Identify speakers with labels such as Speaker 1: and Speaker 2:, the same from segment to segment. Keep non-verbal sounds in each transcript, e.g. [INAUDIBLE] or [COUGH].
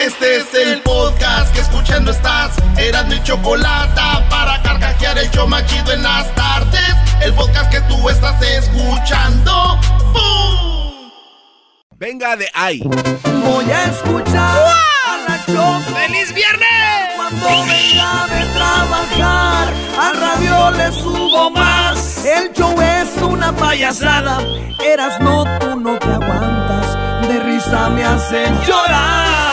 Speaker 1: Este es el podcast que escuchando estás. Eran mi chocolate para carcajear el yo machido en las tardes. El podcast que tú estás escuchando. ¡Bum!
Speaker 2: Venga de ahí.
Speaker 3: Voy a escuchar a la Choco.
Speaker 4: ¡Feliz viernes!
Speaker 3: Cuando venga de trabajar, a radio le subo más. El show es una payasada. Eras no, tú no te aguantas. De risa me hacen llorar.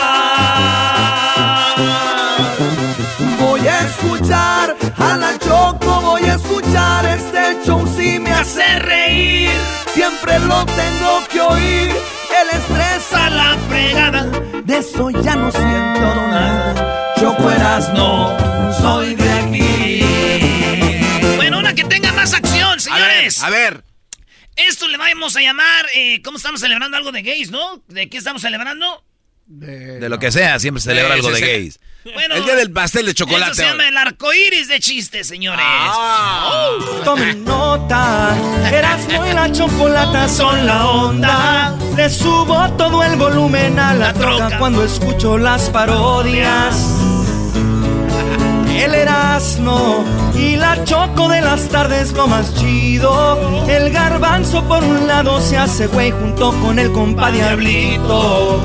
Speaker 3: Voy a escuchar a la Choco, voy a escuchar este show si me hace reír. Siempre lo tengo que oír. El estrés a la fregada, de eso ya no siento nada. Choco eras no, soy de aquí.
Speaker 4: Bueno, una que tenga más acción, señores.
Speaker 2: A ver.
Speaker 4: Esto le vamos a llamar, eh, ¿cómo estamos celebrando algo de gays, no? ¿De qué estamos celebrando?
Speaker 5: De lo que sea, siempre se celebra algo de gays.
Speaker 4: Bueno,
Speaker 2: El día del pastel de chocolate.
Speaker 4: Esto se llama el arco iris de chistes, señores.
Speaker 2: Ah.
Speaker 3: Tomen nota, Erasmo y la chocolata son la onda. Le subo todo el volumen a la,
Speaker 4: La
Speaker 3: troca,
Speaker 4: troca.
Speaker 3: cuando escucho las parodias. El Erasmo y la choco de las tardes lo más chido. El garbanzo por un lado se hace güey junto con el compa Diablito.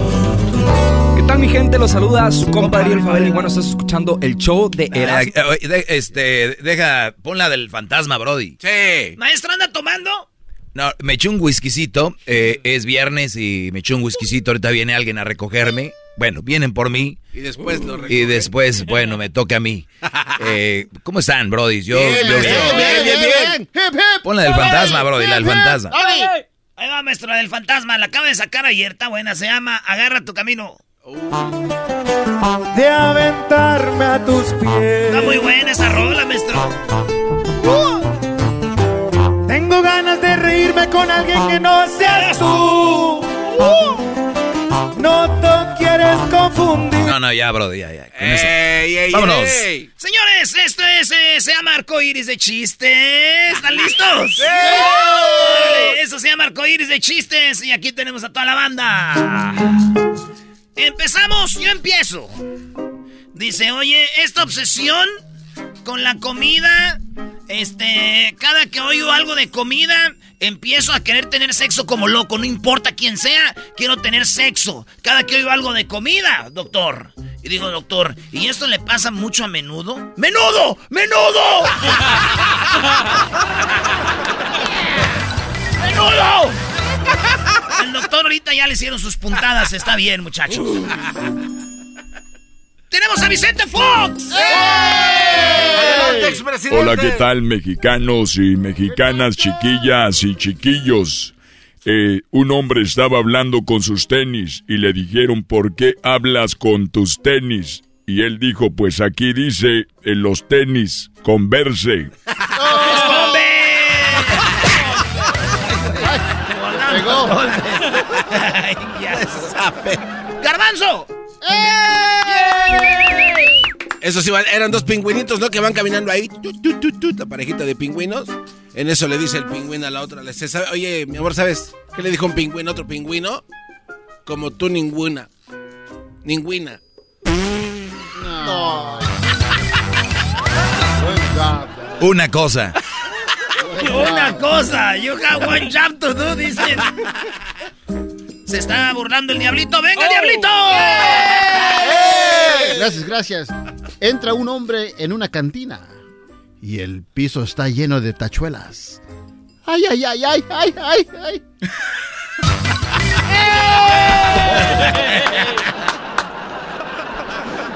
Speaker 6: ¿Qué tal mi gente? Los saluda su compadre el Fabel y bueno, estás escuchando el show de Erasmo.
Speaker 5: de- este, deja, pon la del fantasma, Brody.
Speaker 2: Sí.
Speaker 4: Maestro, ¿anda tomando?
Speaker 5: No, me eché un whiskycito, eh, es viernes y me eché un whiskycito, ahorita viene alguien a recogerme. Bueno, vienen por mí
Speaker 2: Y después lo
Speaker 5: y después, bueno, me toca a mí. [LAUGHS] Eh, ¿Cómo están, Brody? Yo,
Speaker 2: Bien,
Speaker 5: yo-
Speaker 2: bien, bien, bien, bien.
Speaker 1: Hip, hip.
Speaker 5: Pon la del fantasma, Brody, la del fantasma.
Speaker 4: Ahí va, maestro, la del fantasma. La acaba de sacar ayer, está buena. Se llama Agarra tu camino.
Speaker 3: De aventarme a tus pies.
Speaker 4: Está muy buena esa rola, maestro.
Speaker 3: Tengo ganas de reírme con alguien que no seas tú. No te quieres confundir.
Speaker 5: No, no, ya, Brody, ya, ya. con eso.
Speaker 2: Ey, ey,
Speaker 5: Vámonos.
Speaker 2: ey.
Speaker 4: Señores, esto es, eh, se llama Arco Iris de Chistes. ¿Están listos? [LAUGHS] Eso se llama Arco Iris de Chistes. Y aquí tenemos a toda la banda. Empezamos, yo empiezo. Dice, oye, esta obsesión con la comida, este, cada que oigo algo de comida, empiezo a querer tener sexo como loco, no importa quién sea, quiero tener sexo. Cada que oigo algo de comida, doctor. Y digo, doctor, ¿y esto le pasa mucho a menudo? ¡Menudo! ¡Menudo! [LAUGHS] ¡Menudo! El doctor ahorita ya le hicieron sus puntadas, está bien, muchachos. ¡Tenemos a Vicente Fox!
Speaker 2: Adelante, expresidente.
Speaker 7: Hola, ¿qué tal mexicanos y mexicanas, chiquillas y chiquillos? Eh, un hombre estaba hablando con sus tenis y le dijeron, ¿por qué hablas con tus tenis? Y él dijo, pues aquí dice, en los tenis, converse. [LAUGHS]
Speaker 4: ¡Garbanzo!
Speaker 2: Eso sí, van- eran dos pingüinitos, ¿no? Que van caminando ahí. La parejita de pingüinos. En eso le dice el pingüino a la otra. Le dice, "¿Sabe- Oye, mi amor, ¿sabes qué le dijo un pingüino a otro pingüino? Como tú ninguna. Ninguna.
Speaker 5: Una cosa.
Speaker 4: Una cosa, you have one job to do, dicen. Se está burlando el diablito. ¡Venga, diablito!
Speaker 8: Gracias, gracias. Entra un hombre en una cantina y el piso está lleno de tachuelas. Ay, ay, ay, ay, ay, ay, ay.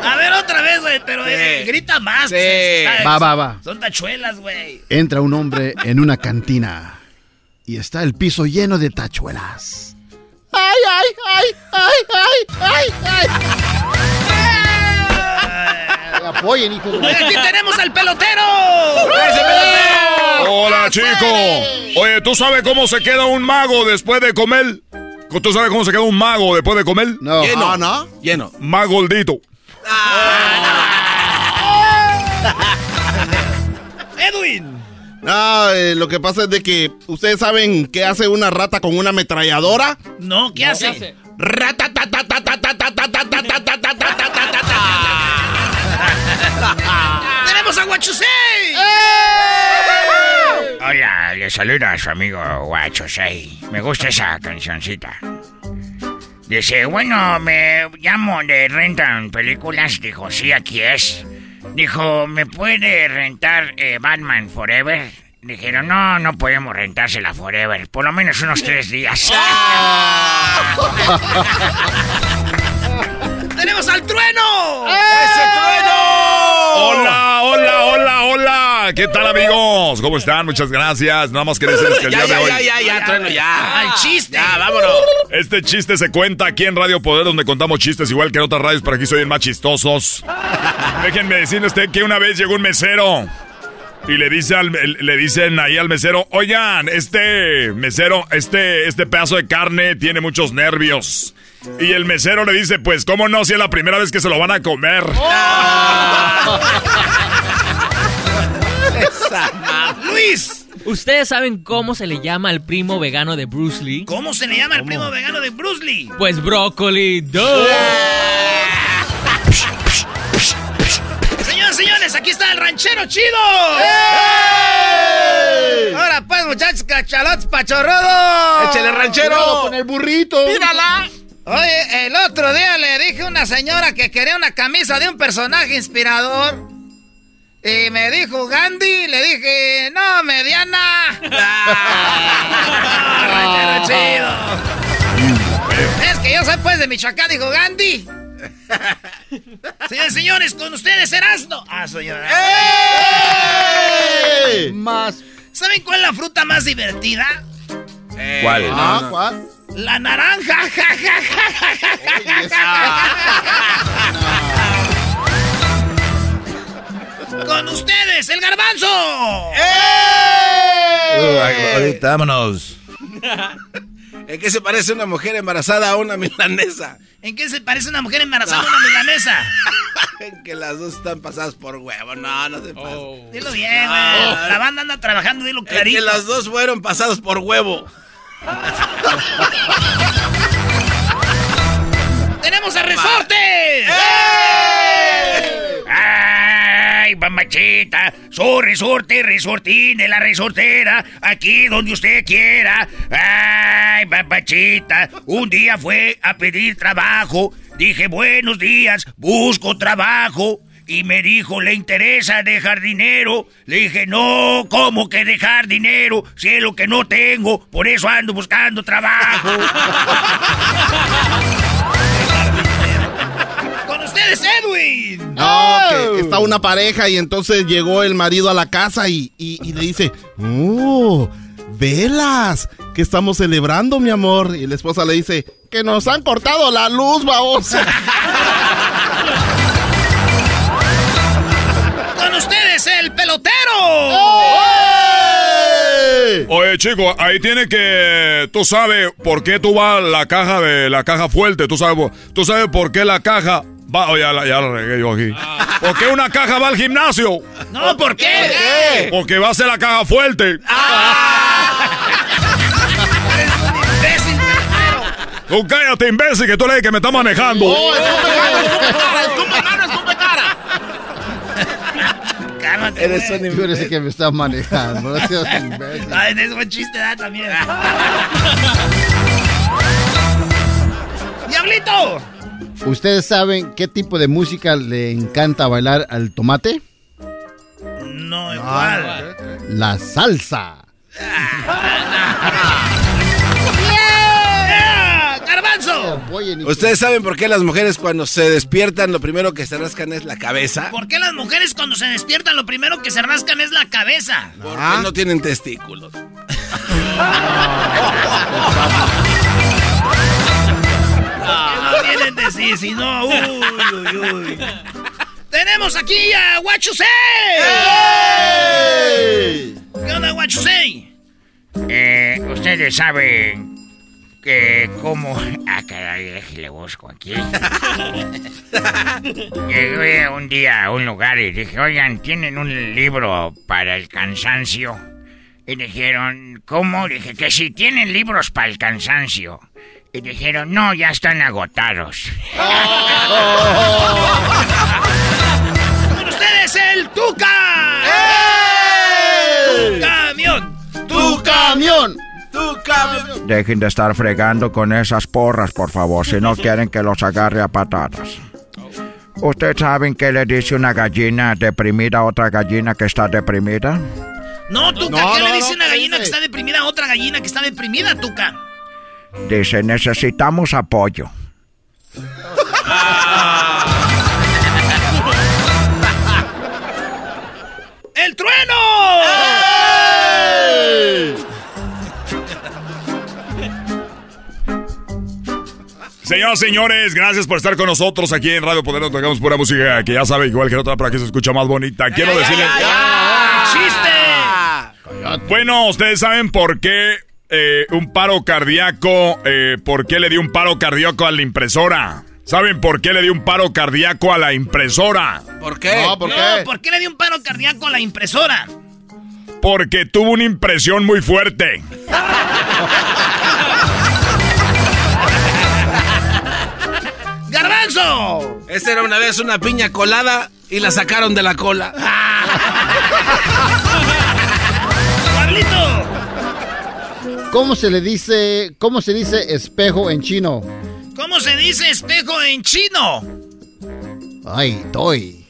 Speaker 4: A ver, otra vez, güey, pero eh, grita más.
Speaker 2: Sí.
Speaker 4: pues, está-
Speaker 8: Va, va, va.
Speaker 4: Son tachuelas, güey.
Speaker 8: Entra un hombre en una cantina y está el piso lleno de tachuelas. Ay, ay, ay, ay, ay, ay, ay. Apoyen, hijo de...
Speaker 4: Aquí tenemos al pelotero.
Speaker 7: Hola, chico. Oye, ¿tú sabes cómo se queda un mago después de comer? ¿Tú sabes cómo se queda un mago después de comer?
Speaker 8: No,
Speaker 2: Lleno.
Speaker 8: no, no.
Speaker 2: Lleno.
Speaker 7: Más gordito.
Speaker 4: Edwin.
Speaker 1: No, eh, lo que pasa es de que ustedes saben qué hace una rata con una ametralladora.
Speaker 4: No, ¿qué hace?
Speaker 1: Rata,
Speaker 9: Hola, le saluda a su amigo Guachusei. Me gusta esa cancioncita. Dice, bueno, me llamo de rentan películas. Dijo, sí, aquí es. Dijo, ¿me puede rentar eh, Batman Forever? Dijeron, no, no podemos rentársela Forever. Por lo menos unos tres días. [LAUGHS] [LAUGHS]
Speaker 4: ¡Tenemos al trueno!
Speaker 2: ¡Ese trueno!
Speaker 7: Hola. ¿Qué tal, amigos? ¿Cómo están? Muchas gracias. Nada más que decirles que el
Speaker 2: Ya,
Speaker 7: día de hoy.
Speaker 2: ya, ya, ya, trueno, ya.
Speaker 4: ¡Al chiste!
Speaker 2: Ya, vámonos.
Speaker 7: Este chiste se cuenta aquí en Radio Poder, donde contamos chistes igual que en otras radios, pero aquí soy el más chistosos. Déjenme decirle usted que una vez llegó un mesero y le dice al, le dicen ahí al mesero, oigan, este mesero, este, este pedazo de carne tiene muchos nervios. Y el mesero le dice, pues, ¿cómo no? Si es la primera vez que se lo van a comer.
Speaker 4: ¡Luis!
Speaker 10: ¿Ustedes saben cómo se le llama al primo vegano de Bruce Lee?
Speaker 4: ¿Cómo se le llama el primo vegano de Bruce Lee?
Speaker 10: Pues brócoli.
Speaker 4: Señoras y señores, aquí está el ranchero chido. Ahora pues, muchachos, cachalotes pachorrodos.
Speaker 2: Échale,
Speaker 8: Cuidado
Speaker 2: ranchero.
Speaker 8: con el burrito.
Speaker 2: Mírala.
Speaker 4: Oye, el otro día le dije a una señora que quería una camisa de un personaje inspirador. Y me dijo Gandhi, le dije, no, mediana. [LAUGHS] Ah, chido. Es que yo soy pues de Michoacán, dijo Gandhi. Señores, señores, con ustedes Erasmo. Ah, soy yo.
Speaker 8: ¡Ey! Más.
Speaker 4: ¿Saben cuál es la fruta más divertida?
Speaker 7: ¿Cuál?
Speaker 8: Ah, ¿cuál?
Speaker 4: La naranja. Ja, ja, ja, ja, ja, ja, ja. Con ustedes, el garbanzo.
Speaker 5: ahorita, vámonos. [LAUGHS]
Speaker 2: ¿En qué se parece una mujer embarazada a una milanesa?
Speaker 4: ¿En qué se parece una mujer embarazada a una milanesa? [LAUGHS]
Speaker 2: En que las dos están pasadas por huevo. No, no se pasa.
Speaker 4: Dilo bien, güey. La banda anda trabajando, dilo
Speaker 2: En que
Speaker 4: clarito.
Speaker 2: las dos fueron pasadas por huevo. [LAUGHS]
Speaker 4: ¡Tenemos a Resortes!
Speaker 9: ¡Ay, mamachita! Soy resorte, resortín de la resortera, aquí donde usted quiera. ¡Ay, mamachita! Un día fue a pedir trabajo. Dije, buenos días, busco trabajo. Y me dijo, ¿le interesa dejar dinero? Le dije, no, ¿cómo que dejar dinero? Si es lo que no tengo, por eso ando buscando trabajo. [LAUGHS]
Speaker 4: Con ustedes, Edwin.
Speaker 11: No, que está una pareja y entonces llegó el marido a la casa y, y- y le dice, ¡Oh! ¡Velas! ¿Qué estamos celebrando, mi amor? Y la esposa le dice, que nos han cortado la luz, babosa. [LAUGHS]
Speaker 4: Con ustedes, el pelotero.
Speaker 7: Oye, chico, ahí tiene que. Tú sabes por qué tú vas a la caja de la caja fuerte. Tú sabes, tú sabes por qué la caja va. Oye, ya la, ya la regué yo aquí. ¿Por qué una caja va al gimnasio?
Speaker 4: No, ¿por qué?
Speaker 7: Porque va a ser la caja fuerte.
Speaker 4: Imbécil, pelotero.
Speaker 7: Tú cállate, imbécil, que tú eres el que me está manejando.
Speaker 11: ¡Oh, escupe cara, escupe cara, escupe cara, escupe cara!
Speaker 4: Cálmate,
Speaker 2: Eres un
Speaker 8: Tú eres el que me está manejando. no seas imbécil.
Speaker 4: Ay, es buen chiste, ¿verdad? También. ¡Diablito!
Speaker 8: ¿Ustedes saben qué tipo de música le encanta bailar al tomate?
Speaker 4: No, igual.
Speaker 8: La salsa.
Speaker 2: ¿Ustedes saben por qué las mujeres cuando se despiertan lo primero que se rascan es la cabeza?
Speaker 4: ¿Por qué las mujeres cuando se despiertan lo primero que se rascan es la cabeza?
Speaker 2: Porque
Speaker 8: Ah.
Speaker 2: no tienen testículos. [LAUGHS]
Speaker 4: No tienen de sí, si no, uy, uy, uy. Tenemos aquí a Guachusei. ¿Qué onda, Guachusei?
Speaker 9: Eh, ustedes saben que como... [LAUGHS] Ah, caray, déjale busco aquí. [LAUGHS] Llegué un día a un lugar y dije, oigan, ¿tienen un libro para el cansancio? Y dijeron, ¿cómo? Dije que si tienen libros para el cansancio. Y dijeron, no, ya están agotados. [LAUGHS]
Speaker 4: Con ustedes el Tuca. ¡Tu camión! ¡Tu camión! ¡Tu camión!
Speaker 12: Dejen de estar fregando con esas porras, por favor, si no quieren que los agarre a patadas. ¿Ustedes saben qué le dice una gallina deprimida a otra gallina que está deprimida?
Speaker 4: No, Tuca, ¿qué le dice no,
Speaker 11: una
Speaker 4: gallina que está deprimida a otra gallina que está deprimida, Tuca?
Speaker 12: Dice, necesitamos apoyo. [LAUGHS]
Speaker 4: ¡El trueno!
Speaker 7: Señoras, señores, gracias por estar con nosotros aquí en Radio Poder. Nos tocamos pura música que ya sabe, igual que la otra, para que se escucha más bonita. Quiero decirles.
Speaker 4: ¡Chiste!
Speaker 7: Bueno, ustedes saben por qué eh, un paro cardíaco, eh, por qué le dio un paro cardíaco a la impresora. ¿Saben por qué le dio un paro cardíaco a la impresora?
Speaker 2: ¿Por qué?
Speaker 11: No, ¿por
Speaker 4: No,
Speaker 11: qué?
Speaker 4: ¿por qué le dio un paro cardíaco a la impresora?
Speaker 7: Porque tuvo una impresión muy fuerte. [LAUGHS]
Speaker 4: ¡Garbanzo!
Speaker 2: Esta era una vez una piña colada y la sacaron de la cola. [LAUGHS]
Speaker 8: ¿Cómo se le dice, cómo se dice espejo en chino?
Speaker 4: ¿Cómo se dice espejo en chino?
Speaker 8: Ay, toy.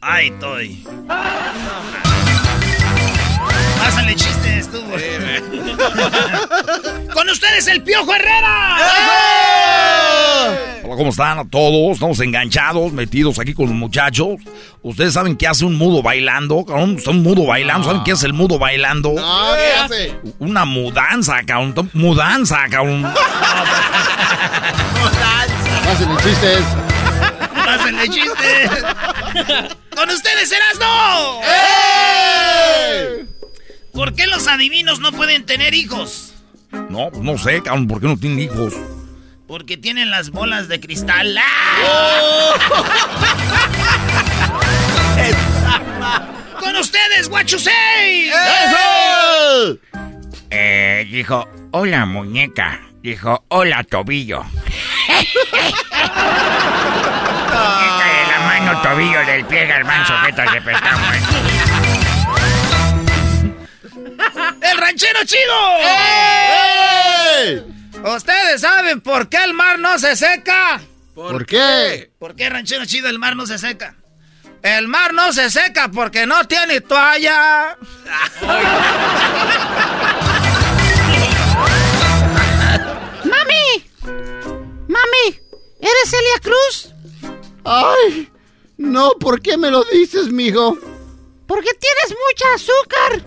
Speaker 4: Ay, estoy. Pásale chistes, tú. [LAUGHS] Con ustedes el Piojo Herrera.
Speaker 5: Hola, ¿cómo están a todos? Estamos enganchados, metidos aquí con los muchachos. ¿Ustedes saben qué hace un mudo bailando? cabrón? Está un mudo bailando. ¿Saben qué es el mudo bailando?
Speaker 11: No, ¿qué hace?
Speaker 5: Una mudanza, cabrón. Mudanza, cabrón. [LAUGHS]
Speaker 8: Pásenle chistes.
Speaker 4: Pásenle chistes. Con ustedes Erasno. ¿Por qué los adivinos no pueden tener hijos?
Speaker 5: No, pues no sé, cabrón, ¿por qué no tienen hijos?
Speaker 4: Porque tienen las bolas de cristal. ¡Ah! [LAUGHS] Con ustedes, Guachusei.
Speaker 12: Eh, dijo, hola muñeca. Dijo, hola tobillo. muñeca de la mano, tobillo del pie, garbanzo, sujetas de pescado.
Speaker 4: ¡El ranchero chido! ¿Ustedes saben por qué el mar no se seca?
Speaker 8: ¿Por qué?
Speaker 4: ¿Por qué, ranchero chido, el mar no se seca? El mar no se seca porque no tiene toalla. [LAUGHS]
Speaker 9: ¡Mami! ¡Mami! ¿Eres Celia Cruz?
Speaker 8: Ay, no, ¿por qué me lo dices, mijo?
Speaker 9: Porque tienes mucha azúcar.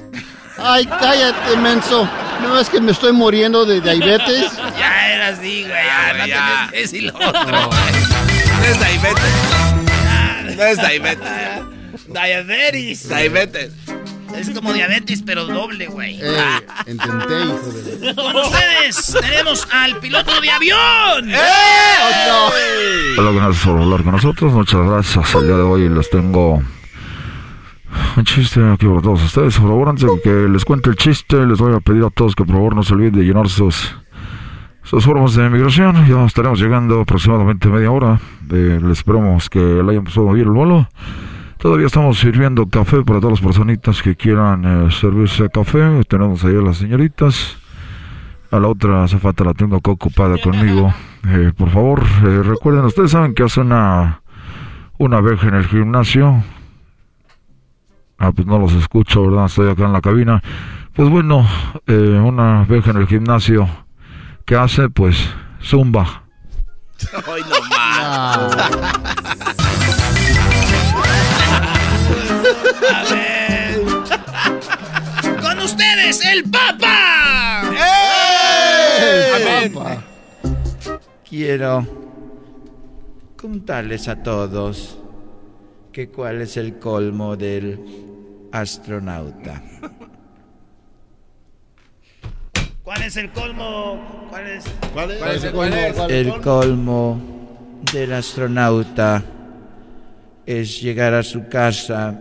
Speaker 8: Ay, cállate, menso. No es que me estoy muriendo de diabetes. [LAUGHS]
Speaker 4: Ya era así, güey. Ya, no
Speaker 2: ya.
Speaker 4: tenías que decir lo otro.
Speaker 2: No es diabetes. No es diabetes.
Speaker 4: Diabetes.
Speaker 2: Diabetes.
Speaker 4: Es como diabetes, pero doble, güey.
Speaker 8: Eh, intenté, hijo de...
Speaker 4: Con ustedes tenemos al piloto de avión.
Speaker 12: Hola, gracias por hablar con nosotros. Muchas gracias. El día de hoy les tengo chiste aquí para todos ustedes. Por favor, antes de que les cuente el chiste, les voy a pedir a todos que por favor no se olviden de llenar sus, formas de migración. Ya estaremos llegando aproximadamente media hora. Eh, les esperamos que le hayan pasado bien el vuelo. Todavía estamos sirviendo café para todas las personitas que quieran eh, servirse café. Tenemos ahí a las señoritas. A la otra zafata la tengo ocupada conmigo. Eh, por favor, eh, recuerden, ustedes saben que hace una, una en el gimnasio. Ah, pues no los escucho, ¿verdad? Estoy acá en la cabina. Pues bueno, eh, una abeja en el gimnasio. ¿Qué hace? Pues zumba. [LAUGHS]
Speaker 2: Hoy no más. [LAUGHS]
Speaker 4: Con ustedes el Papa.
Speaker 2: Amén.
Speaker 12: Quiero contarles a todos que cuál es el colmo del astronauta.
Speaker 4: ¿Cuál es el colmo? ¿Cuál es?
Speaker 11: ¿Cuál es?
Speaker 2: ¿Cuál es? ¿Cuál es?
Speaker 12: El colmo del astronauta es llegar a su casa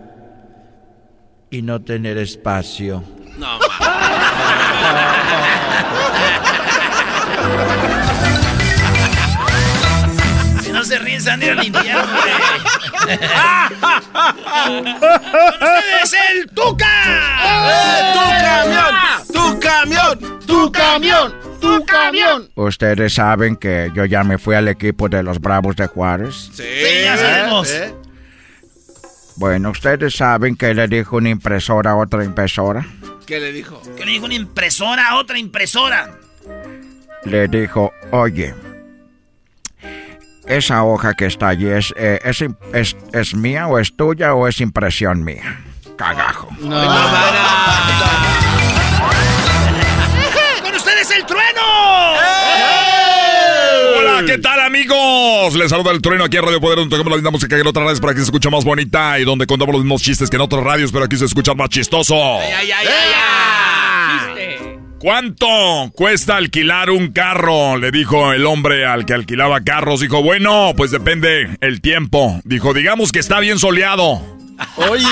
Speaker 12: y no tener espacio.
Speaker 2: No más. [LAUGHS]
Speaker 4: Si no se ríen, se al infierno, güey. Con ustedes el Tuca.
Speaker 2: ¡Tu camión! ¡Tu camión! ¡Tu camión!
Speaker 8: tu camión.
Speaker 13: Ustedes saben que yo ya me fui al equipo de los Bravos de Juárez.
Speaker 4: Sí, ya sabemos.
Speaker 2: ¿Eh?
Speaker 13: Bueno, ustedes saben que le dijo una impresora a otra impresora.
Speaker 2: ¿Qué le dijo?
Speaker 4: Que le dijo una impresora a otra impresora.
Speaker 13: Le dijo, oye, esa hoja que está allí, ¿es, eh, es, es- es mía o es tuya o es impresión mía? Cagajo. [LAUGHS]
Speaker 4: ¡Con ustedes el trueno!
Speaker 5: Hola, ¿qué tal amigos? Les saluda el trueno aquí en Radio Poder, donde tocamos la misma música que en otras radios, pero aquí se escucha más bonita y donde contamos los mismos chistes que en otras radios, pero aquí se escucha más chistoso.
Speaker 2: ¡Ay, ay, ay, ay!
Speaker 5: ¿Cuánto cuesta alquilar un carro? Le dijo el hombre al que alquilaba carros. Dijo, bueno, pues depende el tiempo. Dijo, digamos que está bien soleado.
Speaker 11: Oye.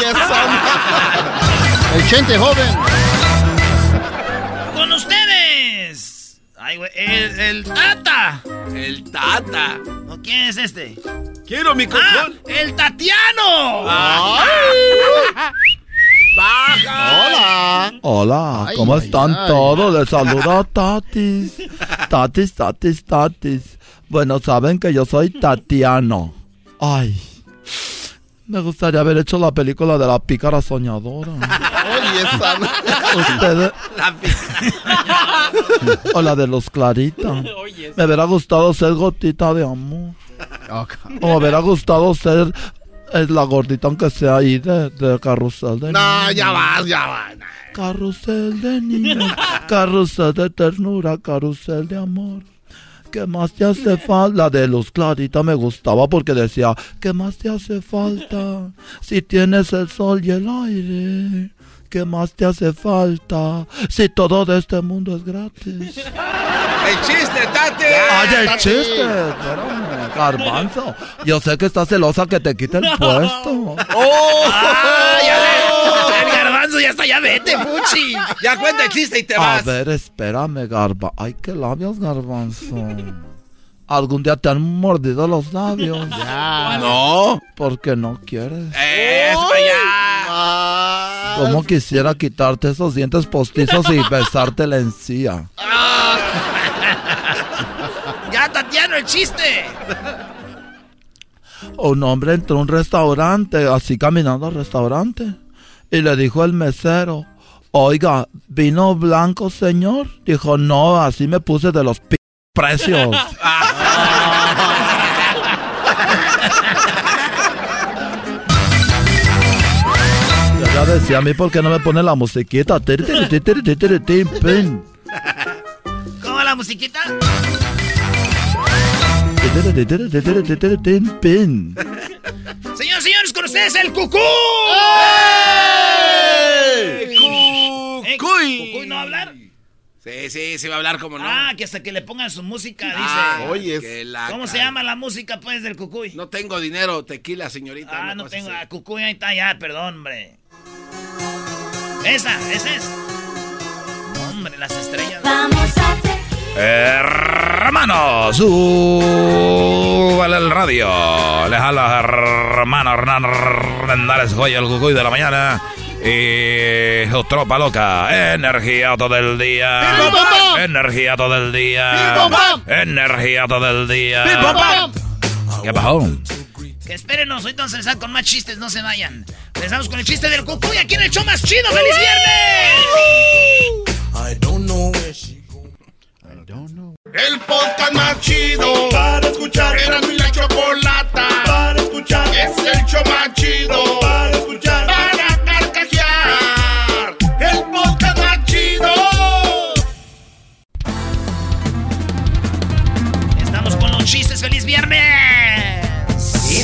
Speaker 8: El chente joven.
Speaker 4: ¡Con ustedes! Ay, güey, el, el Tata.
Speaker 2: El Tata.
Speaker 4: ¿No, ¿Quién es este?
Speaker 2: Quiero mi
Speaker 4: ¡Ah!
Speaker 2: control.
Speaker 4: ¡El Tatiano! [LAUGHS]
Speaker 2: ¡Baja!
Speaker 8: Hola.
Speaker 14: Hola,
Speaker 8: Ay,
Speaker 14: ¿cómo
Speaker 8: ay,
Speaker 14: están
Speaker 8: ay.
Speaker 14: todos? Les saluda Tatis. Tatis, Tatis, Tatis. Bueno, saben que yo soy Tatiano. Ay, me gustaría haber hecho la película de la pícara soñadora.
Speaker 11: Oye, esa...
Speaker 14: Ustedes,
Speaker 2: La
Speaker 14: o la de los Clarita. Me hubiera gustado ser gotita de amor. O me hubiera gustado ser eh, la gordita, aunque sea ahí de, de carrusel de
Speaker 11: No,
Speaker 14: niños.
Speaker 11: ya vas, ya vas.
Speaker 14: Carrusel de niños, carrusel de ternura, carrusel de amor. ¿Qué más te hace falta? La de Luz Clarita me gustaba porque decía, ¿qué más te hace falta? Si tienes el sol y el aire. ¿Qué más te hace falta? Si todo de este mundo es gratis. [LAUGHS]
Speaker 2: ¡El chiste, Tate!
Speaker 14: ¡Ay, el
Speaker 11: Tati.
Speaker 14: chiste! Espérame, garbanzo. Yo sé que estás celosa que te quite el puesto. [LAUGHS]
Speaker 4: ¡Ah, ya ve! El garbanzo ya está, ya vete, Fuchi.
Speaker 2: Ya cuenta el chiste y te
Speaker 14: A
Speaker 2: vas.
Speaker 14: ver, espérame, Garba. Ay, qué labios, Garbanzo. ¿Algún día te han mordido los labios?
Speaker 8: Ya.
Speaker 2: No.
Speaker 14: Porque no quieres.
Speaker 2: ¡Es para allá!
Speaker 14: Como quisiera quitarte esos dientes postizos y besarte la encía. [LAUGHS]
Speaker 4: Ya, Tatiano, el chiste.
Speaker 14: Un hombre entró a un restaurante, así caminando al restaurante, y le dijo al mesero, oiga, ¿vino blanco, señor? Dijo, no, así me puse de los p precios. [LAUGHS] Ya ya decía a mí, ¿por qué no me pone la musiquita?
Speaker 4: ¿Cómo la musiquita? Señoras y señores, con ustedes el cucú. ¿Eh? ¿Cucuy no va a hablar?
Speaker 2: Sí, sí, sí va a hablar como no.
Speaker 4: Ah, que hasta que le pongan su música, dice.
Speaker 2: Ah,
Speaker 11: Oye,
Speaker 2: que la
Speaker 4: ¿Cómo se llama la música, pues, del cucuy?
Speaker 2: No tengo dinero, tequila, señorita.
Speaker 4: ah, no
Speaker 2: cosa
Speaker 4: tengo. Ah, cucuy, ahí está, ya, perdón, hombre. Esa, esa es. Hombre, las estrellas.
Speaker 5: Hermanos, súbale el radio. Les habla hermano Hernán Hernández Joya, el cucuy de la mañana. Y su tropa loca. Energía todo el día. Energía todo el día. Energía todo el día. ¿Qué pasó?
Speaker 4: Que espérenos, ahorita vamos a empezar con más chistes, no se vayan. Empezamos con el chiste del cucuy aquí en el show más chido. ¡Feliz viernes!
Speaker 1: El podcast más chido para escuchar. Era mi la chocolata para escuchar. Es el show más chido para escuchar. Para carcajear. El podcast más chido.
Speaker 4: Estamos con los chistes. ¡Feliz viernes!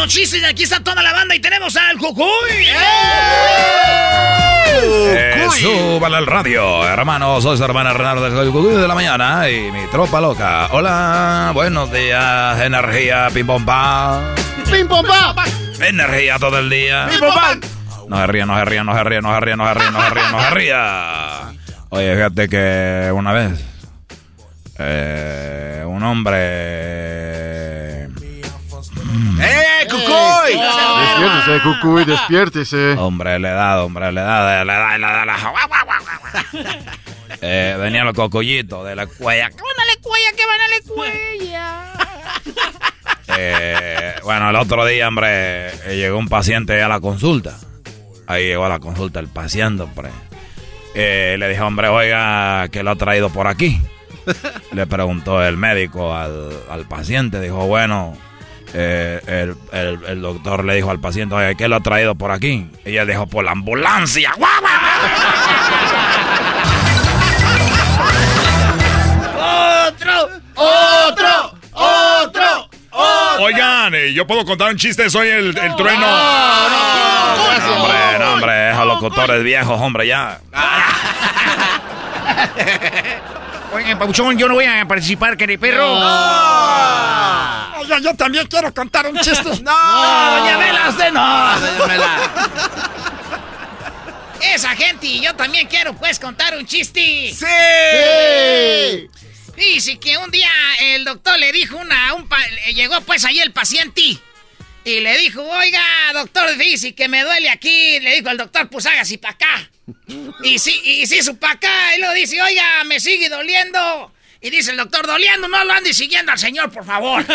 Speaker 4: Los chistes y aquí está toda la banda y tenemos al cucuy.
Speaker 5: Eh, súbale al radio, hermano. Soy su hermana Renata del Cucuy de la mañana y mi tropa loca. Hola, buenos días, energía, pim pom pam.
Speaker 8: ¡Pim pom pam!
Speaker 5: Energía todo el día.
Speaker 8: ¡Pim pom pam!
Speaker 5: No se ría, no se ría, no se ría, no se ría, no se ría, no se ría, no se ría. Oye, fíjate que una vez eh, un hombre...
Speaker 2: ¡Eh, Cucuy!
Speaker 15: Despiértese, Cucuy, despiértese.
Speaker 5: Hombre, le da, hombre, le da, le da, le da, le da. [LAUGHS] Eh, venía los cocollitos de la cuella.
Speaker 16: ¡Que van a la cuella, que van a la cuella! [LAUGHS]
Speaker 5: Eh, bueno, el otro día, hombre, eh, llegó un paciente a la consulta. Ahí llegó a la consulta el paciente, hombre. Eh, le dije, hombre, oiga, que lo ha traído por aquí. [LAUGHS] Le preguntó el médico al, al paciente. Dijo, bueno, eh, el, el- el doctor le dijo al paciente, oiga, ¿qué lo ha traído por aquí? Y ella dijo, por la ambulancia. ¡Guau, guau,
Speaker 16: ¡Otro! ¡Otro! ¡Otro! ¡Otro!
Speaker 7: Oigan, eh, yo puedo contar un chiste, soy el, el trueno.
Speaker 5: No, hombre, no, hombre, esos locutores viejos, hombre, ya. [LAUGHS]
Speaker 9: Oigan, Pauchón, yo no voy a participar, querido perro.
Speaker 16: Oiga, yo también quiero contar un chiste. [LAUGHS]
Speaker 4: ¡No!
Speaker 16: doña Mela, usted no.
Speaker 4: Doña. [LAUGHS] Esa gente y yo también quiero pues contar un chiste.
Speaker 16: Sí.
Speaker 4: Dice que un día el doctor le dijo una, un pa- llegó pues ahí el paciente y le dijo, oiga, doctor, dice que me duele aquí. Le dijo el doctor, pues hágase para acá. Y sí, y sí, su para acá. Y luego dice, oiga, me sigue doliendo. Y dice el doctor, doliendo, no lo ande siguiendo al señor, por favor. [LAUGHS]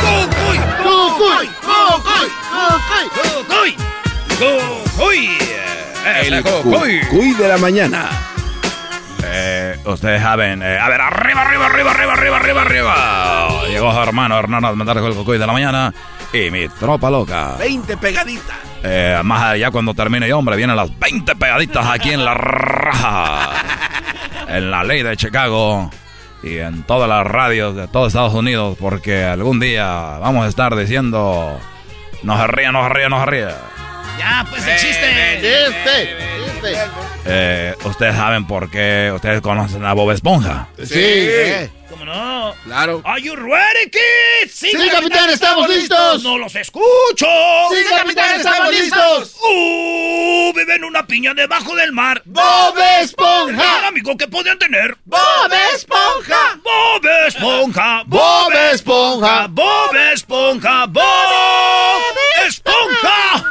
Speaker 4: ¡Cucuy! ¡Cucuy! ¡Cucuy! ¡Cucuy!
Speaker 5: ¡Cucuy!
Speaker 2: El Cucuy de la mañana.
Speaker 5: Eh, ustedes saben, eh, a ver, arriba, arriba, arriba, arriba, arriba, arriba, arriba. Llegó su hermano Hernán a mandar el cocuy de la mañana y mi tropa loca.
Speaker 2: 20 pegaditas.
Speaker 5: Eh, más allá cuando termine yo, hombre, vienen las 20 pegaditas aquí en la raja. En la ley de Chicago y en todas las radios de todo Estados Unidos, porque algún día vamos a estar diciendo, no se ría, no se ría, no se ría.
Speaker 4: Ya, pues el chiste.
Speaker 8: Chiste, chiste.
Speaker 5: Eh, ustedes saben por qué, ustedes conocen a Bob Esponja.
Speaker 8: Sí.
Speaker 4: ¿Cómo no?
Speaker 2: Claro.
Speaker 4: Are you ready, kids?
Speaker 8: Sí, capitán, estamos listos.
Speaker 4: No los escucho.
Speaker 8: Sí, capitán, estamos listos.
Speaker 4: Uh, viven una piña debajo del mar.
Speaker 8: ¡Bob
Speaker 4: El
Speaker 8: Esponja!
Speaker 4: amigo que podían tener.
Speaker 8: ¡Bob Esponja!
Speaker 4: Bob Esponja.
Speaker 8: ¡Bob Esponja!
Speaker 4: Bob Esponja. Bob Esponja.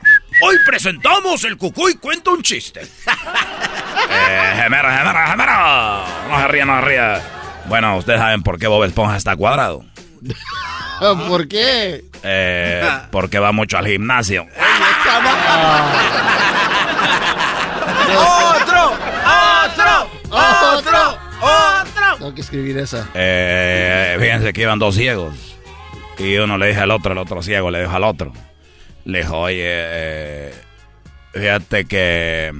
Speaker 4: [LAUGHS] Hoy presentamos el Cucuy cuenta un chiste. [LAUGHS]
Speaker 5: Eh, gemero, gemero, gemero. No se ría, no se ría. Bueno, ustedes saben por qué Bob Esponja está cuadrado. [LAUGHS]
Speaker 8: ¿Por qué?
Speaker 5: Eh, porque va mucho al gimnasio.
Speaker 16: ¡Otro! ¡Otro! ¡Otro! ¡Otro!
Speaker 8: Tengo que escribir esa.
Speaker 5: Eh, fíjense que iban dos ciegos. Y uno le dijo al otro, el otro ciego le dijo al otro. Le dijo, oye, eh, fíjate que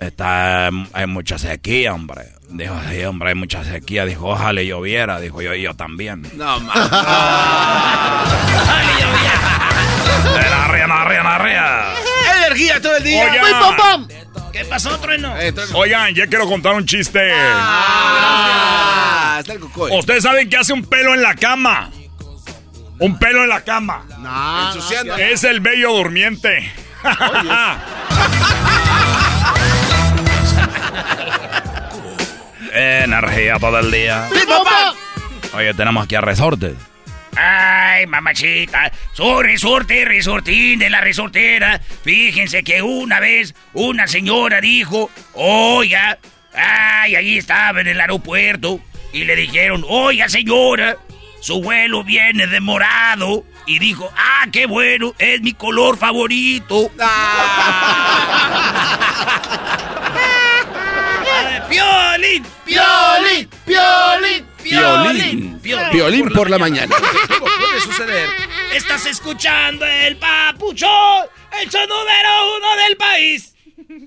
Speaker 5: está, hay mucha sequía, hombre. Dijo, sí, hombre, hay mucha sequía. Dijo, ojalá lloviera. Dijo, yo, y yo también.
Speaker 2: No, man.
Speaker 5: Eh, No ría, no ría, no ría.
Speaker 2: Energía todo el día.
Speaker 8: ¡Pim, pam, pam!
Speaker 4: ¿Qué pasó, Trueno?
Speaker 2: Eh, el-
Speaker 7: Oigan, ya quiero contar un chiste.
Speaker 2: Ah, está el Cucuy.
Speaker 7: Ustedes saben que hace un pelo en la cama. Un pelo en la cama.
Speaker 8: No,
Speaker 2: Ensuciando.
Speaker 7: Es el bello durmiente. [LAUGHS]
Speaker 5: Energía todo el día. Oye, tenemos aquí a Resortes.
Speaker 9: Ay, mamachita, soy resorte, resortín de la resortera. Fíjense que una vez una señora dijo, oiga, ay, ahí estaba en el aeropuerto y le dijeron, oiga señora, su vuelo viene de morado. Y dijo, ah, qué bueno, es mi color favorito. [LAUGHS]
Speaker 4: ¡Piolín!
Speaker 8: ¡Piolín! ¡Piolín!
Speaker 2: Violín. Violín por la mañana.
Speaker 4: Puede suceder. Estás escuchando el papuchón, el show número uno del país.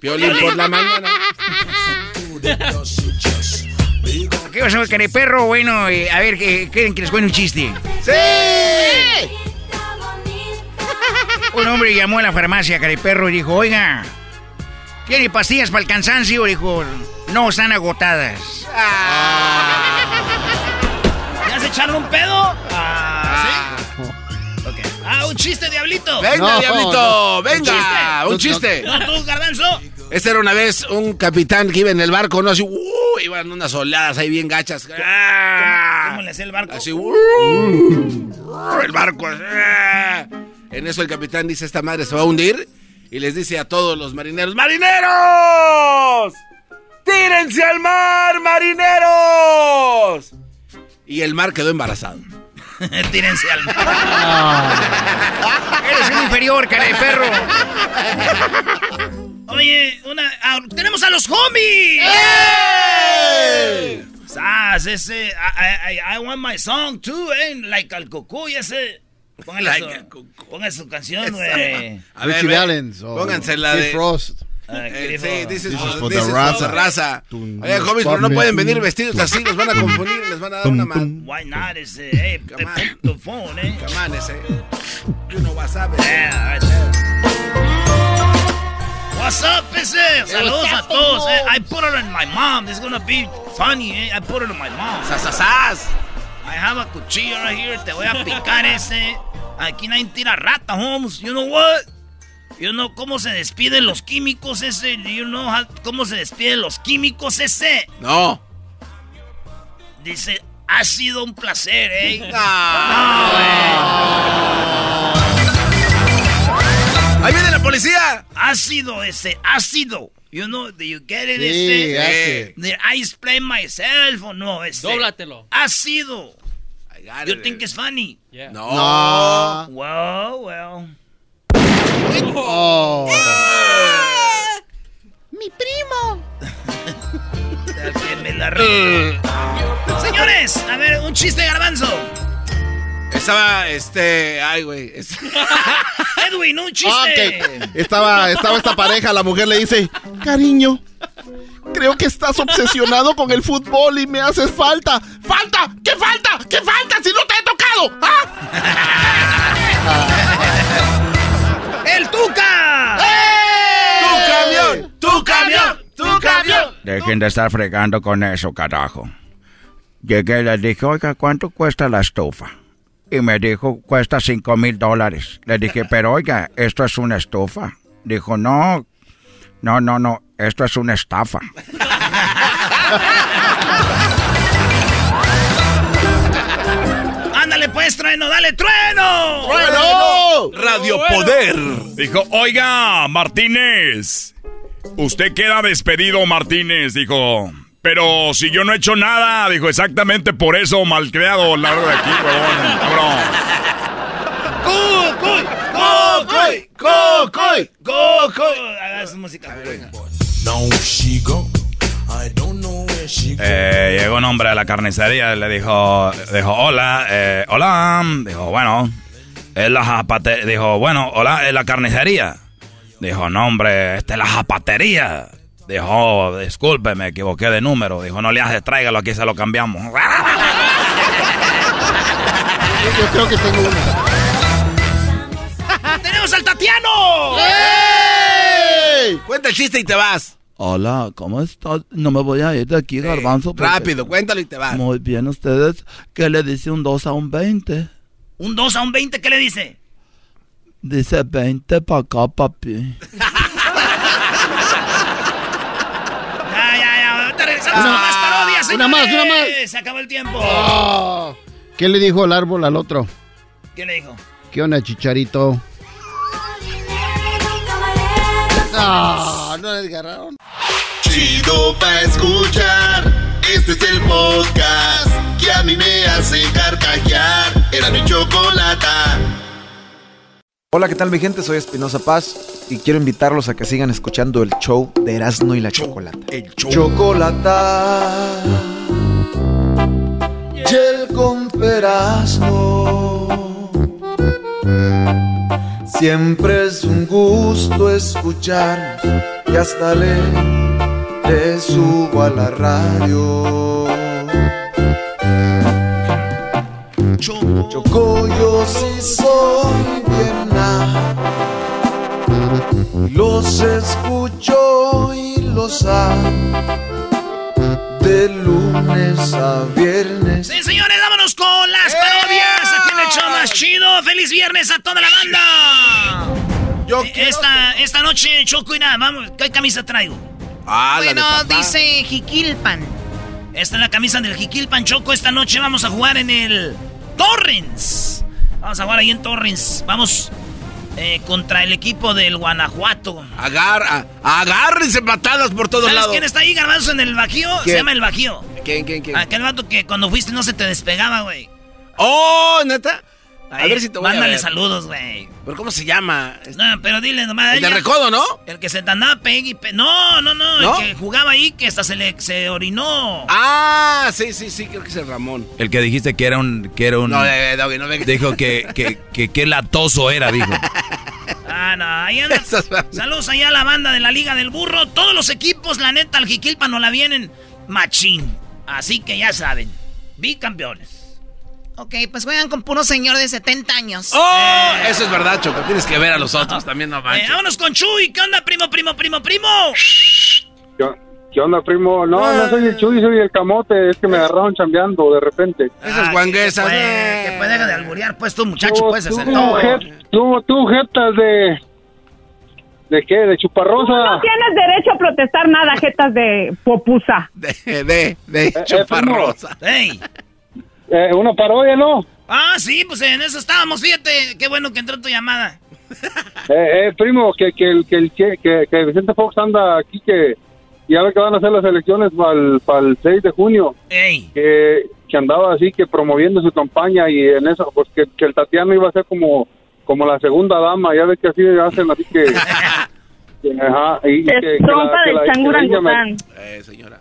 Speaker 2: Violín por la mañana.
Speaker 9: ¿Qué pasó, querido perro? Bueno, eh, a ver, ¿qué- ¿quieren que les cuente un chiste?
Speaker 8: ¡Sí!
Speaker 9: Un hombre llamó a la farmacia Cariperro y dijo, oiga, ¿tiene pastillas para el cansancio? Dijo, no, están agotadas.
Speaker 4: ¿Ya se echaron un pedo? Ah, ¿sí? Ok. Ah, un chiste, diablito.
Speaker 2: Venga,
Speaker 8: No,
Speaker 2: diablito,
Speaker 8: no.
Speaker 2: venga,
Speaker 8: ¿Un
Speaker 2: un chiste.
Speaker 4: ¿No tú, garbanzo?
Speaker 2: Este era una vez un capitán que iba en el barco, ¿no? Así, uh, iban unas oleadas ahí bien gachas. Ah,
Speaker 4: ¿Cómo le hacía el barco?
Speaker 2: Así, uh, el barco. ah. En eso el capitán dice, esta madre se va a hundir. Y les dice a todos los marineros, ¡Marineros! ¡Tírense al mar, marineros! Y el mar quedó embarazado. [LAUGHS]
Speaker 4: Tírense al mar.
Speaker 9: Eres un inferior, cara de perro. [LAUGHS]
Speaker 4: Oye, una, ah, tenemos a los homies. Sas, ese, I, I, I want my song too, eh, like al cucuy ese. Póngale
Speaker 2: Like
Speaker 4: su, ponga su canción, güey.
Speaker 2: A ver,
Speaker 8: Richie Valens. o
Speaker 2: pónganse la de-
Speaker 8: Frost.
Speaker 4: Ah,
Speaker 2: Eh,
Speaker 4: ¿qué
Speaker 2: sí,
Speaker 4: dijo?
Speaker 2: this is
Speaker 11: This
Speaker 2: for,
Speaker 11: is for
Speaker 2: this
Speaker 11: the
Speaker 2: for
Speaker 11: raza.
Speaker 2: raza. Oye, homies, pero no pueden venir vestidos así, los van a confundir, les van a dar una man.
Speaker 4: Why not? Ese, hey,
Speaker 2: Come on.
Speaker 4: the phone, eh.
Speaker 2: Come on, ese. You know what's up,
Speaker 4: Yeah, right there. What's up, ese? Saludos a todos, eh. I put it on my mom. This is gonna be funny, eh. I put it on my mom.
Speaker 2: Sasasas.
Speaker 4: I have a cuchillo right here. Te voy a picar ese. Aquí nadie tira rata, Holmes. You know what? You know cómo se despiden los químicos ese. You know how- cómo se despiden los químicos ese?
Speaker 2: No.
Speaker 4: Dice, ha sido un placer, eh.
Speaker 2: Ahí viene la policía.
Speaker 4: Ácido ese, ácido. You know, do you get it?
Speaker 8: Sí.
Speaker 4: Did I explain myself or no? Ese.
Speaker 10: Dóblatelo.
Speaker 4: Ácido.
Speaker 2: I got
Speaker 4: You
Speaker 2: it.
Speaker 4: think it's funny?
Speaker 10: Yeah.
Speaker 2: No.
Speaker 8: No.
Speaker 4: Well, well.
Speaker 8: Oh.
Speaker 4: Ya que me la re- Señores, a ver, un chiste garbanzo.
Speaker 2: Estaba, este, ay, güey. es- [LAUGHS]
Speaker 4: Edwin, un
Speaker 11: Ah,
Speaker 4: chiste.
Speaker 11: ok. Estaba, estaba esta pareja, la mujer le dice, cariño, creo que estás obsesionado con el fútbol y me haces falta. ¡Falta! ¿Qué falta? ¿Qué falta si no te he tocado? ¡Ah! [LAUGHS]
Speaker 4: ¡El Tuca!
Speaker 2: ¡Tu camión! ¡Tu camión! ¡Tu camión!
Speaker 13: Dejen de estar fregando con eso, carajo. Llegué y le dije, oiga, ¿cuánto cuesta la estufa? Y me dijo, cuesta cinco mil dólares. Le dije, pero oiga, ¿esto es una estufa? Dijo, no, no, no, no, esto es una estafa. [LAUGHS]
Speaker 4: Trueno, dale, trueno.
Speaker 11: ¡Bueno!
Speaker 7: Radio Poder. Dijo, oiga, Martínez. Usted queda despedido, Martínez. Dijo, pero si yo no he hecho nada. Dijo, exactamente por eso, malcriado. La verdad de aquí, huevón, cabrón.
Speaker 4: ¡Cucuy!
Speaker 2: ¡Cocoy! ¡Cocoy!
Speaker 4: ¡Cocoy! Haga su música.
Speaker 5: Eh, llegó un hombre a la carnicería y le dijo, dijo, hola, eh, hola. Dijo, bueno, es la zapatería. Dijo, bueno, hola, es la carnicería. Dijo, no, hombre, esta es la zapatería. Dijo, oh, disculpe, me equivoqué de número. Dijo, no le haces, tráigalo, aquí se lo cambiamos. [LAUGHS]
Speaker 8: Yo creo que tengo una. [LAUGHS]
Speaker 4: ¡Tenemos al Tatiano!
Speaker 2: Cuenta el chiste y te vas.
Speaker 14: Hola, ¿cómo estás? No me voy a ir de aquí, garbanzo. porque-
Speaker 2: Rápido, cuéntalo y te vas.
Speaker 14: Muy bien, ustedes. ¿Qué le dice un 2 a un 20?
Speaker 4: ¿Un 2 a un 20 qué le dice?
Speaker 14: Dice 20 para acá, papi. [LAUGHS]
Speaker 4: Ya, ya, ya. Ahorita regresamos
Speaker 8: Una-
Speaker 4: con más parodias,
Speaker 8: una más, una más.
Speaker 4: Se acabó el tiempo.
Speaker 8: Oh. ¿Qué le dijo el árbol al otro?
Speaker 4: ¿Qué le dijo?
Speaker 8: ¿Qué onda, chicharito? No, no le agarraron.
Speaker 1: Chido pa' escuchar. Este es el podcast que a mí me hace carcajear. Era mi chocolata.
Speaker 6: Hola, ¿qué tal mi gente? Soy Espinosa Paz y quiero invitarlos a que sigan escuchando el show de Erasmo y la Chocolata.
Speaker 1: El
Speaker 6: Chocolata y el con Erasmo. Siempre es un gusto escuchar y hasta le, le subo a la radio. Choco, yo sí soy bien. Los escucho y los amo de lunes a viernes.
Speaker 4: Sí, señores, vámonos con las parodias. Aquí en el show más chido. ¡Feliz viernes a toda la banda! Yo esta, esta noche, Choco y nada, vamos, ¿qué camisa traigo?
Speaker 2: Ah, la de
Speaker 4: bueno, dice Jiquilpan. Esta es la camisa del Jiquilpan, Choco. Esta noche vamos a jugar en el Torrens. Vamos a jugar ahí en Torrens. Vamos eh, contra el equipo del Guanajuato.
Speaker 2: Agar, a- agárrense patadas por todos
Speaker 4: ¿Sabes
Speaker 2: lados.
Speaker 4: quién está ahí, Garbanzo, en el Bajío?
Speaker 2: ¿Quién?
Speaker 4: Se llama el Bajío.
Speaker 2: ¿Quién, quién, quién?
Speaker 4: Aquel vato que cuando fuiste no se te despegaba, güey.
Speaker 2: ¡Oh, neta! A ver si te voy a
Speaker 4: Mándale
Speaker 2: ver.
Speaker 4: saludos, güey.
Speaker 2: ¿Pero cómo se llama?
Speaker 4: No, pero dile nomás.
Speaker 2: El de
Speaker 4: ella-
Speaker 2: Recodo, ¿no?
Speaker 4: El que se andaba pegue y pe- No, no, no,
Speaker 2: ¿No?
Speaker 4: El que jugaba ahí que hasta se le se orinó.
Speaker 2: Ah, sí, sí, sí, creo que es el Ramón.
Speaker 5: El que dijiste que era un... Que era un
Speaker 2: No, eh, Doggy, no me...
Speaker 5: dijo que, que, que, que latoso era, dijo.
Speaker 4: Ah, no, ahí anda. [LAUGHS] Saludos allá a la banda de la Liga del Burro. Todos los equipos, la neta, al Jiquilpa no la vienen machín. Así que ya saben, bicampeones.
Speaker 17: Ok, pues juegan con puro señor de 70 años.
Speaker 2: ¡Oh! Eso es verdad, Choco. Tienes que ver a los otros también, no
Speaker 4: Eh, vámonos con Chuy. ¿Qué onda, primo, primo, primo, primo?
Speaker 18: ¿Qué, qué onda, primo? No, no soy el Chuy, soy el camote. Es que me agarraron chambeando de repente.
Speaker 2: Esas guanguesas.
Speaker 4: Que,
Speaker 2: eh.
Speaker 4: que puede dejar de alburear, pues tú, muchacho,
Speaker 18: Tú,
Speaker 4: pues
Speaker 18: tú,
Speaker 4: hacer todo.
Speaker 18: jet- tú, tú, jetas de... ¿De qué? ¿De chuparrosa?
Speaker 19: No tienes derecho a protestar nada, jetas de popusa.
Speaker 2: De, de, de
Speaker 18: eh,
Speaker 2: chuparrosa.
Speaker 4: ¡Ey!
Speaker 18: Eh, una parodia, ¿no?
Speaker 4: Ah, sí, pues en eso estábamos, fíjate. Qué bueno que entró tu llamada. [LAUGHS]
Speaker 18: Eh, eh, primo, que, que, el- que, el- que, que, que Vicente Fox anda aquí, que ya ve que van a hacer las elecciones para el 6 de junio.
Speaker 4: ¡Ey!
Speaker 18: Que, que andaba así, que promoviendo su campaña y en eso, pues que, que el Tatiano iba a ser como, como la segunda dama. Ya ve que así hacen, así que... [LAUGHS] ajá, y, y que, que la- que
Speaker 19: del
Speaker 18: la- que la India Ma-
Speaker 19: changurangután.
Speaker 2: Eh, señora.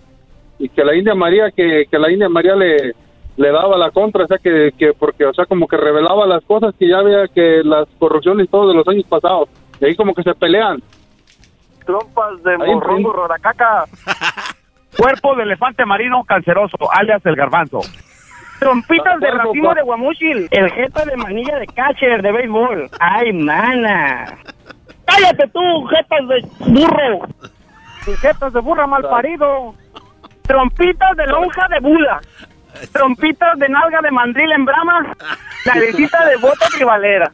Speaker 18: y que la India María que, que la India María le le daba la contra, o sea que, que porque o sea como que revelaba las cosas que ya veía que las corrupciones y todo de los años pasados, y ahí como que se pelean.
Speaker 20: Trompas de morrongo roracaca. [LAUGHS] Cuerpo de elefante marino canceroso, alias el garbanzo. Trompitas de racimo de guamuchil. El jeta de manilla de catcher de béisbol. Ay, mana. Cállate tú, jetas de burro. Jetas de burra mal parido. Trompitas de lonja de bula. Trompitas de nalga de mandril en brama. Narecita de bota tribalera.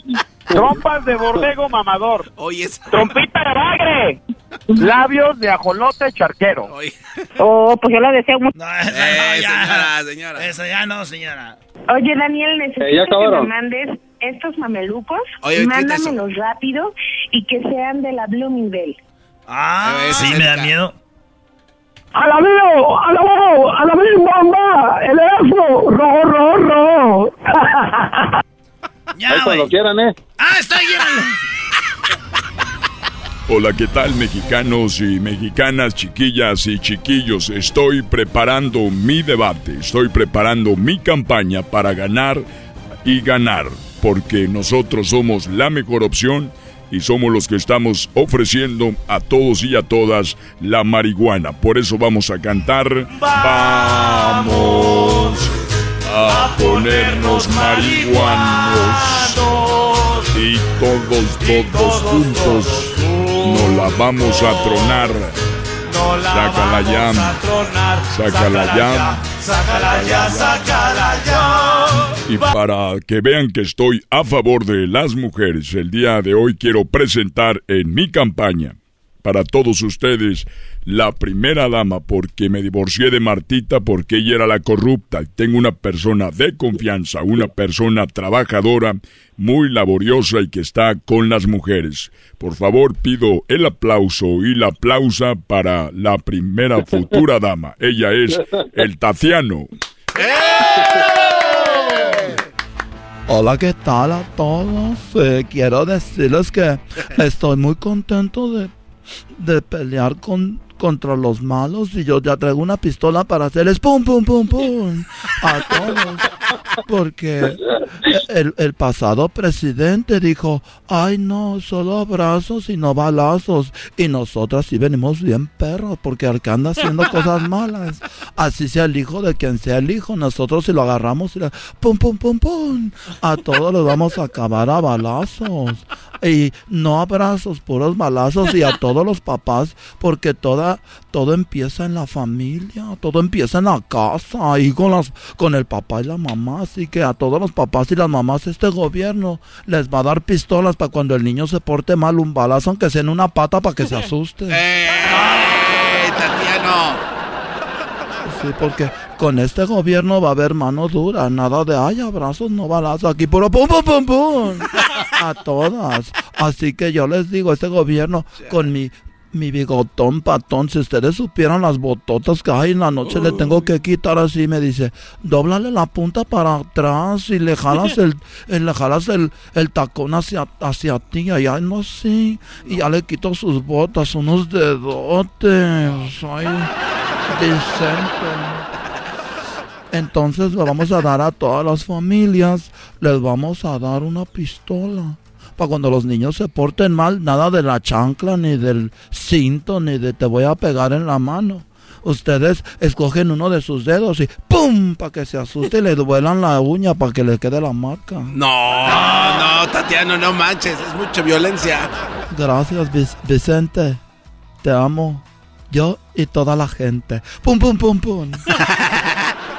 Speaker 20: Trompas de borrego mamador.
Speaker 2: Oye,
Speaker 20: Trompita de bagre. Labios de ajolote charquero.
Speaker 19: Oh, pues yo le deseo mucho.
Speaker 4: No, esa no,
Speaker 2: Eh,
Speaker 4: ya.
Speaker 2: señora, señora.
Speaker 4: Esa ya no, señora.
Speaker 19: Oye, Daniel, necesito
Speaker 18: Eh, ya
Speaker 19: que me mandes estos mamelucos.
Speaker 2: Oye,
Speaker 19: Mándamelos rápido y que sean de la Bloomingdale.
Speaker 4: Ah,
Speaker 2: Eh,
Speaker 4: sí, me da
Speaker 2: la-
Speaker 4: miedo.
Speaker 20: ¡Alabío! ¡Alabío! ¡Alabío, bomba! ¡El Erasmo! ¡Ro, ro, ro!
Speaker 4: Ya,
Speaker 18: Ahí cuando quieran, ¿eh?
Speaker 4: Ah, está bien.
Speaker 7: Hola, ¿qué tal mexicanos y mexicanas, chiquillas y chiquillos? Estoy preparando mi debate, estoy preparando mi campaña para ganar y ganar, porque nosotros somos la mejor opción y somos los que estamos ofreciendo a todos y a todas la marihuana. Por eso vamos a cantar. Vamos a ponernos marihuanos y todos, todos juntos nos la vamos a tronar. Sácala ya, sácala ya,
Speaker 21: sácala ya, sácala ya.
Speaker 7: Y para que vean que estoy a favor de las mujeres, el día de hoy quiero presentar en mi campaña para todos ustedes la primera dama porque me divorcié de Martita porque ella era la corrupta tengo una persona de confianza, una persona trabajadora, muy laboriosa y que está con las mujeres. Por favor pido el aplauso y la aplausa para la primera futura dama. Ella es el Taciano.
Speaker 14: Hola, ¿qué tal a todos? Eh, quiero decirles que estoy muy contento de, de pelear con, contra los malos y yo ya traigo una pistola para hacerles pum, pum, pum, pum a todos. Porque El, pasado presidente dijo, ay no, solo abrazos y no balazos. Y nosotras sí venimos bien perros porque al que anda haciendo cosas malas. Así sea el hijo de quien sea el hijo, nosotros si lo agarramos y le pum pum pum pum, a todos los vamos a acabar a balazos. Y no abrazos, puros balazos y a todos los papás porque toda todo empieza en la familia, todo empieza en la casa y con las con el papá y la mamá, así que a todos los papás y las mamás este gobierno les va a dar pistolas para cuando el niño se porte mal un balazo aunque sea en una pata para que se asuste. [LAUGHS]
Speaker 2: ¡Eh, Tatiano!
Speaker 14: Sí, porque con este gobierno va a haber mano dura, nada de ay abrazos, no balazos, aquí puro pum pum pum pum [LAUGHS] a todas. Así que yo les digo, este gobierno con mi mi bigotón patón, si ustedes supieran las bototas que hay en la noche, le tengo que quitar así, me dice, dóblale la punta para atrás y le jalas el, [LAUGHS] eh, le jalas el, el tacón hacia, hacia ti, allá no sé, y ya le quito sus botas, unos dedotes, ay, decente. Entonces le vamos a dar a todas las familias, les vamos a dar una pistola para cuando los niños se porten mal, nada de la chancla, ni del cinto, ni de te voy a pegar en la mano. Ustedes escogen uno de sus dedos y ¡pum! para que se asuste y le duelan la uña para que le quede la marca.
Speaker 2: No, no, Tatiano, no manches, es mucha violencia.
Speaker 14: Gracias, Vic- Vicente. Te amo. Yo y toda la gente. ¡Pum, pum, pum, pum! [LAUGHS]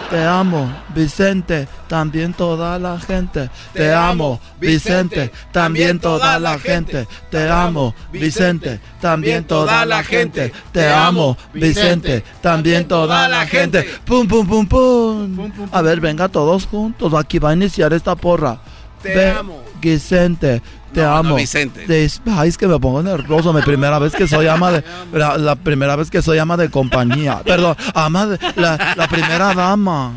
Speaker 14: Te amo, Vicente, también toda la gente. Te amo, Vicente, también toda la gente. Te amo, Vicente, también toda la gente. Te amo, Vicente, también toda la gente. Pum, pum, pum, pum. A ver, venga todos juntos. Aquí va a iniciar esta porra.
Speaker 2: Te amo.
Speaker 14: Vicente, te
Speaker 2: No, no,
Speaker 14: amo.
Speaker 2: Vicente.
Speaker 14: Ay, es que me pongo nervioso. Mi primera vez que soy ama de. [LAUGHS] La, la primera vez que soy ama de compañía. Perdón, ama de. La, la primera dama.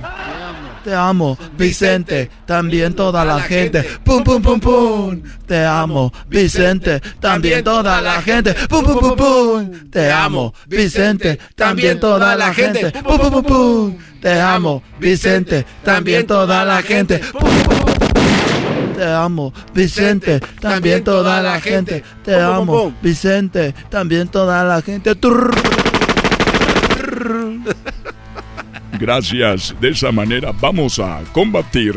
Speaker 14: Te amo, Vicente, también toda la gente. Pum, pum, pum, pum. Te amo, Vicente, también toda la gente. Pum, pum, pum, pum. Te amo, Vicente, también toda la gente. Pum, pum, pum, pum. Te amo, Vicente, también toda la gente. Pum, pum, pum. Te amo, Vicente, también toda la gente. Te amo, Vicente, también toda la gente.
Speaker 7: Gracias. De esa manera vamos a combatir.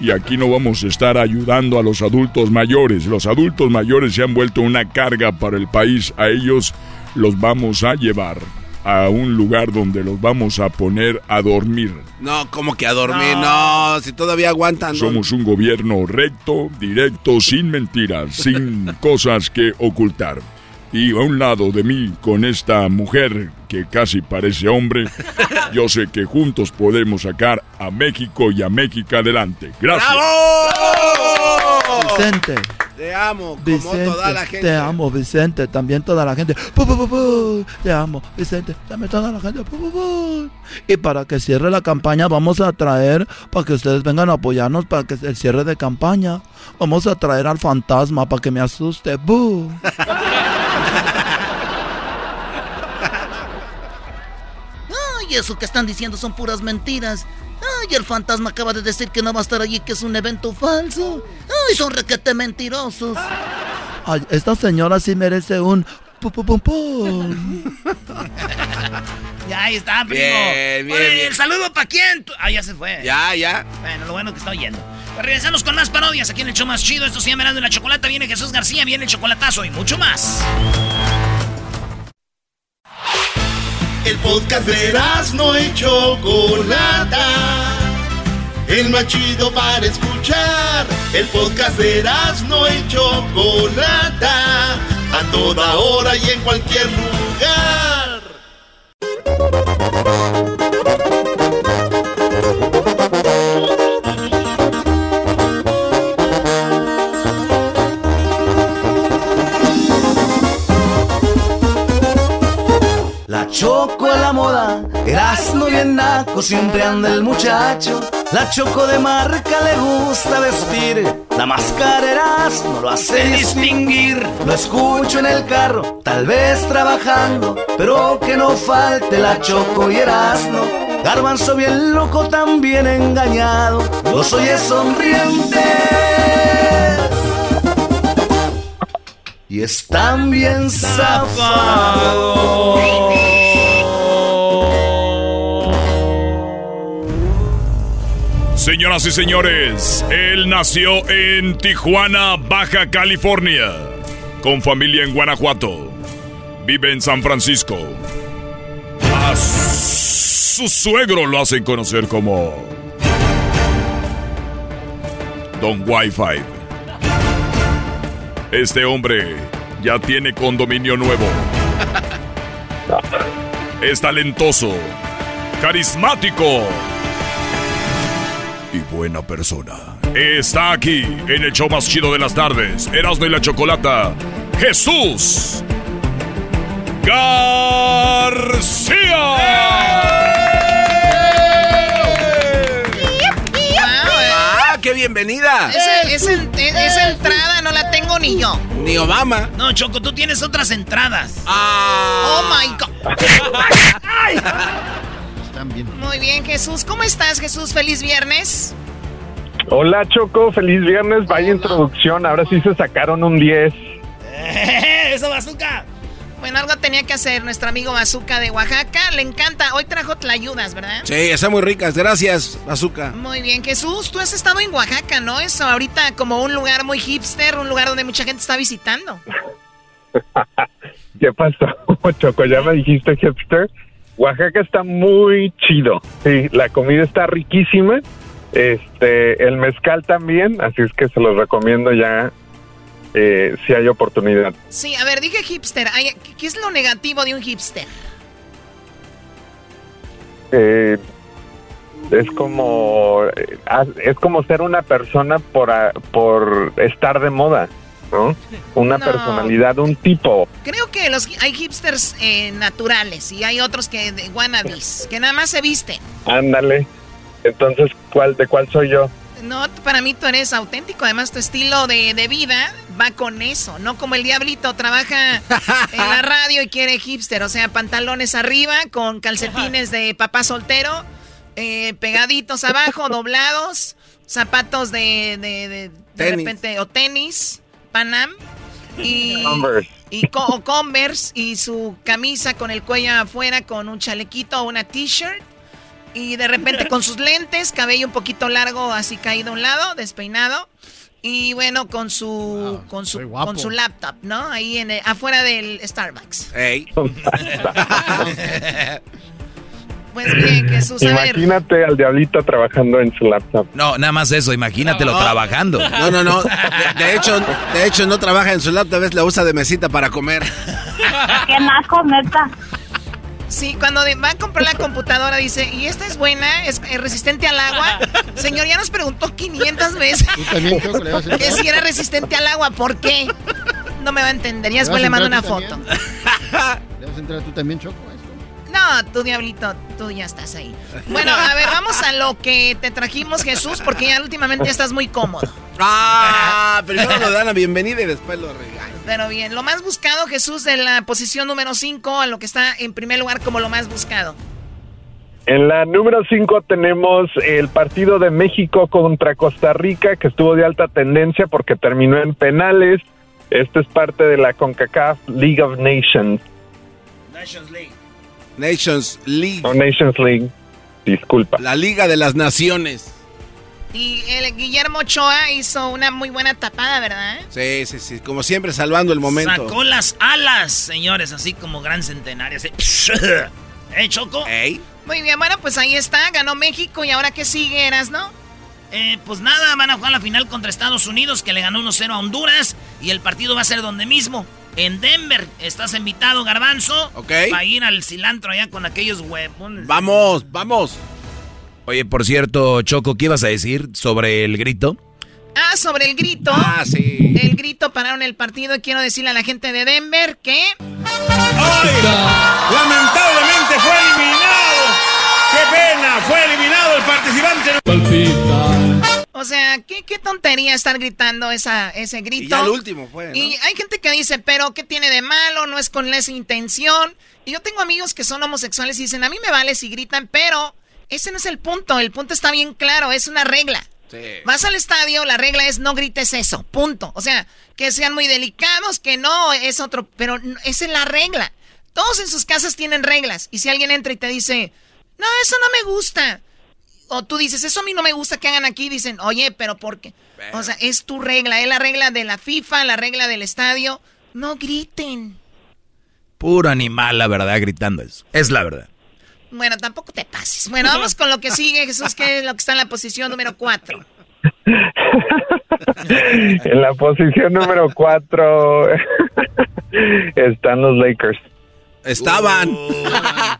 Speaker 7: Y aquí no vamos a estar ayudando a los adultos mayores. Los adultos mayores se han vuelto una carga para el país. A ellos los vamos a llevar a un lugar donde los vamos a poner a dormir.
Speaker 2: No, como que a dormir, no, si todavía aguantan. ¿no?
Speaker 7: Somos un gobierno recto, directo, sin mentiras, [LAUGHS] sin cosas que ocultar. Y a un lado de mí, con esta mujer que casi parece hombre, [LAUGHS] yo sé que juntos podemos sacar a México y a México adelante. Gracias.
Speaker 14: Vicente.
Speaker 2: Te amo, como
Speaker 14: Vicente,
Speaker 2: toda la gente.
Speaker 14: te amo, Vicente, también toda la gente. Pu, pu, pu, pu. Te amo, Vicente, también toda la gente. Y para que cierre la campaña, vamos a traer, para que ustedes vengan a apoyarnos, para que el cierre de campaña, vamos a traer al fantasma para que me asuste. [LAUGHS] ¡Bu!
Speaker 9: Ay, eso que están diciendo son puras mentiras. Ay, el fantasma acaba de decir que no va a estar allí, que es un evento falso. Ay, son requete mentirosos.
Speaker 14: Ay, esta señora sí merece un. pu, pu, pum, pum. [LAUGHS]
Speaker 4: Ya ahí está, primo.
Speaker 2: Bien, bien,
Speaker 4: Oye,
Speaker 2: bien.
Speaker 4: ¿el saludo para quién? Ah, ya se fue.
Speaker 2: Ya, ya.
Speaker 4: Bueno, lo bueno que está oyendo. Pues regresamos con más parodias aquí en el show más chido. Esto se llama y la Chocolata. Viene Jesús García, viene el chocolatazo y mucho más.
Speaker 1: El podcast de no y Chocolata. El más chido para escuchar. El podcast de no y Chocolata. A toda hora y en cualquier lugar.
Speaker 22: La choco a la moda, Erasmo bien naco, siempre anda el muchacho. La choco de marca le gusta vestir, la máscara Erasmo lo hace distinguir. Lo escucho en el carro, tal vez trabajando, pero que no falte la choco y Erasmo.
Speaker 23: Garbanzo bien loco, también engañado. Los oyes sonrientes. Y están bien zafados.
Speaker 7: Señoras y señores, él nació en Tijuana, Baja California, con familia en Guanajuato. Vive en San Francisco. A su suegro lo hacen conocer como Don Wi-Fi. Este hombre ya tiene condominio nuevo. Es talentoso, carismático y buena persona. Está aquí en el show más chido de las tardes, Erasmo y la Chocolata, Jesús García.
Speaker 2: Bienvenida!
Speaker 17: Esa, esa- esa entrada no la tengo ni yo.
Speaker 2: Ni Obama.
Speaker 4: No, Choco, tú tienes otras entradas.
Speaker 17: Oh my God. [LAUGHS]
Speaker 8: Están bien.
Speaker 17: Muy bien, Jesús. ¿Cómo estás, Jesús? Feliz viernes.
Speaker 24: Hola Choco, feliz viernes, vaya introducción, ahora sí se sacaron un 10. [LAUGHS]
Speaker 4: ¡Eso, bazooka!
Speaker 17: Bueno, algo tenía que hacer nuestro amigo Bazooka de Oaxaca. Le encanta. Hoy trajo tlayudas, ¿verdad?
Speaker 2: Sí, están muy ricas. Gracias, Azúcar.
Speaker 17: Muy bien, Jesús. Tú has estado en Oaxaca, ¿no? Es ahorita como un lugar muy hipster, un lugar donde mucha gente está visitando. [LAUGHS]
Speaker 24: ¿Qué pasó [LAUGHS] Choco? ¿Ya me dijiste hipster? Oaxaca está muy chido, sí, la comida está riquísima, este, el mezcal también, así es que se los recomiendo ya eh, si hay oportunidad.
Speaker 17: Sí, a ver, dije hipster. ¿qué- ¿Qué es lo negativo de un hipster?
Speaker 24: Eh, es como eh, es como ser una persona por por estar de moda, ¿no? Una
Speaker 17: No.
Speaker 24: personalidad, un tipo.
Speaker 17: Creo que los hay hipsters eh, naturales y hay otros que de wannabes, que nada más se visten.
Speaker 24: Ándale. Entonces, ¿cuál de cuál soy yo?
Speaker 17: No, para mí tú eres auténtico. Además, tu estilo de, de vida va con eso. No como el diablito trabaja en la [LAUGHS] radio y quiere hipster. O sea, pantalones arriba con calcetines de papá soltero, eh, pegaditos abajo, [LAUGHS] doblados, zapatos de, de, de, repente, o tenis, Panam. Y, y co- o Converse y su camisa con el cuello afuera con un chalequito o una t-shirt. Y de repente con sus lentes, cabello un poquito largo, así caído a un lado, despeinado. Y bueno, con su con su con su laptop, ¿no? Ahí en el- afuera del Starbucks. [LAUGHS] Pues bien, Jesús, a ver.
Speaker 24: Imagínate al diablito trabajando en su laptop.
Speaker 3: No, nada más eso, imagínatelo
Speaker 2: No.
Speaker 3: trabajando.
Speaker 2: No, no, no. De, de hecho, de hecho, no trabaja en su laptop, vez la usa de mesita para comer.
Speaker 19: ¿Qué más, neta?
Speaker 17: Sí, cuando va a comprar la computadora dice, ¿y esta es buena? ¿Es eh, resistente al agua? [LAUGHS] Señor, ya nos preguntó 500 veces
Speaker 8: también, Choco, le vas a [LAUGHS]
Speaker 17: que si era resistente al agua. ¿Por qué? No me va a entender. Ya después le mando una foto.
Speaker 8: ¿Le vas a entrar tú también, Choco?
Speaker 17: No, tú diablito, tú ya estás ahí. Bueno, a ver, vamos a lo que te trajimos, Jesús, porque ya últimamente ya estás muy cómodo.
Speaker 2: Ah, primero lo dan la bienvenida y después lo regañan.
Speaker 17: Pero bien, lo más buscado, Jesús, de la posición número 5 a lo que está en primer lugar como lo más buscado.
Speaker 24: En la número 5 tenemos el partido de México contra Costa Rica, que estuvo de alta tendencia porque terminó en penales. Este es parte de la CONCACAF League of Nations.
Speaker 4: Nations League.
Speaker 2: Nations League.
Speaker 24: O Nations League. Disculpa.
Speaker 2: La Liga de las Naciones.
Speaker 17: Y el Guillermo Ochoa hizo una muy buena tapada, ¿verdad?
Speaker 2: Sí, sí, sí. Como siempre, salvando el momento.
Speaker 4: Sacó las alas, señores, así como gran centenario. así. [LAUGHS] ¿Eh, Choco?
Speaker 17: Muy bien, bueno, pues ahí está, ganó México y ahora qué sigue, Eras, no?
Speaker 4: Eh, pues nada, van a jugar la final contra Estados Unidos, que le ganó 1-0 a Honduras. Y el partido va a ser donde mismo, en Denver. Estás invitado, Garbanzo.
Speaker 2: Ok.
Speaker 4: Para ir al cilantro allá con aquellos huevones.
Speaker 2: Vamos, vamos.
Speaker 3: Oye, por cierto, Choco, ¿qué ibas a decir sobre el grito?
Speaker 17: Ah, sobre el grito.
Speaker 2: Ah, sí.
Speaker 17: El grito pararon el partido y quiero decirle a la gente de Denver que...
Speaker 25: Lamentablemente fue eliminado. ¡Qué pena! Fue eliminado el participante.
Speaker 17: O sea, ¿qué, qué tontería estar gritando esa, ese grito.
Speaker 2: Y ya el último fue, ¿no?
Speaker 17: Y hay gente que dice, pero ¿qué tiene de malo? No es con esa intención. Y yo tengo amigos que son homosexuales y dicen, a mí me vale si gritan, pero Ese no es el punto, el punto está bien claro, es una regla. Vas al estadio, la regla es no grites eso, punto. O sea, que sean muy delicados, que no, es otro, pero esa es la regla. Todos en sus casas tienen reglas. Y si alguien entra y te dice, no, eso no me gusta. O tú dices, eso a mí no me gusta que hagan aquí, dicen, oye, pero ¿por qué? O sea, es tu regla, es la regla de la FIFA, la regla del estadio. No griten.
Speaker 3: Puro animal, la verdad, gritando eso. Es la verdad.
Speaker 17: Bueno, tampoco te pases. Bueno, vamos con lo que sigue, Jesús, que es lo que está en la posición número 4. [LAUGHS]
Speaker 24: en la posición número 4 [LAUGHS] están los Lakers.
Speaker 2: Estaban.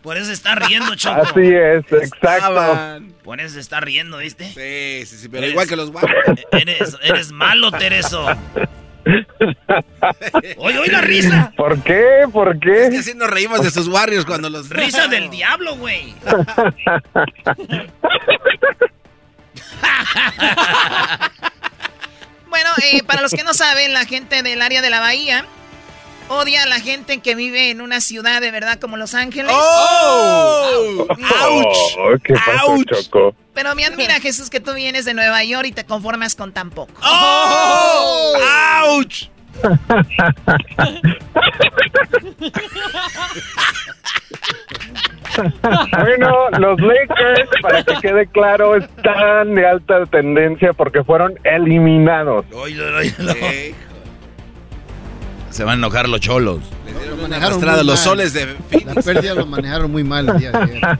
Speaker 4: por eso está riendo, Choco.
Speaker 24: Así es, exacto.
Speaker 4: Por eso se está riendo, ¿viste?
Speaker 2: Sí, sí, sí, pero igual que los guapos. [LAUGHS]
Speaker 4: Eres, eres malo, Tereso. Oye, oye la risa.
Speaker 24: ¿Por qué? ¿Por qué?
Speaker 2: Es que así nos reímos de sus barrios cuando los...
Speaker 4: Risa del diablo, güey. [LAUGHS]
Speaker 17: bueno, eh, para los que no saben, la gente del área de la bahía odia a la gente que vive en una ciudad de verdad como Los Ángeles.
Speaker 24: ¡Oh! ¡Auch! ¿Qué pasó, Choco?
Speaker 17: Pero me admira, Jesús, que tú vienes de Nueva York y te conformas con tan poco.
Speaker 2: ¡Oh! ¡Auch!
Speaker 24: bueno, los Lakers, para que quede claro, están de alta tendencia porque fueron eliminados.
Speaker 3: Se van a enojar los cholos.
Speaker 2: Lo manejaron muy los soles de
Speaker 8: Phoenix. La pérdida lo manejaron muy mal el día de ayer. [LAUGHS]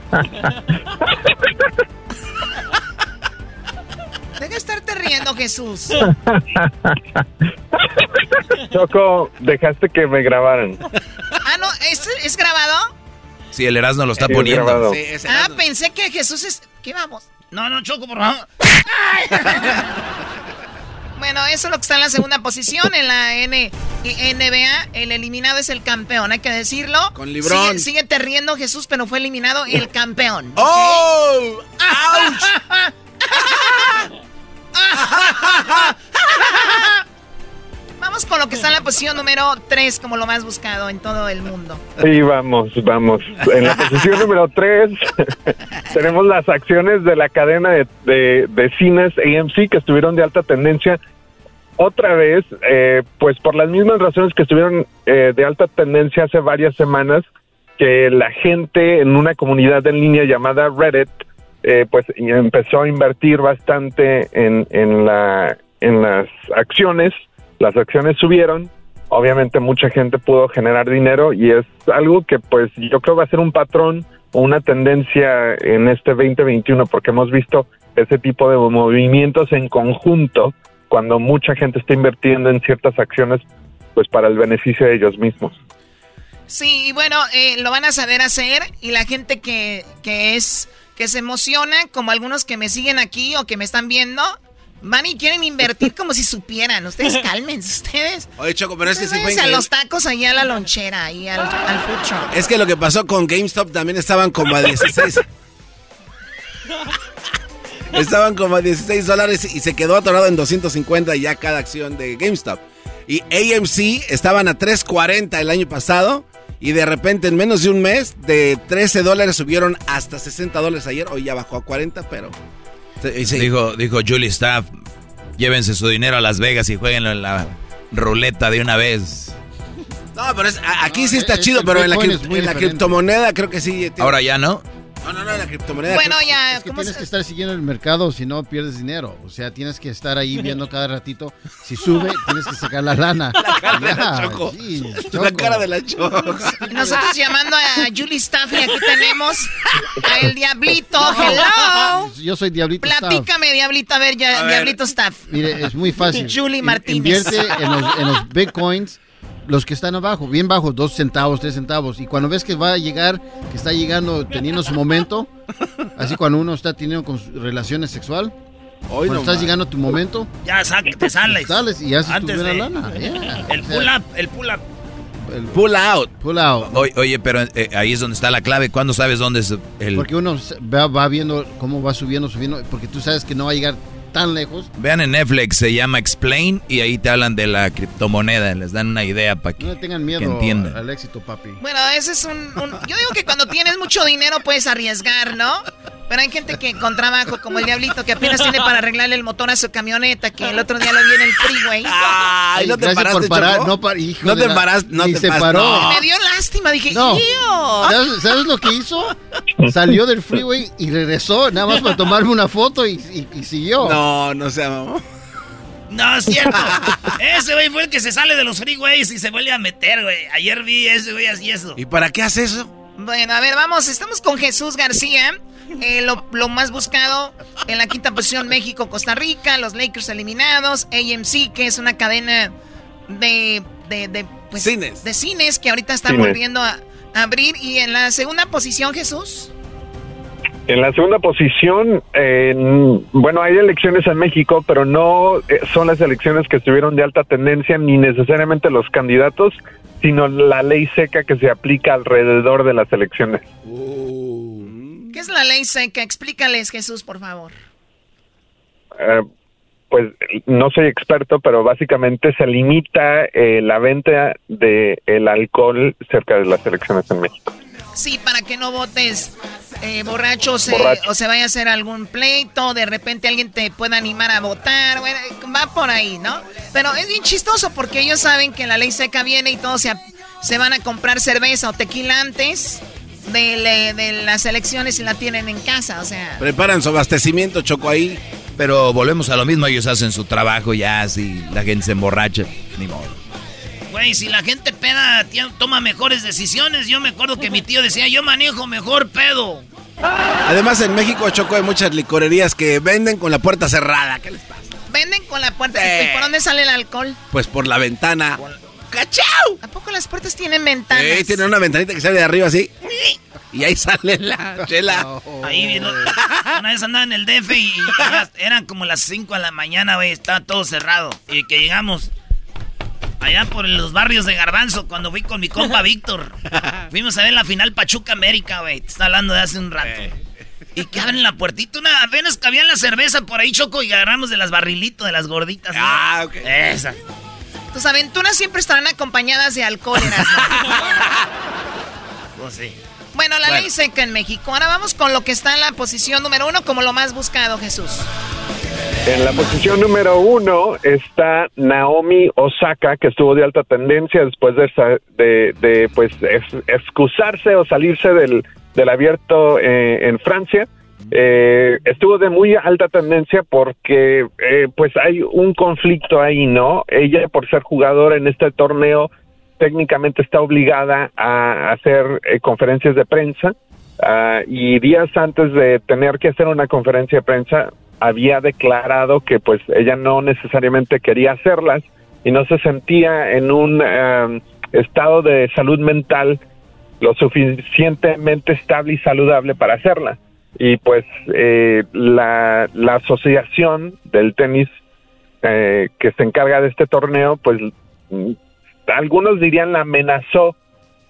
Speaker 17: Deja estarte riendo, Jesús.
Speaker 24: Choco, dejaste que me grabaran.
Speaker 17: Ah, no, ¿es, es grabado?
Speaker 3: Sí, el Erasmo lo está
Speaker 24: Sí,
Speaker 3: poniendo.
Speaker 2: Sí,
Speaker 17: Ah, pensé que Jesús es... ¿Qué vamos?
Speaker 4: No, no, Choco, por favor. [LAUGHS]
Speaker 17: Bueno, eso es lo que está en la segunda posición en la N NBA. El eliminado es el campeón, hay que decirlo.
Speaker 2: Con Librón.
Speaker 17: Sigue, síguete riendo, Jesús, pero fue eliminado el [LAUGHS] campeón.
Speaker 2: ¡Oh! ¡Auch! [LAUGHS] [LAUGHS]
Speaker 17: Vamos con lo que está en la posición número 3 como lo más buscado en todo el mundo.
Speaker 24: Sí, vamos, vamos. En la posición número 3 [LAUGHS] tenemos las acciones de la cadena de, de- cines AMC que estuvieron de alta tendencia. Otra vez, eh, pues por las mismas razones que estuvieron eh, de alta tendencia hace varias semanas, que la gente en una comunidad en línea llamada Reddit, eh, pues empezó a invertir bastante en, en, la, en las acciones. Las acciones subieron, obviamente mucha gente pudo generar dinero y es algo que pues yo creo va a ser un patrón o una tendencia en este 2021 porque hemos visto ese tipo de movimientos en conjunto cuando mucha gente está invirtiendo en ciertas acciones pues para el beneficio de ellos mismos.
Speaker 17: Sí, y bueno, eh, lo van a saber hacer y la gente que, que es que se emociona, como algunos que me siguen aquí o que me están viendo, van y quieren invertir como si supieran. Ustedes [LAUGHS] cálmense, ustedes.
Speaker 2: Oye, Choco, pero es que sí fue
Speaker 17: a los tacos allá a la lonchera, ahí al, al food truck.
Speaker 2: Es que lo que pasó con GameStop también estaban como a 16. [LAUGHS] estaban como a 16 dólares y se quedó atorado en 250 ya cada acción de GameStop. Y AMC estaban a 3.40 el año pasado y de repente en menos de un mes de 13 dólares subieron hasta 60 dólares ayer. Hoy ya bajó a 40, pero... Sí, sí.
Speaker 3: Dijo, dijo Julie Staff, llévense su dinero a Las Vegas y jueguenlo en la ruleta de una vez.
Speaker 2: No, pero es- aquí sí está
Speaker 8: es-
Speaker 2: chido, pero en la, en la criptomoneda creo que sí. tiene-
Speaker 3: Ahora ya no.
Speaker 2: No, no, no, la criptomoneda.
Speaker 17: Bueno, ya,
Speaker 8: Es que
Speaker 17: ¿cómo
Speaker 8: tienes
Speaker 17: se-
Speaker 8: que estar siguiendo el mercado, si no pierdes dinero. O sea, tienes que estar ahí viendo cada ratito. Si sube, tienes que sacar la lana. [LAUGHS]
Speaker 2: La cara de la Choco.
Speaker 8: sí,
Speaker 2: La cara de la Choco.
Speaker 17: Nosotros llamando a Julie Staff y aquí tenemos a el Diablito. Hello.
Speaker 8: Yo soy Diablito Staff.
Speaker 17: Platícame, Diablito, a ver, ya,
Speaker 2: A ver.
Speaker 17: Diablito Staff.
Speaker 8: Mire, es muy fácil.
Speaker 17: Julie Martínez.
Speaker 8: Invierte en los, en los bitcoins, los que están abajo, bien bajos, dos centavos, tres centavos. Y cuando ves que va a llegar, que está llegando, teniendo su momento, así cuando uno está teniendo con su- relaciones sexual,
Speaker 2: Hoy
Speaker 8: cuando
Speaker 2: no
Speaker 8: estás llegando a tu momento,
Speaker 4: Ya sa- te sales.
Speaker 8: sales y haces tu
Speaker 4: Antes
Speaker 8: buena
Speaker 4: de-
Speaker 8: lana. [LAUGHS] yeah.
Speaker 4: El
Speaker 8: O
Speaker 4: pull up, el pull up.
Speaker 8: el
Speaker 2: Pull out.
Speaker 8: pull out.
Speaker 3: Oye, oye, pero eh, ahí es donde está la clave. ¿Cuándo sabes dónde es el...?
Speaker 8: Porque uno va, va viendo cómo va subiendo, subiendo, porque tú sabes que no va a llegar tan lejos.
Speaker 3: Vean en Netflix, se llama Explain y ahí te hablan de la criptomoneda. Les dan una idea para que,
Speaker 8: No le tengan
Speaker 3: que
Speaker 8: miedo
Speaker 3: entiendan.
Speaker 8: al éxito, papi.
Speaker 17: Bueno, ese es un, un- Yo digo que cuando tienes mucho dinero puedes arriesgar, ¿no? Pero hay gente que con trabajo, como el diablito, que apenas tiene para arreglarle el motor a su camioneta, que el otro día lo vi en el freeway.
Speaker 2: Ay, no te
Speaker 8: Gracias
Speaker 2: paraste,
Speaker 8: por parar, no, par- hijo
Speaker 2: No
Speaker 8: de
Speaker 2: te
Speaker 8: la-
Speaker 2: paras, no te
Speaker 8: se paró.
Speaker 2: no.
Speaker 17: Me dio lástima, dije,
Speaker 8: No. ¿Sabes, sabes lo que hizo? Salió del freeway y regresó nada más para tomarme una foto y, y- y siguió.
Speaker 2: No, no sea mamá.
Speaker 4: No, es cierto. ese güey fue el que se sale de los freeways y se vuelve a meter, güey. Ayer vi ese güey así eso.
Speaker 2: ¿Y para qué hace eso?
Speaker 17: Bueno, a ver, vamos, estamos con Jesús García. eh, lo, lo más buscado en la quinta posición, México, Costa Rica, los Lakers eliminados, AMC, que es una cadena de, de, de, pues,
Speaker 2: Cines.
Speaker 17: de cines que ahorita están
Speaker 24: Cines.
Speaker 17: volviendo a, abrir. Y en la segunda posición, Jesús.
Speaker 24: En la segunda posición, eh, bueno, hay elecciones en México, pero no eh, son las elecciones que estuvieron de alta tendencia, ni necesariamente los candidatos, sino la ley seca que se aplica alrededor de las elecciones.
Speaker 17: ¿Qué es la ley seca? Explícales, Jesús, por favor.
Speaker 24: Eh, pues no soy experto, pero básicamente se limita eh, la venta de el alcohol cerca de las elecciones en México.
Speaker 17: Sí, para que no votes eh, borrachos eh,
Speaker 24: Borracho.
Speaker 17: o se vaya a hacer algún pleito, de repente alguien te pueda animar a votar, bueno, va por ahí, ¿no? Pero es bien chistoso porque ellos saben que la ley seca viene y todos se, se van a comprar cerveza o tequila antes de, de las elecciones y la tienen en casa, o sea...
Speaker 2: Preparan su abastecimiento, Choco, ahí.
Speaker 3: Pero volvemos a lo mismo, ellos hacen su trabajo ya, si la gente se emborracha, ni modo.
Speaker 4: Güey, si la gente peda tía- toma mejores decisiones, yo me acuerdo que mi tío decía, yo manejo mejor pedo.
Speaker 2: Además, en México, Choco, hay muchas licorerías que venden con la puerta cerrada. ¿Qué les pasa?
Speaker 17: Venden con la puerta.
Speaker 2: Sí.
Speaker 17: ¿Y por dónde sale el alcohol?
Speaker 2: Pues por la ventana.
Speaker 17: ¡Cachau! ¿A poco las puertas tienen ventanas?
Speaker 2: Sí, tiene una ventanita que sale de arriba así. Y ahí sale la [LAUGHS] chela.
Speaker 4: Ahí vino. [LAUGHS] Una vez andaba en el DF y, eran como las 5 de la mañana, güey. Estaba todo cerrado. Y que llegamos allá por los barrios de Garbanzo cuando fui con mi compa Víctor. [LAUGHS] Fuimos a ver la final Pachuca América, güey. Te está hablando de hace un rato. Y que abren la puertita, una, apenas cabía la cerveza por ahí, Choco, y agarramos de las barrilitos, de las gorditas. ¿no?
Speaker 2: Ah, ok.
Speaker 4: Esa.
Speaker 17: Tus aventuras siempre estarán acompañadas de alcohol, Erasmo.
Speaker 4: Pues sí.
Speaker 17: Bueno, la
Speaker 4: Bueno.
Speaker 17: ley seca en México. Ahora vamos con lo que está en la posición número uno como lo más buscado, Jesús.
Speaker 24: En la posición número uno está Naomi Osaka, que estuvo de alta tendencia después de, de, de, pues ex- excusarse o salirse del, del abierto eh, en Francia. Eh, estuvo de muy alta tendencia porque eh, pues hay un conflicto ahí, ¿no? Ella por ser jugadora en este torneo técnicamente está obligada a hacer eh, conferencias de prensa ah, y días antes de tener que hacer una conferencia de prensa había declarado que pues ella no necesariamente quería hacerlas y no se sentía en un eh, estado de salud mental lo suficientemente estable y saludable para hacerla. Y pues eh, la, la asociación del tenis eh, que se encarga de este torneo, pues algunos dirían la amenazó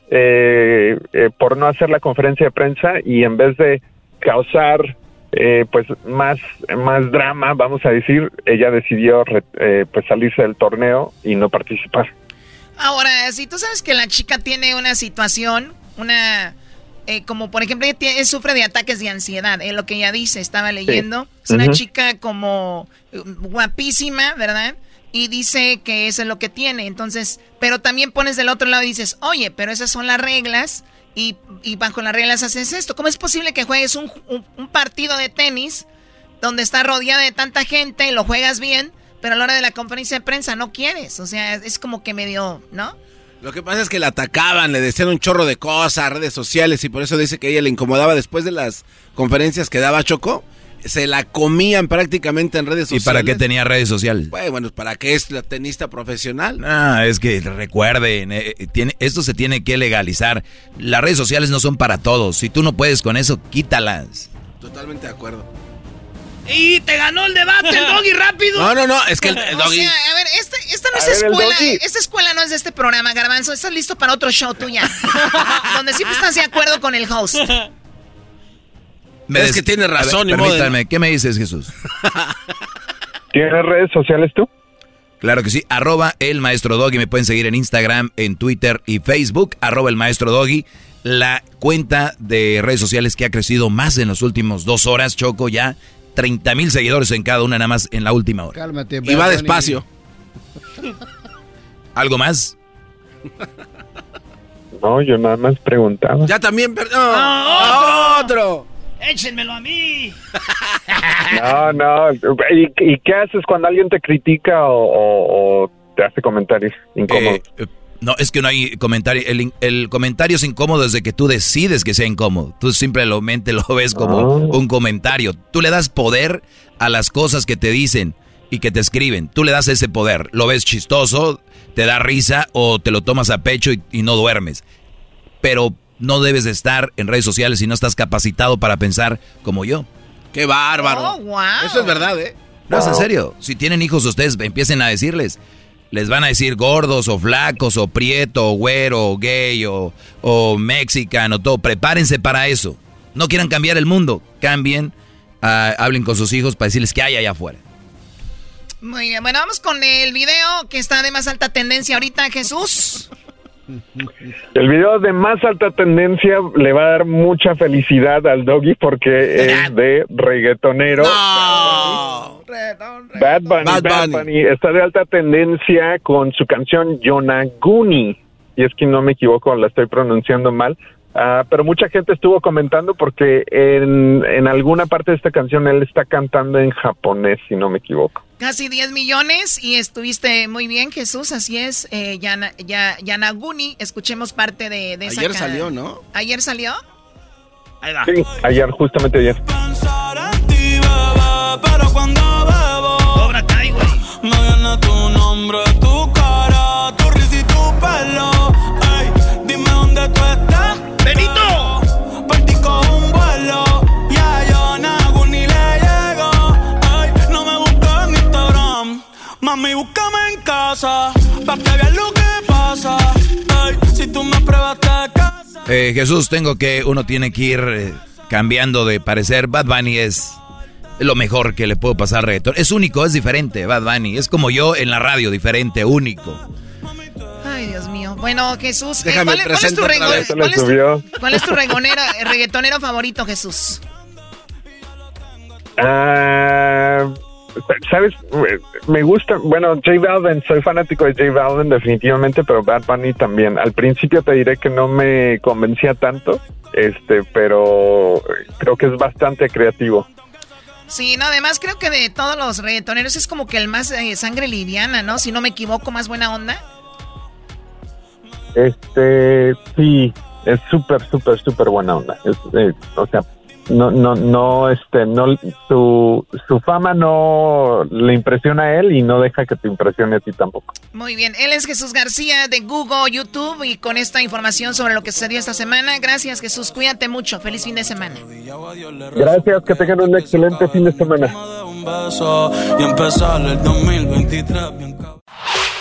Speaker 24: eh, eh, por no hacer la conferencia de prensa y en vez de causar eh, pues más más drama vamos a decir ella decidió eh, pues salirse del torneo y no participar
Speaker 17: Ahora, si tú sabes que la chica tiene una situación, una... eh, como por ejemplo, ella tiene- sufre de ataques de ansiedad, es lo que ella dice, estaba leyendo. Es una chica como guapísima, ¿verdad? Y dice que eso es lo que tiene. Entonces, pero también pones del otro lado y dices, oye, pero esas son las reglas y, y bajo las reglas haces esto. ¿Cómo es posible que juegues un, un- partido de tenis donde está rodeada de tanta gente, lo juegas bien, pero a la hora de la conferencia de prensa no quieres? O sea, es como que medio, ¿no?
Speaker 2: Lo que pasa es que la atacaban, le decían un chorro de cosas, redes sociales, y por eso dice que ella le incomodaba después de las conferencias que daba Choco. Se la comían prácticamente en redes
Speaker 3: ¿Y
Speaker 2: sociales.
Speaker 3: para qué tenía redes sociales?
Speaker 2: Bueno, bueno, ¿para qué es la tenista profesional?
Speaker 3: Ah, es que recuerden, eh, eh, tiene, esto se tiene que legalizar. Las redes sociales no son para todos. Si tú no puedes con eso, quítalas.
Speaker 2: Totalmente de acuerdo.
Speaker 4: Y te ganó el debate, el doggy rápido.
Speaker 2: No, no, no, es que el, el
Speaker 17: O
Speaker 2: doggy...
Speaker 17: sea, a ver, este- esta no es
Speaker 2: ver,
Speaker 17: escuela,
Speaker 2: doggy.
Speaker 17: esta escuela no es de este programa, Garbanzo. Estás listo para otro show tuya. [LAUGHS] donde siempre estás de acuerdo con el host.
Speaker 3: Me
Speaker 2: Es
Speaker 3: des-
Speaker 2: que tiene
Speaker 3: ver,
Speaker 2: razón, de-
Speaker 3: Permítanme, ¿qué me dices, Jesús? [LAUGHS]
Speaker 24: ¿tienes redes sociales tú?
Speaker 3: Claro que sí, arroba el maestro Doggy, me pueden seguir en Instagram, en Twitter y Facebook, arroba el maestro Doggy.
Speaker 5: la cuenta de redes sociales que ha crecido más en las últimas dos horas, Choco, ya 30 mil seguidores en cada una, nada más en la última hora.
Speaker 8: Cálmate.
Speaker 2: Y va despacio. [LAUGHS]
Speaker 5: ¿Algo más?
Speaker 24: No, yo nada más preguntaba.
Speaker 2: Ya también, perdón.
Speaker 4: Ah,
Speaker 2: otro.
Speaker 4: Échenmelo a mí. [LAUGHS]
Speaker 24: No, no. ¿Y, y qué haces cuando alguien te critica o, o- o te hace comentarios incómodos?
Speaker 5: Eh, eh, no, es que no hay comentario. El, comentario es incómodo desde que tú decides que sea incómodo. Tú simplemente lo ves como
Speaker 24: Ah.
Speaker 5: un comentario. Tú le das poder a las cosas que te dicen y que te escriben. Tú le das ese poder. Lo ves chistoso, te da risa o te lo tomas a pecho y, y no duermes. Pero no debes de estar en redes sociales si no estás capacitado para pensar como yo.
Speaker 2: Qué bárbaro.
Speaker 17: Oh, wow.
Speaker 2: Eso es verdad, ¿eh?
Speaker 5: No, es en serio. Si tienen hijos ustedes, empiecen a decirles. Les van a decir gordos o flacos o prieto o güero o gay o, o mexicano, todo. Prepárense para eso. No quieran cambiar el mundo. Cambien, ah, hablen con sus hijos para decirles que hay allá afuera.
Speaker 17: Muy bien, bueno, vamos con el video que está de más alta tendencia ahorita, Jesús.
Speaker 24: El video de más alta tendencia le va a dar mucha felicidad al doggy porque es de reggaetonero. Bad Bunny,
Speaker 2: Bad
Speaker 24: Bad
Speaker 2: Bunny.
Speaker 24: Bunny está de alta tendencia con su canción Yonaguni. Y es que no me equivoco, la estoy pronunciando mal. Ah, pero mucha gente estuvo comentando porque en, en alguna parte de esta canción él está cantando en japonés, si no me equivoco.
Speaker 17: Casi 10 millones y estuviste muy bien, Jesús, así es. Eh, Yana- Ya- Yanaguni, escuchemos parte de, de esa
Speaker 2: Ayer salió, ¿no?
Speaker 17: ¿Ayer salió?
Speaker 4: Ahí va.
Speaker 24: Sí, ayer, justamente ayer.
Speaker 26: Pero cuando bebo,
Speaker 4: Cobra Kai, güey.
Speaker 26: me viene tu nombre, tu cara, tu risa y tu pelo. Ey, dime dónde tú estás.
Speaker 4: ¡Benito!
Speaker 26: Casa. Pa' que veas lo que pasa. Ey, si tú me pruebas te casa.
Speaker 5: Eh, Jesús, tengo que, uno tiene que ir eh, cambiando de parecer. Bad Bunny es lo mejor que le puedo pasar al reggaetón. Es único, es diferente, Bad Bunny. Es como yo en la radio, diferente, único.
Speaker 17: Ay, Dios mío. Bueno, Jesús, eh,
Speaker 2: Déjame
Speaker 17: ¿cuál, cuál es tu,
Speaker 2: vez.
Speaker 17: Cuál es tu- cuál es tu reggaetonero favorito, Jesús?
Speaker 24: Ah, ¿Sabes? Me gusta, bueno, J Balvin, soy fanático de J Balvin definitivamente, pero Bad Bunny también. Al principio te diré que no me convencía tanto, este, pero creo que es bastante creativo.
Speaker 17: Sí, no, además creo que de todos los reggaetoneros es como que el más eh, sangre liviana, ¿no? Si no me equivoco, más buena onda.
Speaker 24: Este, sí, es súper, súper, súper buena onda. Es, eh, o sea, no, no, no, este, no, su, su fama no le impresiona a él y no deja que te impresione a ti tampoco.
Speaker 17: Muy bien, él es Jesús García de Google, YouTube y con esta información sobre lo que sucedió esta semana. Gracias Jesús, cuídate mucho, feliz fin de semana.
Speaker 24: Gracias, que tengan un excelente fin de semana.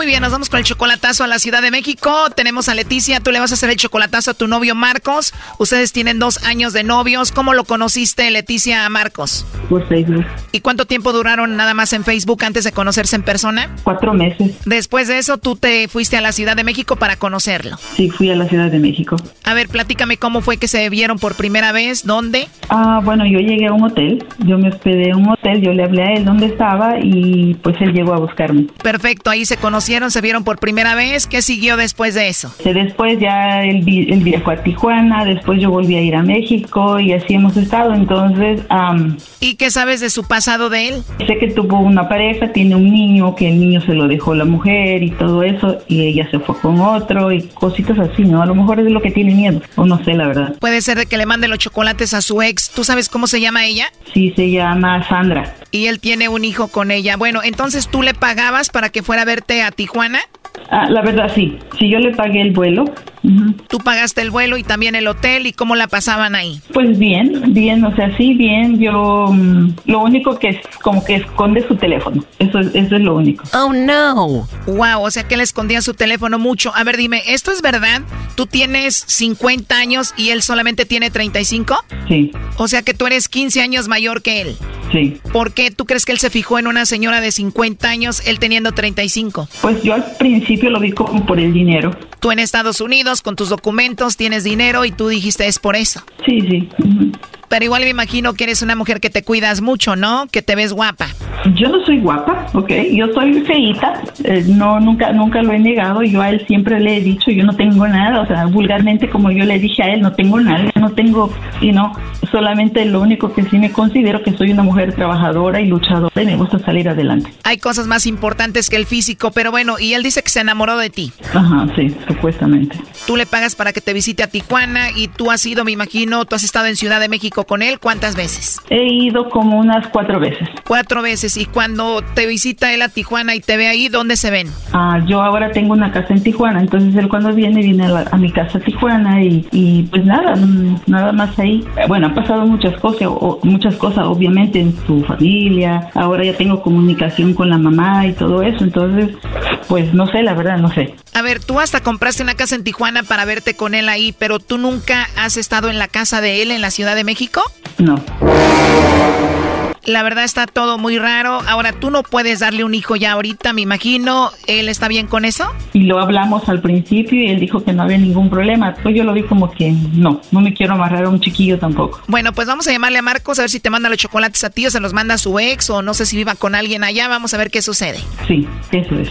Speaker 17: Muy bien, nos vamos con el chocolatazo a la Ciudad de México. Tenemos a Leticia, tú le vas a hacer el chocolatazo a tu novio Marcos. Ustedes tienen dos años de novios. ¿Cómo lo conociste, Leticia, a Marcos?
Speaker 27: Por Facebook.
Speaker 17: ¿Y cuánto tiempo duraron nada más en Facebook antes de conocerse en persona?
Speaker 27: Cuatro meses.
Speaker 17: Después de eso, tú te fuiste a la Ciudad de México para conocerlo.
Speaker 27: Sí, fui a la Ciudad de México.
Speaker 17: A ver, platícame cómo fue que se vieron por primera vez, dónde.
Speaker 27: Ah, bueno, yo llegué a un hotel. Yo me hospedé en un hotel. Yo le hablé a él dónde estaba y pues él llegó a buscarme.
Speaker 17: Perfecto, ahí se conocieron conocieron, se vieron por primera vez. ¿Qué siguió después de eso?
Speaker 27: Después ya él, él viajó a Tijuana, después yo volví a ir a México y así hemos estado. Entonces, am,
Speaker 17: ¿Y qué sabes de su pasado de él?
Speaker 27: sé que tuvo una pareja, tiene un niño, que el niño se lo dejó la mujer y todo eso, y ella se fue con otro y cositas así, ¿no? A lo mejor es lo que tiene miedo, o no sé la verdad.
Speaker 17: Puede ser de que le mande los chocolates a su ex. ¿Tú sabes cómo se llama ella?
Speaker 27: Sí, se llama Sandra.
Speaker 17: Y él tiene un hijo con ella. Bueno, entonces tú le pagabas para que fuera a verte a Tijuana.
Speaker 27: Ah, la verdad sí, si yo le pagué el vuelo,
Speaker 17: Tú pagaste el vuelo y también el hotel y cómo la pasaban ahí.
Speaker 27: pues bien, bien, o sea, sí, bien, yo mm, lo único que es como que esconde su teléfono, eso, es- eso es lo único.
Speaker 17: Oh no. Wow, o sea que le escondía su teléfono mucho. A ver, dime, ¿esto es verdad? ¿Tú tienes 50 años y él solamente tiene 35?
Speaker 27: Sí,
Speaker 17: O sea que tú eres 15 años mayor que él.
Speaker 27: sí.
Speaker 17: ¿Por qué tú crees que él se fijó en una señora de 50 años, él teniendo 35?
Speaker 27: Pues yo al principio lo vi como por el dinero.
Speaker 17: Tú en Estados Unidos, con tus documentos, tienes dinero y tú dijiste es por eso.
Speaker 27: Sí, sí.
Speaker 17: Pero igual me imagino que eres una mujer que te cuidas mucho, ¿no? Que te ves guapa.
Speaker 27: Yo no soy guapa, ¿ok? Yo soy feíta, eh, no, nunca, nunca lo he negado, yo a él siempre le he dicho, yo no tengo nada, o sea, vulgarmente como yo le dije a él, no tengo nada, no tengo, y no, solamente lo único que sí me considero que soy una mujer trabajadora y luchadora y me gusta salir adelante.
Speaker 17: Hay cosas más importantes que el físico, pero bueno, y él dice que se enamoró de ti.
Speaker 27: Ajá, sí, supuestamente.
Speaker 17: Tú le pagas para que te visite a Tijuana y tú has ido, me imagino, tú has estado en Ciudad de México con él, ¿cuántas veces?
Speaker 27: He ido como unas cuatro veces.
Speaker 17: Cuatro veces. Y cuando te visita él a Tijuana y te ve ahí, ¿dónde se ven?
Speaker 27: Ah, yo ahora tengo una casa en Tijuana, entonces él cuando viene, viene a, la- a mi casa a Tijuana y, y pues nada, mm, nada más ahí. Eh, Bueno, han pasado muchas cosas, o- muchas cosas obviamente en su familia, ahora ya tengo comunicación con la mamá y todo eso, entonces pues no sé, la verdad no sé.
Speaker 17: A ver, tú hasta compraste una casa en Tijuana para verte con él ahí, pero tú nunca has estado en la casa de él en la Ciudad de México?
Speaker 27: No.
Speaker 17: La verdad está todo muy raro. Ahora, tú no puedes darle un hijo ya ahorita, me imagino. ¿Él está bien con eso?
Speaker 27: Y lo hablamos al principio y él dijo que no había ningún problema, pues yo lo vi como que no, no me quiero amarrar a un chiquillo tampoco.
Speaker 17: Bueno, pues vamos a llamarle a Marcos a ver si te manda los chocolates a ti o se los manda a su ex o no sé si viva con alguien allá. Vamos a ver qué sucede.
Speaker 27: Sí, eso es.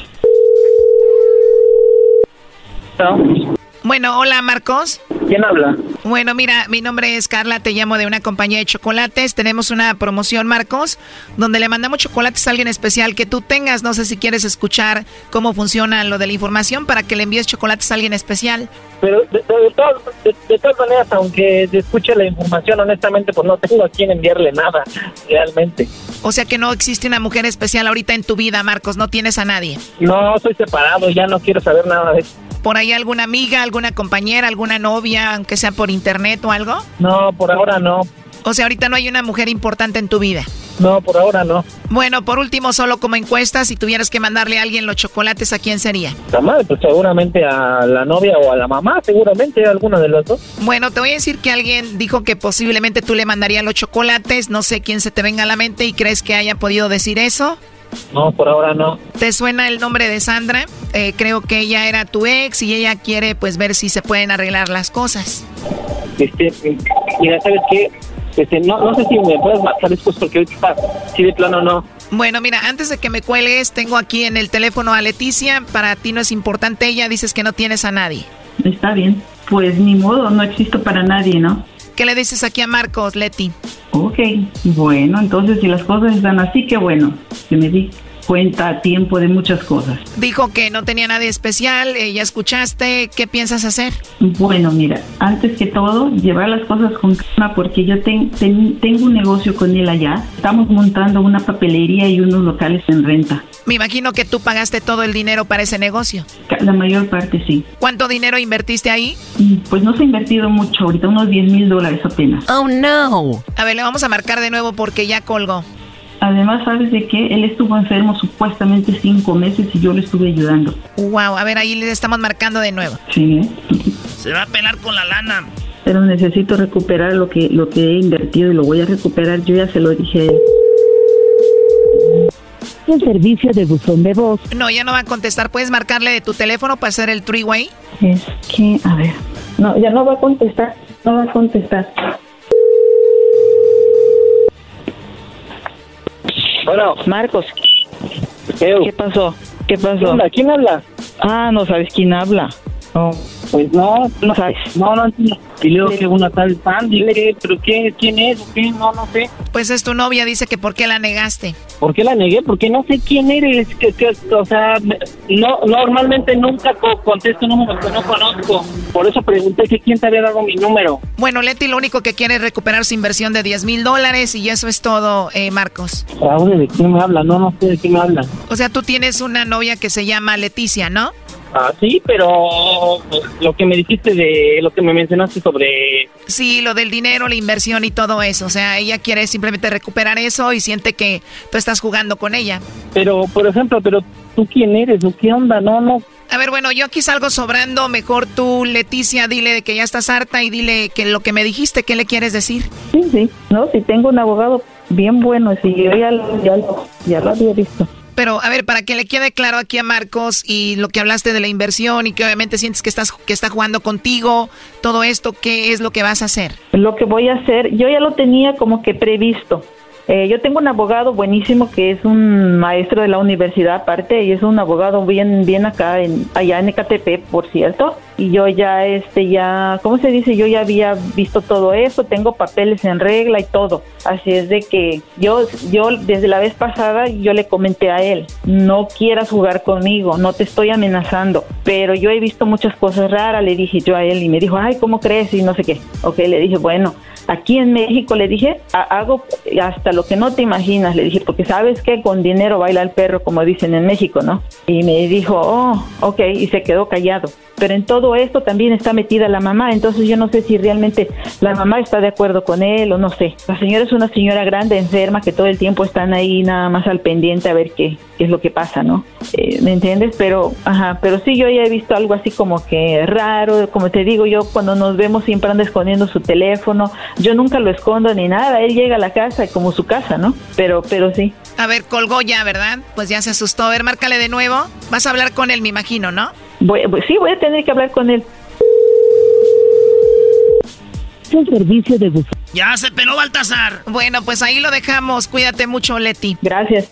Speaker 17: Bueno, hola Marcos.
Speaker 28: ¿Quién habla?
Speaker 17: Bueno, mira, mi nombre es Carla, te llamo de una compañía de chocolates. Tenemos una promoción, Marcos, donde le mandamos chocolates a alguien especial que tú tengas. No sé si quieres escuchar cómo funciona lo de la información para que le envíes chocolates a alguien especial.
Speaker 28: Pero de, de- de todas, de- de todas maneras, aunque escuche la información, honestamente, pues no tengo a quién enviarle nada, realmente.
Speaker 17: O sea que no existe una mujer especial ahorita en tu vida, Marcos, no tienes a nadie.
Speaker 28: No, soy separado, ya no quiero saber nada de eso.
Speaker 17: ¿Por ahí alguna amiga, alguna compañera, alguna novia, aunque sea por internet o algo?
Speaker 28: No, por ahora no.
Speaker 17: O sea, ahorita no hay una mujer importante en tu vida.
Speaker 28: No, por ahora no.
Speaker 17: Bueno, por último, solo como encuesta, si tuvieras que mandarle a alguien los chocolates, ¿a quién sería?
Speaker 28: La madre, pues seguramente a la novia o a la mamá, seguramente alguna de las dos.
Speaker 17: Bueno, te voy a decir que alguien dijo que posiblemente tú le mandarías los chocolates. No sé quién se te venga a la mente y crees que haya podido decir eso.
Speaker 28: No, por ahora no.
Speaker 17: ¿Te suena el nombre de Sandra? Eh, creo que ella era tu ex y ella quiere pues ver si se pueden arreglar las cosas.
Speaker 28: Este, mira, ¿sabes qué? Este, no, no sé si me puedes marcar después porque ahorita, si de plano no.
Speaker 17: Bueno, mira, antes de que me cuelgues, tengo aquí en el teléfono a Leticia. Para ti no es importante ella, dices que no tienes a nadie.
Speaker 27: Está bien, pues ni modo, no existo para nadie, ¿no?
Speaker 17: ¿Qué le dices aquí a Marcos, Leti?
Speaker 27: Ok, bueno, entonces si las cosas están así, que bueno, que me di cuenta a tiempo de muchas cosas.
Speaker 17: Dijo que no tenía nadie especial, eh, ya escuchaste, ¿qué piensas hacer?
Speaker 27: Bueno, mira, antes que todo, llevar las cosas con calma porque yo ten- ten- tengo un negocio con él allá. Estamos montando una papelería y unos locales en renta.
Speaker 17: Me imagino que tú pagaste todo el dinero para ese negocio.
Speaker 27: La mayor parte sí.
Speaker 17: ¿Cuánto dinero invertiste ahí?
Speaker 27: Mm, Pues no se ha invertido mucho ahorita, unos 10 mil dólares apenas.
Speaker 17: Oh, no. A ver, le vamos a marcar de nuevo porque ya colgó.
Speaker 27: Además, ¿sabes de qué? Él estuvo enfermo supuestamente cinco meses y yo le estuve ayudando.
Speaker 17: Wow, a ver, ahí le estamos marcando de nuevo.
Speaker 27: Sí, ¿eh?
Speaker 4: Se va a pelar con la lana.
Speaker 27: Pero necesito recuperar lo que, lo que he invertido y lo voy a recuperar. Yo ya se lo dije a él.
Speaker 29: El servicio de buzón de voz
Speaker 17: No, ya no va a contestar. ¿Puedes marcarle de tu teléfono para hacer el three-way?
Speaker 27: Es que, a ver. No, ya no va a contestar. No va a contestar.
Speaker 28: Bueno.
Speaker 27: Marcos. ¿Qué pasó? ¿Qué pasó?
Speaker 28: Hola, ¿quién habla?
Speaker 27: Ah, no sabes quién habla. No.
Speaker 28: Pues no,
Speaker 27: No sabes.
Speaker 28: no, no entiendo. Y luego que una tal Sandy, ¿qué? ¿pero qué? ¿Quién es? ¿O qué? No, no sé.
Speaker 17: Pues es tu novia, dice que por qué la negaste.
Speaker 28: ¿Por qué la negué? Porque no sé quién eres. Que, que, o sea, no, normalmente nunca co- contesto números que no conozco. Por eso pregunté que quién te había dado mi número.
Speaker 17: Bueno, Leti lo único que quiere es recuperar su inversión de 10 mil dólares y eso es todo, eh, Marcos.
Speaker 28: Ahora, ¿de quién me habla? No, no sé de quién me habla.
Speaker 17: O sea, tú tienes una novia que se llama Leticia, ¿no?
Speaker 28: Ah, sí, pero pues, lo que me dijiste de lo que me mencionaste sobre
Speaker 17: Sí, lo del dinero, la inversión y todo eso. O sea, ella quiere simplemente recuperar eso y siente que tú estás jugando con ella.
Speaker 28: Pero, por ejemplo, pero tú quién eres o qué onda, no, no.
Speaker 17: A ver, bueno, yo aquí salgo sobrando. Mejor tú, Leticia, dile que ya estás harta y dile que lo que me dijiste, ¿qué le quieres decir?
Speaker 27: Sí, sí. No, si tengo un abogado bien bueno, si yo ya, ya lo había visto.
Speaker 17: Pero, a ver, para que le quede claro aquí a Marcos y lo que hablaste de la inversión y que obviamente sientes que estás que está jugando contigo, todo esto, ¿qué es lo que vas a hacer?
Speaker 27: Lo que voy a hacer, yo ya lo tenía como que previsto. Eh, yo tengo un abogado buenísimo que es un maestro de la universidad aparte y es un abogado bien bien acá en allá en Ecatepec, por cierto. Y yo ya este ya, ¿cómo se dice? Yo ya había visto todo eso, tengo papeles en regla y todo. Así es de que yo yo desde la vez pasada yo le comenté a él, no quieras jugar conmigo, no te estoy amenazando, pero yo he visto muchas cosas raras, le dije yo a él y me dijo, "Ay, ¿cómo crees?" y no sé qué. Ok, le dije, "Bueno, Aquí en México le dije, "Ha- hago hasta lo que no te imaginas, le dije, porque sabes que con dinero baila el perro, como dicen en México, ¿no? Y me dijo, oh, ok, y se quedó callado. Pero en todo esto también está metida la mamá, entonces yo no sé si realmente la mamá está de acuerdo con él o no sé. La señora es una señora grande, enferma, que todo el tiempo están ahí nada más al pendiente a ver qué, qué es lo que pasa, ¿no? Eh, ¿Me entiendes? Pero, ajá, pero sí, yo ya he visto algo así como que raro, como te digo, yo cuando nos vemos siempre anda escondiendo su teléfono, yo nunca lo escondo ni nada, él llega a la casa como su casa, ¿no? Pero, pero sí.
Speaker 17: A ver, colgó ya, ¿verdad? Pues ya se asustó. A ver, márcale de nuevo. Vas a hablar con él, me imagino, ¿no?
Speaker 27: Voy, voy- sí, voy a tener que hablar con él.
Speaker 29: Un servicio de.
Speaker 4: Ya se peló Baltasar.
Speaker 17: Bueno, pues ahí lo dejamos. Cuídate mucho, Leti.
Speaker 27: Gracias.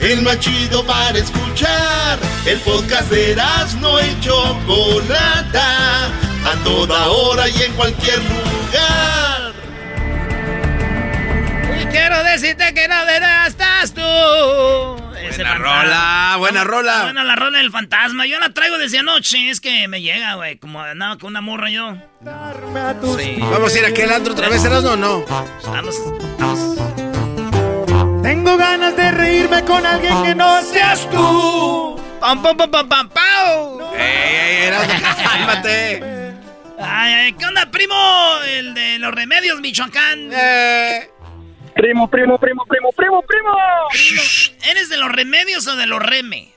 Speaker 1: El más chido para escuchar. El podcast de no y Chocolata. A toda hora y en cualquier lugar.
Speaker 4: Y quiero decirte que no estás tú.
Speaker 2: Buena rola, buena rola.
Speaker 4: Bueno, la rola del fantasma. Yo la traigo desde anoche. Es que me llega, güey. Como andaba con una morra yo. Sí.
Speaker 2: Vamos a ir a aquel antro otra vez, ¿eras o no?
Speaker 4: Vamos, vamos.
Speaker 23: Tengo ganas de reírme con alguien que no seas tú.
Speaker 4: ¡Pam, pam, pam, pam, pam, pam!
Speaker 2: ¡Ey, ey, Erasmo, [LAUGHS] cálmate!
Speaker 4: Ay, ay, ¿qué onda, primo? El de los remedios, Michoacán.
Speaker 2: Eh.
Speaker 28: Primo, primo, primo, primo, primo, primo.
Speaker 4: ¿Eres de los remedios o de los reme?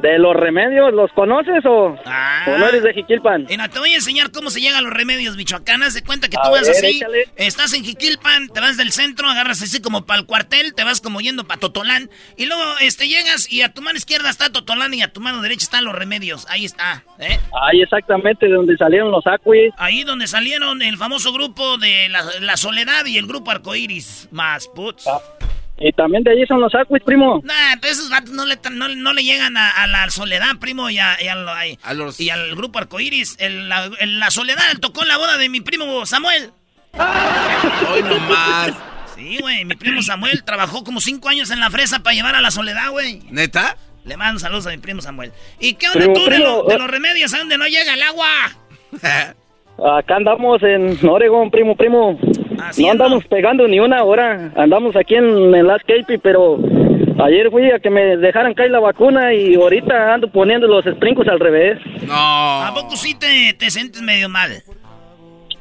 Speaker 28: ¿De los remedios los conoces o,
Speaker 4: Ah.
Speaker 28: o no eres de Jiquilpan?
Speaker 4: Mira, te voy a enseñar cómo se llegan los remedios, Michoacán. Haz de cuenta que
Speaker 28: A
Speaker 4: tú vas así,
Speaker 28: échale.
Speaker 4: estás en Jiquilpan, te vas del centro, agarras así como para el cuartel, te vas como yendo para Totolán, y luego este, llegas y a tu mano izquierda está Totolán y a tu mano derecha están los remedios. Ahí está, ¿eh?
Speaker 28: Ahí exactamente de donde salieron los acuis.
Speaker 4: Ahí donde salieron el famoso grupo de la, La Soledad y el grupo Arcoiris, más puts.
Speaker 28: Ah. Y también de allí son los acuis, primo.
Speaker 4: Nah, pero esos vatos no le, no, no le llegan a, a la soledad, primo, y, a, y, a lo- ay, y al grupo Arcoiris. El, la, el- la soledad tocó la boda de mi primo Samuel.
Speaker 2: Hoy nomás.
Speaker 4: Sí, güey, mi primo Samuel trabajó como cinco años en la fresa para llevar a la soledad, güey.
Speaker 2: ¿Neta?
Speaker 4: Le mando saludos a mi primo Samuel. ¿Y qué onda
Speaker 28: Primo,
Speaker 4: tú de, lo- de
Speaker 28: eh.
Speaker 4: los remedios a donde no llega el agua? [LAUGHS]
Speaker 28: Acá andamos en Oregon, primo, primo. No andamos pegando ni una hora. Andamos aquí en el Last Cape, pero ayer fui a que me dejaran caer la vacuna y ahorita ando poniendo los sprinkles al revés.
Speaker 2: No.
Speaker 4: ¿A poco sí te, te sientes medio mal?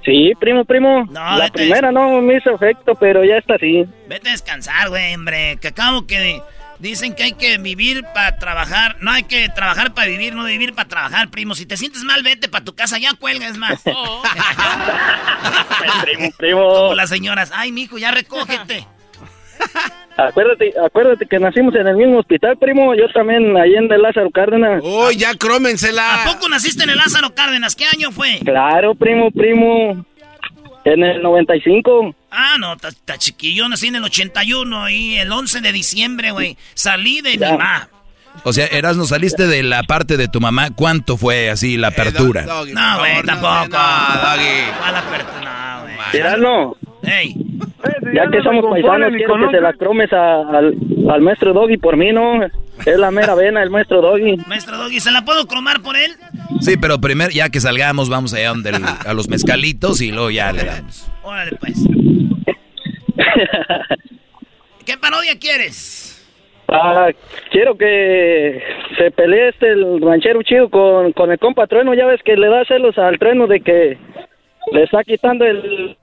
Speaker 28: Sí, primo, primo.
Speaker 4: No,
Speaker 28: la primera no me hizo efecto, pero ya está así.
Speaker 4: Vete a descansar, güey, hombre. Que acabo que Dicen que hay que vivir para trabajar. No hay que trabajar para vivir, no vivir para trabajar, primo. Si te sientes mal, vete para tu casa, ya cuelgues más.
Speaker 28: primo, [LAUGHS] primo.
Speaker 4: Como las señoras, ay, mijo, ya recógete. [LAUGHS]
Speaker 28: Acuérdate, acuérdate que nacimos en el mismo hospital, primo. Yo también, ahí en el Lázaro Cárdenas.
Speaker 2: ¡Uy, ya crómensela!
Speaker 4: ¿A poco naciste en el Lázaro Cárdenas? ¿Qué año fue?
Speaker 28: Claro, primo, primo. En el 95.
Speaker 4: Ah, no, está chiquillo. Nací en el 81 y el 11 de diciembre, güey. Salí de mi mamá.
Speaker 5: O sea, eras no saliste de la parte de tu mamá. ¿Cuánto fue así la apertura?
Speaker 4: no, güey, tampoco. ¿Cuál apertura?
Speaker 28: No, güey.
Speaker 4: Hey.
Speaker 28: Ya que somos paisanos, quiero que se la cromes al, al maestro Doggy por mí, ¿no? Es la mera vena el maestro Doggy.
Speaker 4: Maestro Doggy, ¿se la puedo cromar por él?
Speaker 5: Sí, pero primero, ya que salgamos, vamos allá donde a los mezcalitos y luego ya le damos.
Speaker 4: Órale, pues. ¿Qué parodia quieres?
Speaker 28: Ah, quiero que se pelee este el ranchero chido con, con el compa Trueno. Ya ves que le da celos al Trueno de que le está quitando el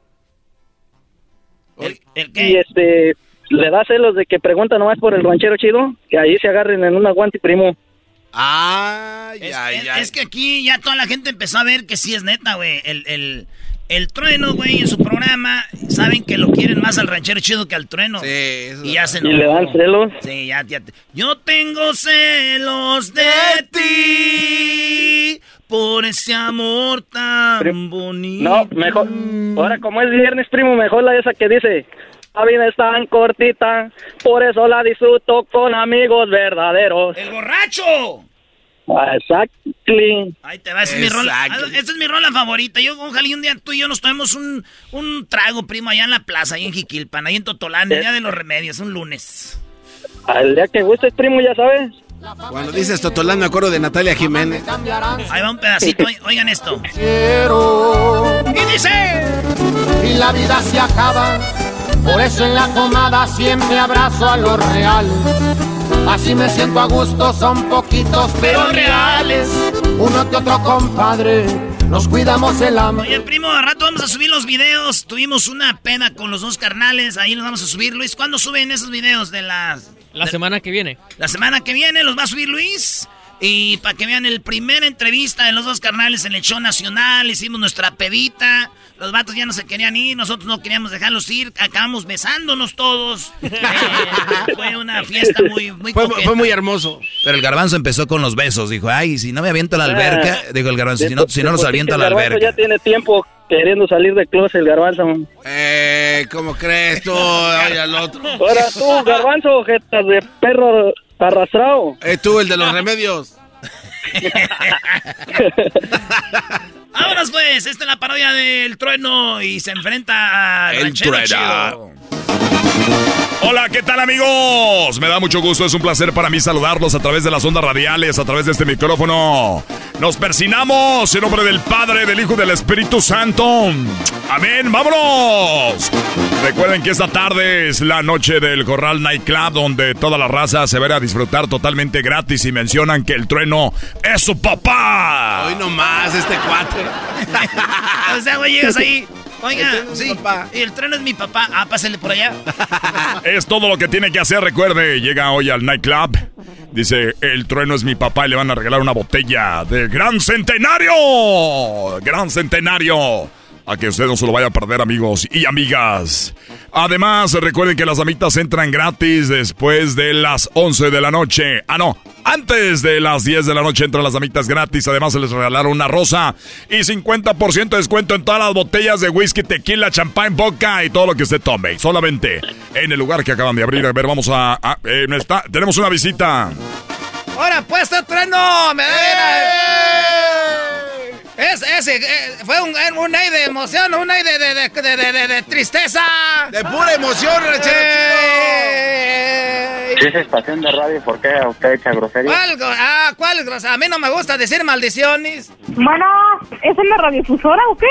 Speaker 28: y este, le da celos de que pregunta nomás por el ranchero chido, que ahí se agarren en un aguante primo.
Speaker 2: Ah,
Speaker 4: es, que aquí ya toda la gente empezó a ver que sí es neta, güey. El, el, el trueno, güey, en su programa, saben que lo quieren más al ranchero chido que al trueno. Sí, eso y ya se
Speaker 28: ¿Y le dan celos?
Speaker 4: Sí, ya, ya. Yo tengo celos de ti por ese amor tan bonito.
Speaker 28: No, mejor. Ahora, como es viernes, primo, mejor la esa que dice. La vida es tan cortita, por eso la disfruto con amigos verdaderos.
Speaker 4: ¡El borracho!
Speaker 28: Exactly.
Speaker 4: Ahí te va, esa es mi rola. Ah, esta es mi rola favorita. Yo, ojalá y un día tú y yo nos tomemos un, un trago, primo, allá en la plaza, ahí en Jiquilpan, ahí en Totolán, el día de los remedios, un lunes.
Speaker 28: Al día que gustes, primo, ya sabes.
Speaker 2: Cuando dices Totolán me acuerdo de Natalia Jiménez.
Speaker 4: Ahí va un pedacito, oigan esto.
Speaker 23: Quiero.
Speaker 4: Y dice.
Speaker 23: Y la vida se acaba. Por eso en la comada siempre abrazo a lo real. Así me siento a gusto, son poquitos pero reales. Uno que otro compadre, nos cuidamos el amor.
Speaker 4: Oye, primo, a rato vamos a subir los videos. Tuvimos una pena con los dos carnales, ahí los vamos a subir. Luis, ¿cuándo suben esos videos de las
Speaker 10: la semana que viene.
Speaker 4: La semana que viene los va a subir Luis. Y para que vean el primer entrevista de los dos carnales en el show nacional, hicimos nuestra pedita. Los vatos ya no se querían ir, nosotros no queríamos dejarlos ir, acabamos besándonos todos. [LAUGHS] Eh, fue una fiesta muy, muy
Speaker 2: fue, fue, muy hermoso.
Speaker 5: Pero el garbanzo empezó con los besos, dijo, ay, si no me aviento a la alberca, ah, dijo el garbanzo, si no, si no nos aviento a la alberca.
Speaker 28: ya tiene tiempo queriendo salir de closet el garbanzo.
Speaker 2: Eh, ¿cómo crees tú? Ay, al otro.
Speaker 28: Ahora tú, garbanzo, jetas de perro arrastrado.
Speaker 2: Eh, tú, el de los remedios. [LAUGHS]
Speaker 4: Vámonos pues, esta es la parodia del trueno y se enfrenta a El trueno.
Speaker 7: Hola, ¿qué tal amigos? Me da mucho gusto, es un placer para mí saludarlos a través de las ondas radiales, a través de este micrófono. Nos persinamos en nombre del Padre, del Hijo y del Espíritu Santo. Amén, vámonos. Recuerden que esta tarde es la noche del Corral Night Club, donde toda la raza se verá a disfrutar totalmente gratis y mencionan que el trueno es su papá.
Speaker 2: Hoy nomás este cuatro. [LAUGHS]
Speaker 4: o sea, güey, llegas ahí. Oiga, sí, y el tren es mi papá. Ah, pásale por allá. [LAUGHS]
Speaker 7: es todo lo que tiene que hacer, recuerde. Llega hoy al nightclub. Dice, el trueno es mi papá y le van a regalar una botella de Gran Centenario. Gran Centenario. A que usted no se lo vaya a perder, amigos y amigas. Además, recuerden que las amitas entran gratis después de las 11 de la noche. Ah, no, antes de las 10 de la noche entran las amitas gratis. Además, se les regalaron una rosa y 50% de descuento en todas las botellas de whisky, tequila, champán, boca y todo lo que usted tome. Solamente en el lugar que acaban de abrir. A ver, vamos a. Eh, tenemos una visita.
Speaker 4: ¡Ahora, pues, trueno! ¡Me ¡Eh! Es, ese, eh, fue un, un aire de emoción, un aire de, de, de, de tristeza.
Speaker 2: De pura emoción,
Speaker 28: eh, Si es estación de radio, ¿por qué usted echa grosería?
Speaker 4: ¿Cuál, ah, ¿cuál grosería? A mí no me gusta decir maldiciones.
Speaker 19: Bueno, ¿es en la radiofusora o qué?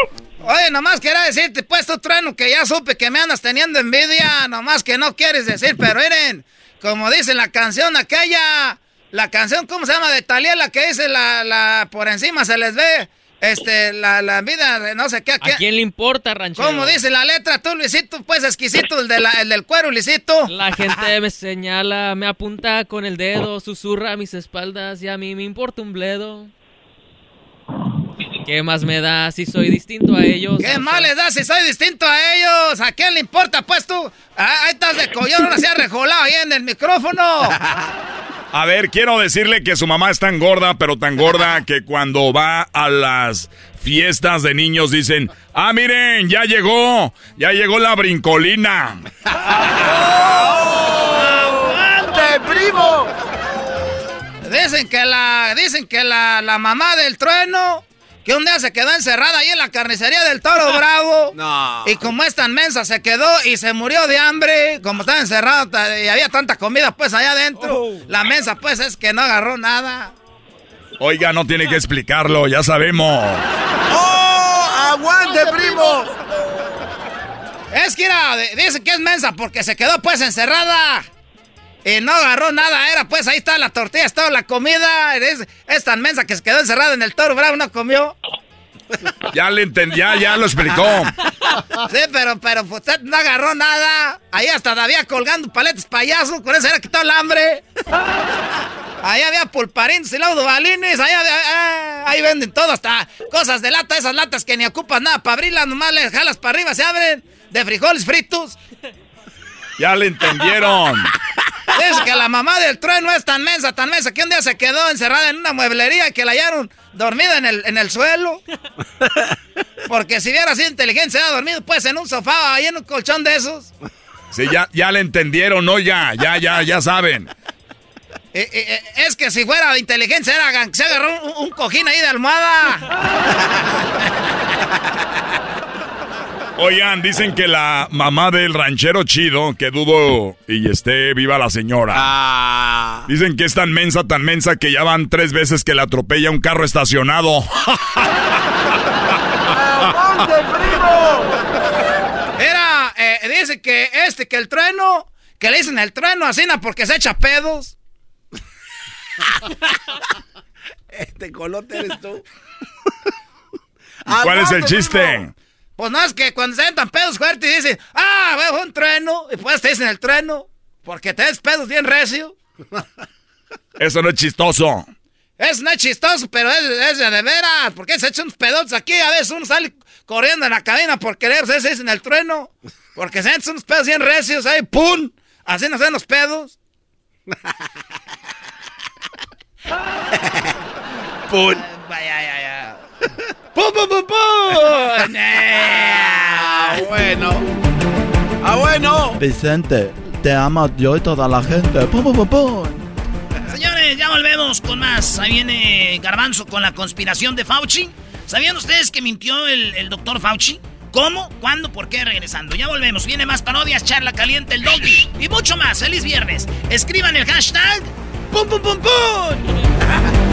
Speaker 4: Oye, nomás quería decirte, pues, tu trueno, que ya supe que me andas teniendo envidia, nomás que no quieres decir, pero miren, como dice la canción aquella, la canción, ¿cómo se llama? De Talia, la que dice la, la, por encima se les ve Este, la, la vida, no sé qué.
Speaker 10: ¿A quién le importa, ranchero?
Speaker 4: ¿Cómo dice la letra tú, Luisito? Pues exquisito, el, de la, el del cuero, Luisito.
Speaker 10: La gente [LAUGHS] me señala, me apunta con el dedo, susurra a mis espaldas y a mí me importa un bledo. ¿Qué más me da si soy distinto a ellos?
Speaker 4: ¿Qué más les da si soy distinto a ellos? ¿A quién le importa, pues tú? Ah, ahí estás de collón, ahora se ha rejolado ahí en el micrófono.
Speaker 7: A ver, quiero decirle que su mamá es tan gorda, pero tan gorda que cuando va a las fiestas de niños dicen, ah, miren, ya llegó, ya llegó la brincolina.
Speaker 4: ¡Aguante, primo! Dicen que la, dicen que la, la mamá del trueno que un día se quedó encerrada ahí en la carnicería del Toro [LAUGHS] Bravo.
Speaker 2: No.
Speaker 4: Y como es tan mensa, se quedó y se murió de hambre. Como estaba encerrada y había tanta comida pues allá adentro. La mensa pues es que no agarró nada.
Speaker 7: Oiga, no tiene que explicarlo, ya sabemos.
Speaker 2: ¡Oh! ¡Aguante, primo!
Speaker 4: Es que era, dicen que es mensa porque se quedó pues encerrada. Y no agarró nada, era pues ahí está la tortilla, toda la comida. Es, es, tan mensa que se quedó encerrada en el toro bravo, no comió. [LAUGHS]
Speaker 7: Ya le entendí, ya, ya lo explicó.
Speaker 4: Sí, pero, pero pues, usted no agarró nada. Ahí hasta todavía colgando paletes payasos, con eso era quitado el hambre. Ahí había pulparines y laudobalines, ahí, ahí, ahí venden todo, hasta cosas de lata, esas latas que ni ocupas nada para abrirlas, nomás le jalas para arriba, se abren, de frijoles fritos.
Speaker 7: Ya le entendieron.
Speaker 4: Es que la mamá del trueno es tan mensa, tan mensa, que un día se quedó encerrada en una mueblería y que la hallaron dormida en el, en el suelo. Porque si hubiera sido inteligente, se hubiera dormido pues en un sofá, ahí en un colchón de esos.
Speaker 7: Sí, ya, ya le entendieron, ¿no? Ya, ya, ya, ya saben.
Speaker 4: Eh, eh, es que si fuera inteligente, se, era, se agarró un, un cojín ahí de almohada.
Speaker 7: Oigan, dicen que la mamá del ranchero chido, que dudo y esté viva la señora.
Speaker 2: Ah.
Speaker 7: Dicen que es tan mensa, tan mensa que ya van tres veces que la atropella un carro estacionado. [LAUGHS]
Speaker 4: Era, eh, dice que este, que el trueno, que le dicen el trueno así, porque se echa pedos. [LAUGHS]
Speaker 2: este colote eres tú.
Speaker 7: ¿Cuál es el chiste?
Speaker 4: Pues no, es que cuando se entran pedos fuertes y dicen, ah, veo un trueno, y pues te dicen el trueno, porque te des pedos bien recio. [LAUGHS]
Speaker 7: Eso no es chistoso.
Speaker 4: Eso no es chistoso, pero es, es de, veras, porque se echan unos pedos aquí, a veces uno sale corriendo en la cabina por querer, se dicen el trueno, porque se echan unos pedos bien recios, ahí, ¡pum! Así no se los pedos. [LAUGHS]
Speaker 2: ¡Pum!
Speaker 4: Vaya, ya, ya.
Speaker 2: ¡Pum, pum, pum, pum! [LAUGHS] ah, bueno. Ah, bueno.
Speaker 14: Vicente, te ama yo y toda la gente. ¡Pum, pum, pum, pum!
Speaker 4: Señores, ya volvemos con más. Ahí viene Garbanzo con la conspiración de Fauci. ¿Sabían ustedes que mintió el, el doctor Fauci? ¿Cómo? ¿Cuándo? ¿Por qué? Regresando. Ya volvemos. Viene más parodias, charla caliente, el doggy y mucho más. ¡Feliz viernes! Escriban el hashtag ¡Pum, pum, pum, pum!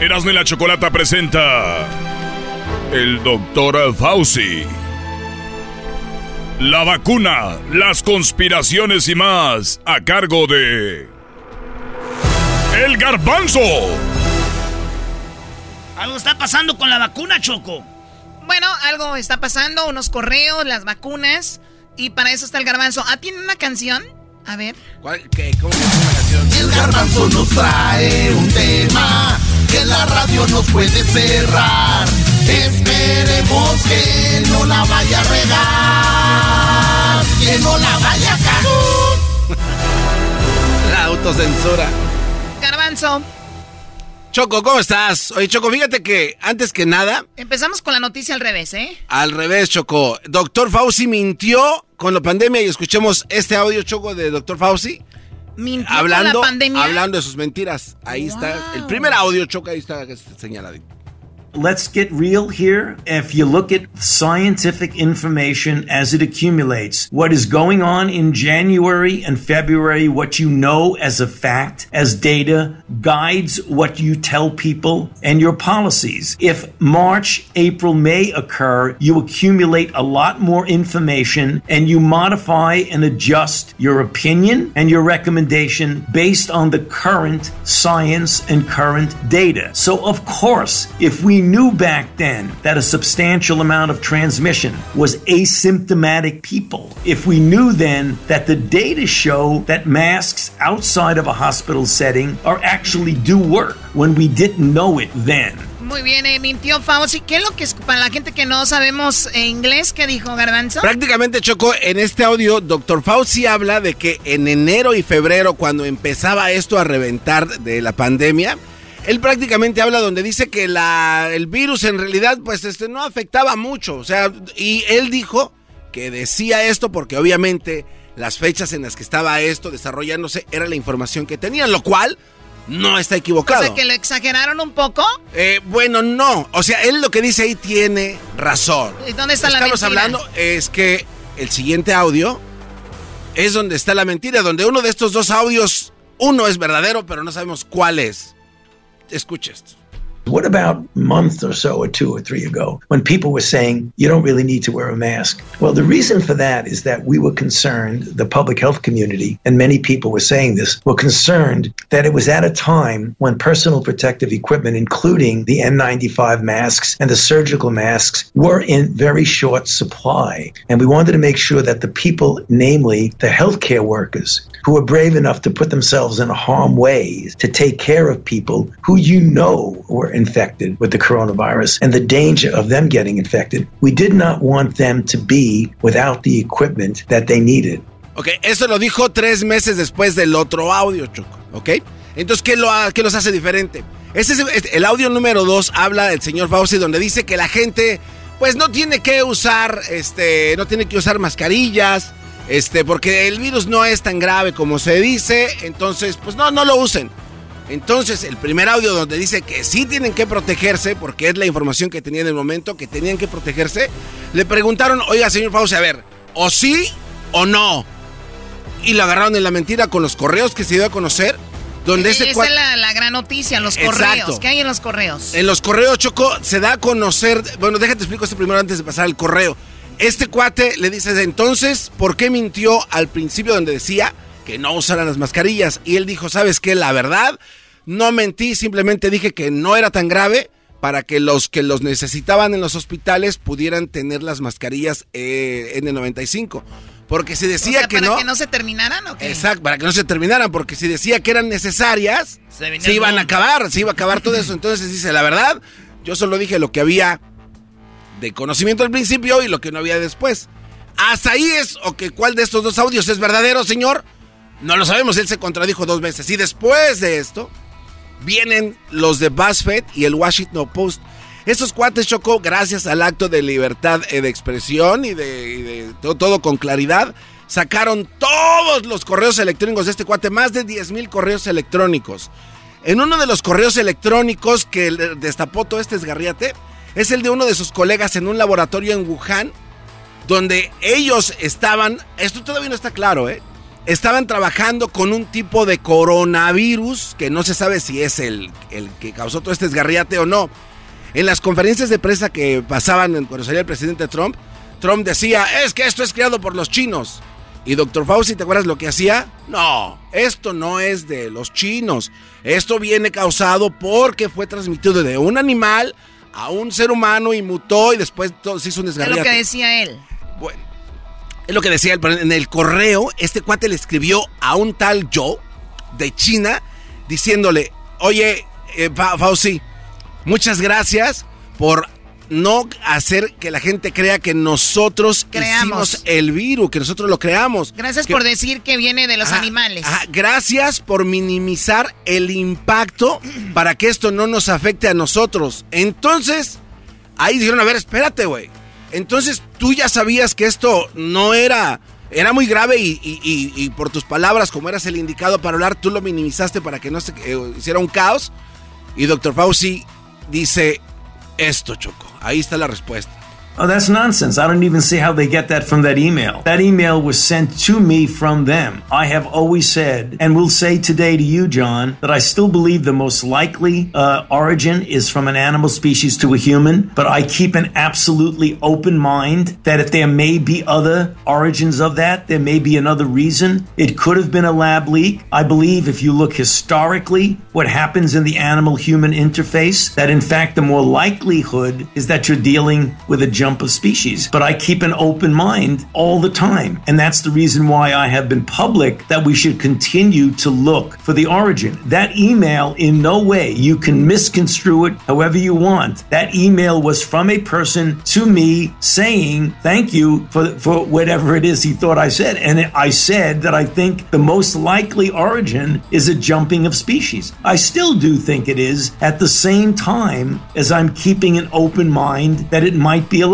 Speaker 7: Erasmo y la Chocolata presenta el doctor Fauci. La vacuna, las conspiraciones y más a cargo de... El garbanzo.
Speaker 4: Algo está pasando con la vacuna, Choco.
Speaker 17: Bueno, algo está pasando, unos correos, las vacunas. Y para eso está el garbanzo. Ah, ¿tiene una canción? A ver.
Speaker 2: ¿Cuál? ¿Qué? ¿Cómo que es una canción?
Speaker 23: El garbanzo nos trae un tema que la radio nos puede cerrar. Esperemos que no la vaya a regar, que no la vaya a cagar.
Speaker 2: La autocensura.
Speaker 17: Garbanzo.
Speaker 2: Choco, ¿cómo estás? Oye, Choco, fíjate que antes que nada...
Speaker 17: Empezamos con la noticia al revés, ¿eh?
Speaker 2: Al revés, Choco. Doctor Fauci mintió con la pandemia y escuchemos este audio, Choco, de Doctor Fauci.
Speaker 17: Mintió
Speaker 2: hablando,
Speaker 17: con la pandemia.
Speaker 2: Hablando de sus mentiras. Ahí está. El primer audio, Choco, ahí está señaladito.
Speaker 30: Let's get real here. If you look at scientific information as it accumulates, what is going on in January and February, what you know as a fact, as data, guides what you tell people and your policies. If March, April, May occur, you accumulate a lot more information and you modify and adjust your opinion and your recommendation based on the current science and current data. So, of course, if we knew back then that a substantial amount of transmission was asymptomatic people, if we knew then that the data show that masks outside of a hospital setting are actually do work when we didn't know it then.
Speaker 17: Muy bien, eh, mintió Fauci. ¿Qué es lo que es para la gente que no sabemos eh, inglés? ¿Qué dijo Garbanzo?
Speaker 2: Prácticamente, Choco, en este audio, Doctor Fauci habla de que en enero y febrero, cuando empezaba esto a reventar de la pandemia, él prácticamente habla donde dice que la, el virus en realidad pues este, no afectaba mucho. O sea, y él dijo que decía esto porque obviamente las fechas en las que estaba esto desarrollándose era la información que tenían, lo cual no está equivocado.
Speaker 17: O sea, que lo exageraron un poco.
Speaker 2: Eh, bueno, no. O sea, él lo que dice ahí tiene razón.
Speaker 17: ¿Y dónde está la
Speaker 2: Estamos
Speaker 17: mentira?
Speaker 2: hablando es que el siguiente audio es donde está la mentira, donde uno de estos dos audios, uno es verdadero, pero no sabemos cuál es. Escucha esto.
Speaker 31: What about a month or so, or two or three ago, when people were saying you don't really need to wear a mask? Well, the reason for that is that we were concerned, the public health community, and many people were saying this, were concerned that it was at a time when personal protective equipment, including the N95 masks and the surgical masks, were in very short supply. And we wanted to make sure that the people, namely the healthcare workers, who were brave enough to put themselves in harm way to take care of people who you know were infected with the coronavirus and the danger of them getting infected. We did not want them to be without the equipment that they needed.
Speaker 2: Ok, eso lo dijo tres meses después del otro audio, Choco. ¿Ok? Entonces, ¿qué, lo ha- qué los hace diferente? Ese es el audio número dos habla del señor Fauci donde dice que la gente pues no tiene que usar, este, no tiene que usar mascarillas, este, porque el virus no es tan grave como se dice, entonces pues no, no lo usen. Entonces, el primer audio donde dice que sí tienen que protegerse, porque es la información que tenía en el momento, que tenían que protegerse, le preguntaron, oiga, señor Fauci, a ver, o sí o no. Y lo agarraron en la mentira con los correos que se dio a conocer, donde ese
Speaker 17: Esa es la, la gran noticia, los
Speaker 2: Exacto.
Speaker 17: correos. ¿Qué hay en los correos?
Speaker 2: En los correos, Choco, se da a conocer. Bueno, déjate explico esto primero antes de pasar al correo. Este cuate le dice, entonces, ¿por qué mintió al principio donde decía que no usaran las mascarillas? Y él dijo, ¿sabes qué? La verdad, no mentí, simplemente dije que no era tan grave para que los que los necesitaban en los hospitales pudieran tener las mascarillas eh, N95. Porque si decía
Speaker 17: O sea,
Speaker 2: que
Speaker 17: ¿para
Speaker 2: no...
Speaker 17: que no se terminaran o qué?
Speaker 2: Exacto, para que no se terminaran, porque si decía que eran necesarias,
Speaker 17: Se
Speaker 2: se, iban a acabar, se iba a acabar todo eso. Entonces dice, la verdad, yo solo dije lo que había de conocimiento al principio y lo que no había después. Hasta ahí es, o que cuál de estos dos audios es verdadero, señor. No lo sabemos, él se contradijo dos veces. Y después de esto, vienen los de BuzzFeed y el Washington Post. Estos cuates chocó gracias al acto de libertad eh, de expresión y de, todo, todo con claridad. Sacaron todos los correos electrónicos de este cuate, más de 10 mil correos electrónicos. En uno de los correos electrónicos que destapó todo este esgarriate, es el de uno de sus colegas en un laboratorio en Wuhan, donde ellos estaban, esto todavía no está claro, ¿eh? Estaban trabajando con un tipo de coronavirus que no se sabe si es el, el que causó todo este esgarriate o no. En las conferencias de prensa que pasaban cuando salía el presidente Trump, Trump decía, es que esto es creado por los chinos. Y Dr. Fauci, ¿te acuerdas lo que hacía? No, esto no es de los chinos. Esto viene causado porque fue transmitido de un animal a un ser humano y mutó y después todo se hizo un
Speaker 17: Es lo
Speaker 2: desgarriate.
Speaker 17: que decía él.
Speaker 2: Es lo que decía él, pero en el correo, este cuate le escribió a un tal Joe de China diciéndole, oye, eh, Fa- Fauci, muchas gracias por no hacer que la gente crea que nosotros
Speaker 17: Creamos.
Speaker 2: hicimos el virus, que nosotros lo creamos.
Speaker 17: Gracias
Speaker 2: Que-
Speaker 17: por decir que viene de los
Speaker 2: Ajá,
Speaker 17: animales.
Speaker 2: ajá, gracias por minimizar el impacto [CLEARS THROAT] para que esto no nos afecte a nosotros. Entonces, ahí dijeron, a ver, espérate, güey. Entonces, tú ya sabías que esto no era... Era muy grave y, y- y- y por tus palabras, como eras el indicado para hablar, tú lo minimizaste para que no se eh, hiciera un caos. Y Dr. Fauci dice esto, Choco. Ahí está la respuesta.
Speaker 30: Oh, that's nonsense. I don't even see how they get that from that email. That email was sent to me from them. I have always said, and will say today to you, John, that I still believe the most likely uh, origin is from an animal species to a human, but I keep an absolutely open mind that if there may be other origins of that, there may be another reason. It could have been a lab leak. I believe if you look historically, what happens in the animal human interface, that in fact, the more likelihood is that you're dealing with a jump of species. But I keep an open mind all the time. And that's the reason why I have been public that we should continue to look for the origin. That email, in no way, you can misconstrue it however you want. That email was from a person to me saying, thank you for, for whatever it is he thought I said. And I said that I think the most likely origin is a jumping of species. I still do think it is at the same time as I'm keeping an open mind that it might be a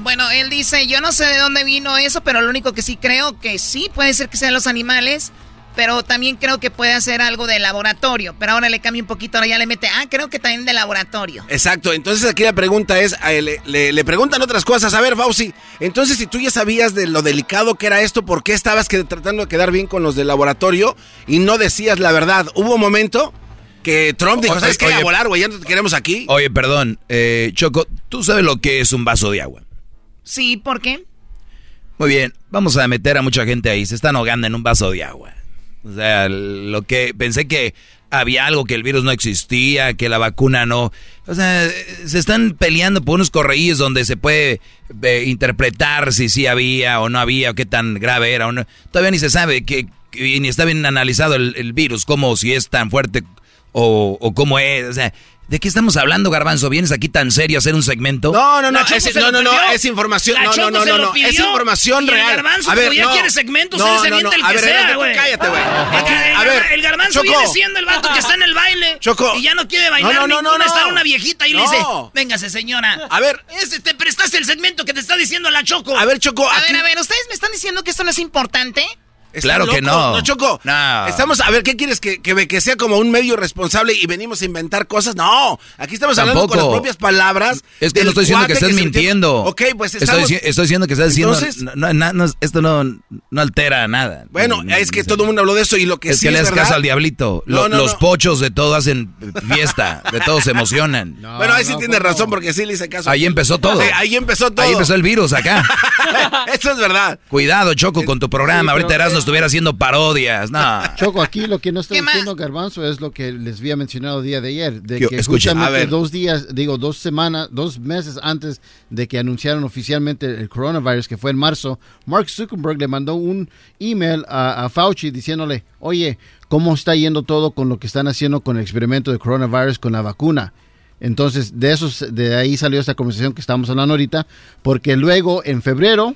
Speaker 17: Bueno, él dice, yo no sé de dónde vino eso, pero lo único que sí creo que sí puede ser que sean los animales, pero también creo que puede ser algo de laboratorio. Pero ahora le cambia un poquito, ahora ya le mete, ah, creo que también de laboratorio.
Speaker 2: Exacto, entonces aquí la pregunta es, le, le- le preguntan otras cosas. A ver, Fauci, entonces si tú ya sabías de lo delicado que era esto, ¿por qué estabas que- tratando de quedar bien con los del laboratorio y no decías la verdad? Hubo un momento que Trump dijo, ¿sabes qué?
Speaker 5: oye,
Speaker 2: a volar, güey, ya no te queremos aquí.
Speaker 5: Oye, perdón, eh, Choco, ¿tú sabes lo que es un vaso de agua?
Speaker 17: Sí, ¿por qué?
Speaker 5: Muy bien, vamos a meter a mucha gente ahí, se están ahogando en un vaso de agua. O sea, lo que pensé que había algo, que el virus no existía, que la vacuna no. O sea, se están peleando por unos correíes donde se puede eh, interpretar si sí había o no había, o qué tan grave era o no. Todavía ni se sabe que, que- ni está bien analizado el, el virus, como si es tan fuerte o, o cómo es. O sea, ¿de qué estamos hablando, Garbanzo? ¿Vienes aquí tan serio a hacer un segmento?
Speaker 2: No, no, no, es, no, no, no, es información, no, no, no, no, no, es información
Speaker 4: Y el
Speaker 2: real.
Speaker 4: garbanzo,
Speaker 2: a ver,
Speaker 4: ya
Speaker 2: no.
Speaker 4: quiere segmentos,
Speaker 2: no,
Speaker 4: él se
Speaker 2: no,
Speaker 4: avienta
Speaker 2: no,
Speaker 4: el
Speaker 2: a
Speaker 4: que
Speaker 2: ver,
Speaker 4: sea, güey.
Speaker 2: Cállate, güey. A ver,
Speaker 4: el garbanzo
Speaker 2: Choco.
Speaker 4: viene siendo el vato que está en el baile. [LAUGHS]
Speaker 2: Choco.
Speaker 4: Y ya no quiere bailar
Speaker 2: No, no, no, no, no.
Speaker 4: está una viejita y le
Speaker 2: No.
Speaker 4: dice, véngase señora.
Speaker 2: A ver.
Speaker 4: Ese, te prestaste el segmento que te está diciendo la Choco.
Speaker 2: A ver, Choco,
Speaker 17: A ver, a ver, ¿ustedes me están diciendo que esto no es importante?
Speaker 5: Claro que no.
Speaker 2: No, Choco.
Speaker 5: No.
Speaker 2: Estamos, a ver, ¿qué quieres? ¿Que, que, que sea como un medio responsable y venimos a inventar cosas? No. Aquí estamos hablando con las propias palabras.
Speaker 5: Es que no estoy diciendo que estés mintiendo.
Speaker 2: Ok, pues
Speaker 5: estoy,
Speaker 2: estamos...
Speaker 5: estoy diciendo que estás diciendo.
Speaker 2: Entonces-
Speaker 5: no, no, esto no, no altera nada.
Speaker 2: Bueno, es que todo el mundo habló de eso y lo que
Speaker 5: es
Speaker 2: sí
Speaker 5: que le
Speaker 2: es
Speaker 5: das
Speaker 2: verdad...
Speaker 5: caso al diablito.
Speaker 2: No,
Speaker 5: Lo-
Speaker 2: no,
Speaker 5: los
Speaker 2: no.
Speaker 5: pochos de todo hacen fiesta, de todos se emocionan.
Speaker 2: bueno, ahí sí tienes razón porque sí le hice caso.
Speaker 5: Ahí empezó todo.
Speaker 2: Sí, ahí empezó todo.
Speaker 5: Ahí empezó el virus acá. [LAUGHS]
Speaker 2: Eso es verdad.
Speaker 5: Cuidado, Choco, con tu programa.
Speaker 8: Sí,
Speaker 5: Ahorita Erasmo estuviera haciendo parodias. No.
Speaker 8: Choco, aquí lo que no está diciendo Garbanzo es lo que les había mencionado el día de ayer, de
Speaker 5: Yo-
Speaker 8: que
Speaker 5: escucha, a ver.
Speaker 8: dos días, digo, dos semanas, dos meses antes de que anunciaron oficialmente el coronavirus, que fue en marzo, Mark Zuckerberg le mandó un email a, a Fauci diciéndole, oye, ¿cómo está yendo todo con lo que están haciendo con el experimento de coronavirus con la vacuna? Entonces, de eso, de ahí salió esta conversación que estamos hablando ahorita, porque luego en febrero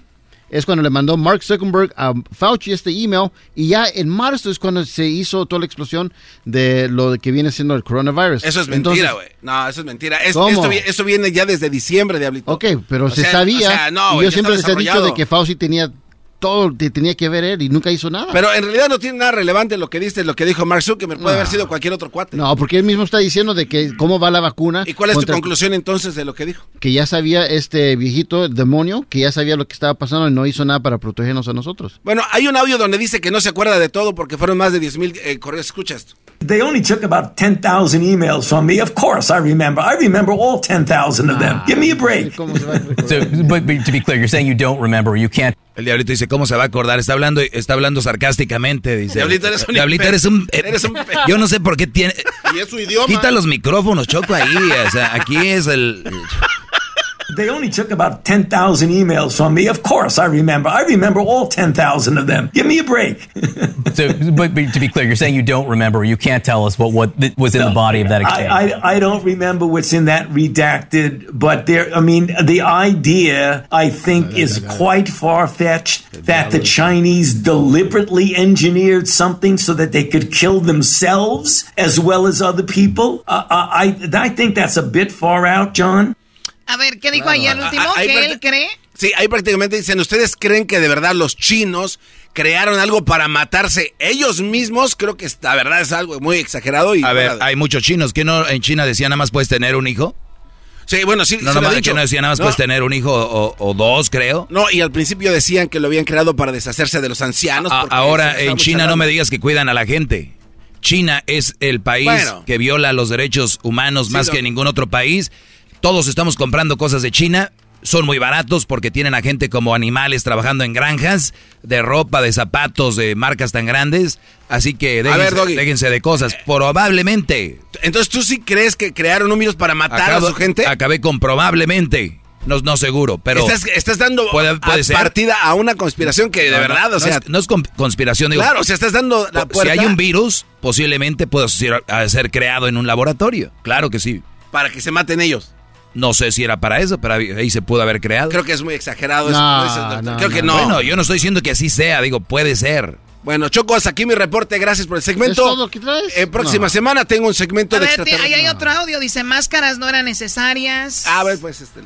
Speaker 8: es cuando le mandó Mark Zuckerberg a Fauci este email y ya en marzo es cuando se hizo toda la explosión de lo que viene siendo el coronavirus.
Speaker 2: Eso es mentira, güey. No, eso es mentira. Es- esto, vi- esto viene ya desde diciembre, Diablito.
Speaker 8: Ok, pero
Speaker 2: O
Speaker 8: se
Speaker 2: sea,
Speaker 8: sabía.
Speaker 2: o sea, no,
Speaker 8: y yo siempre les he dicho de que Fauci tenía todo, tenía que ver él y nunca hizo nada.
Speaker 2: Pero en realidad no tiene nada relevante lo que diste, lo que dijo Mark Zuckerberg. Puede
Speaker 8: No.
Speaker 2: haber sido cualquier otro cuate.
Speaker 8: no, porque él mismo está diciendo de que cómo va la vacuna.
Speaker 2: ¿Y cuál es tu conclusión entonces de lo que dijo?
Speaker 8: Que ya sabía este viejito demonio, que ya sabía lo que estaba pasando y no hizo nada para protegernos a nosotros.
Speaker 2: Bueno, hay un audio donde dice que no se acuerda de todo porque fueron más de 10 mil eh, correos. Escucha esto.
Speaker 30: They only took about 10,000 emails from me. Of course, I remember. I remember all 10,000 of them. Give me a break.
Speaker 32: So, but, but to be clear, you're saying you don't remember, you can't.
Speaker 5: El diablito dice, ¿cómo se va a acordar? Está hablando, está hablando sarcásticamente, dice.
Speaker 2: Diablito, eres un
Speaker 5: Diablito, eres un...
Speaker 2: eres un- [LAUGHS]
Speaker 5: Yo no sé por qué tiene...
Speaker 2: Y es su idioma.
Speaker 5: Quita los micrófonos, Choco, ahí. O sea, aquí es el...
Speaker 30: They only took about 10,000 emails from me. Of course, I remember. I remember all 10,000 of them. Give me a break. [LAUGHS]
Speaker 32: So, but, but to be clear, you're saying you don't remember. You can't tell us what, what was in the body of that exchange.
Speaker 30: I, I, I don't remember what's in that redacted, but there, I mean, the idea, I think, is quite far fetched that the Chinese deliberately engineered something so that they could kill themselves as well as other people. Uh, I, I think that's a bit far out, John.
Speaker 17: A ver, ¿qué dijo ahí el último?
Speaker 2: Ah, ah, ahí
Speaker 17: ¿Que él cree?
Speaker 2: Sí, ahí prácticamente dicen, ¿ustedes creen que de verdad los chinos crearon algo para matarse ellos mismos? Creo que la verdad es algo muy exagerado y...
Speaker 5: A ver, hay muchos chinos que no en China decían nada más puedes tener un hijo.
Speaker 2: Sí, bueno, sí,
Speaker 5: No,
Speaker 2: lo dicho.
Speaker 5: que no decían nada más
Speaker 2: No.
Speaker 5: puedes tener un hijo o, o dos, creo.
Speaker 2: No, y al principio decían que lo habían creado para deshacerse de los ancianos.
Speaker 5: A- ahora en China no me digas que cuidan a la gente. China es el país
Speaker 2: Bueno.
Speaker 5: que viola los derechos humanos
Speaker 2: Sí,
Speaker 5: más
Speaker 2: lo-
Speaker 5: que ningún otro país. Todos estamos comprando cosas de China. Son muy baratos porque tienen a gente como animales trabajando en granjas, de ropa, de zapatos, de marcas tan grandes. Así que déjense,
Speaker 2: ver,
Speaker 5: déjense de cosas. Probablemente.
Speaker 2: Entonces, ¿tú sí crees que crearon un virus para matar
Speaker 5: Acabo-
Speaker 2: a su gente?
Speaker 5: Acabé con probablemente. No, no seguro, pero...
Speaker 2: estás, estás dando
Speaker 5: puede- puede
Speaker 2: a-
Speaker 5: ser.
Speaker 2: partida a una conspiración que de
Speaker 5: No, no,
Speaker 2: verdad, o
Speaker 5: no
Speaker 2: sea...
Speaker 5: es, no es con- conspiración, digo.
Speaker 2: claro, o sea, estás dando la
Speaker 5: si hay un virus, posiblemente pueda ser creado en un laboratorio. Claro que sí.
Speaker 2: para que se maten ellos.
Speaker 5: No sé si era para eso, pero ahí se pudo haber creado.
Speaker 2: Creo que es muy exagerado. eso,
Speaker 5: No,
Speaker 2: como dice el doctor.
Speaker 5: no,
Speaker 2: Creo que
Speaker 5: no.
Speaker 2: no.
Speaker 5: Bueno, yo no estoy diciendo que así sea, digo, puede ser.
Speaker 2: Bueno, Choco, hasta aquí mi reporte. Gracias por el segmento.
Speaker 8: ¿Es todo lo que traes?
Speaker 2: Eh, próxima
Speaker 8: No.
Speaker 2: semana tengo un segmento
Speaker 17: A
Speaker 2: de
Speaker 17: ver, ahí hay otro audio. Dice, máscaras no eran necesarias.
Speaker 2: A ver, pues este.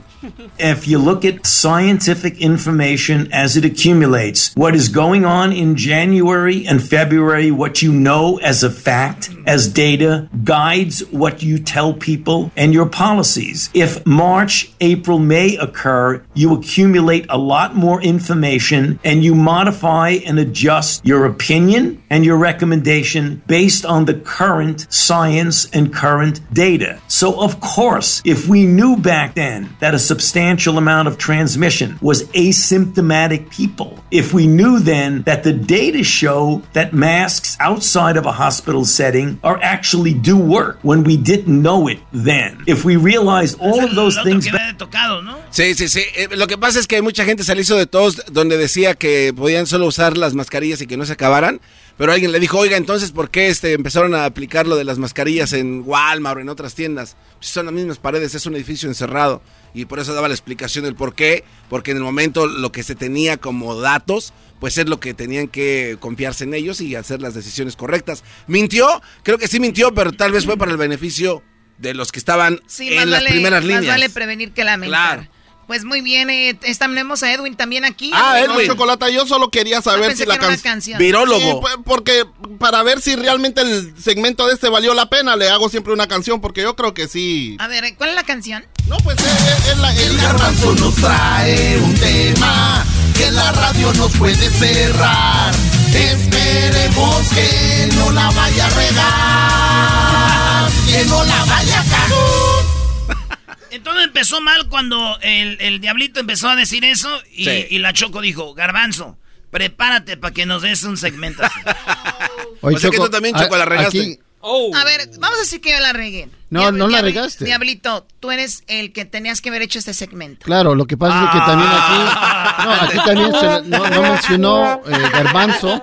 Speaker 30: If you look at scientific information as it accumulates, what is going on in January and February, what you know as a fact, as data, guides what you tell people and your policies. If March, April, May occur, you accumulate a lot more information and you modify and adjust your opinion and your recommendation based on the current science and current data. So, of course, if we knew back then that a substantial amount of transmission was asymptomatic people, if we knew then that the data show that masks outside of a hospital setting are actually do work when we didn't know it then, if we realized all of those things.
Speaker 4: tocado, ¿no?
Speaker 2: Sí, sí, sí. Eh, lo que pasa es que mucha gente se le hizo de todos donde decía que podían solo usar las mascarillas y que no se acabaran. Pero alguien le dijo, oiga, entonces, ¿por qué este, empezaron a aplicar lo de las mascarillas en Walmart o en otras tiendas? Si son las mismas paredes, es un edificio encerrado. Y por eso daba la explicación del por qué. Porque en el momento lo que se tenía como datos, pues es lo que tenían que confiarse en ellos y hacer las decisiones correctas. ¿Mintió? Creo que sí mintió, pero tal vez fue para el beneficio de los que estaban
Speaker 17: Sí, más
Speaker 2: en las
Speaker 17: vale-
Speaker 2: primeras
Speaker 17: más
Speaker 2: líneas.
Speaker 17: vale prevenir que lamentar.
Speaker 2: Claro.
Speaker 17: Pues muy bien, eh, tenemos a Edwin también aquí.
Speaker 1: Ah,
Speaker 17: Edwin.
Speaker 1: Edwin. Chocolata, yo solo quería saber
Speaker 17: Ah, pensé
Speaker 1: si la
Speaker 17: una
Speaker 1: canción.
Speaker 17: canción. Virólogo.
Speaker 1: Sí, pu- porque para ver si realmente el segmento de este valió la pena, le hago siempre una canción, porque yo creo que sí.
Speaker 17: A ver, ¿cuál es la canción?
Speaker 1: No, pues es, es la.
Speaker 23: El garbanzo nos trae un tema que la radio nos puede cerrar. Esperemos que no la vaya a regar, que no la vaya a cagar.
Speaker 4: Entonces empezó mal cuando el, el diablito empezó a decir eso y,
Speaker 2: Sí.
Speaker 4: y la Choco dijo, Garbanzo, prepárate para que nos des un segmento así". [LAUGHS]
Speaker 8: Oye,
Speaker 2: O sea que
Speaker 8: Choco,
Speaker 2: tú también,
Speaker 8: a-
Speaker 2: Choco, la regaste.
Speaker 8: aquí-
Speaker 17: A ver, vamos a decir que yo la regué.
Speaker 8: No, no la regaste.
Speaker 17: Diablito, tú eres el que tenías que haber hecho este segmento.
Speaker 8: Claro, lo que pasa es que también
Speaker 2: Ah.
Speaker 8: aquí, no, aquí también se- no, no mencionó eh, Garbanzo,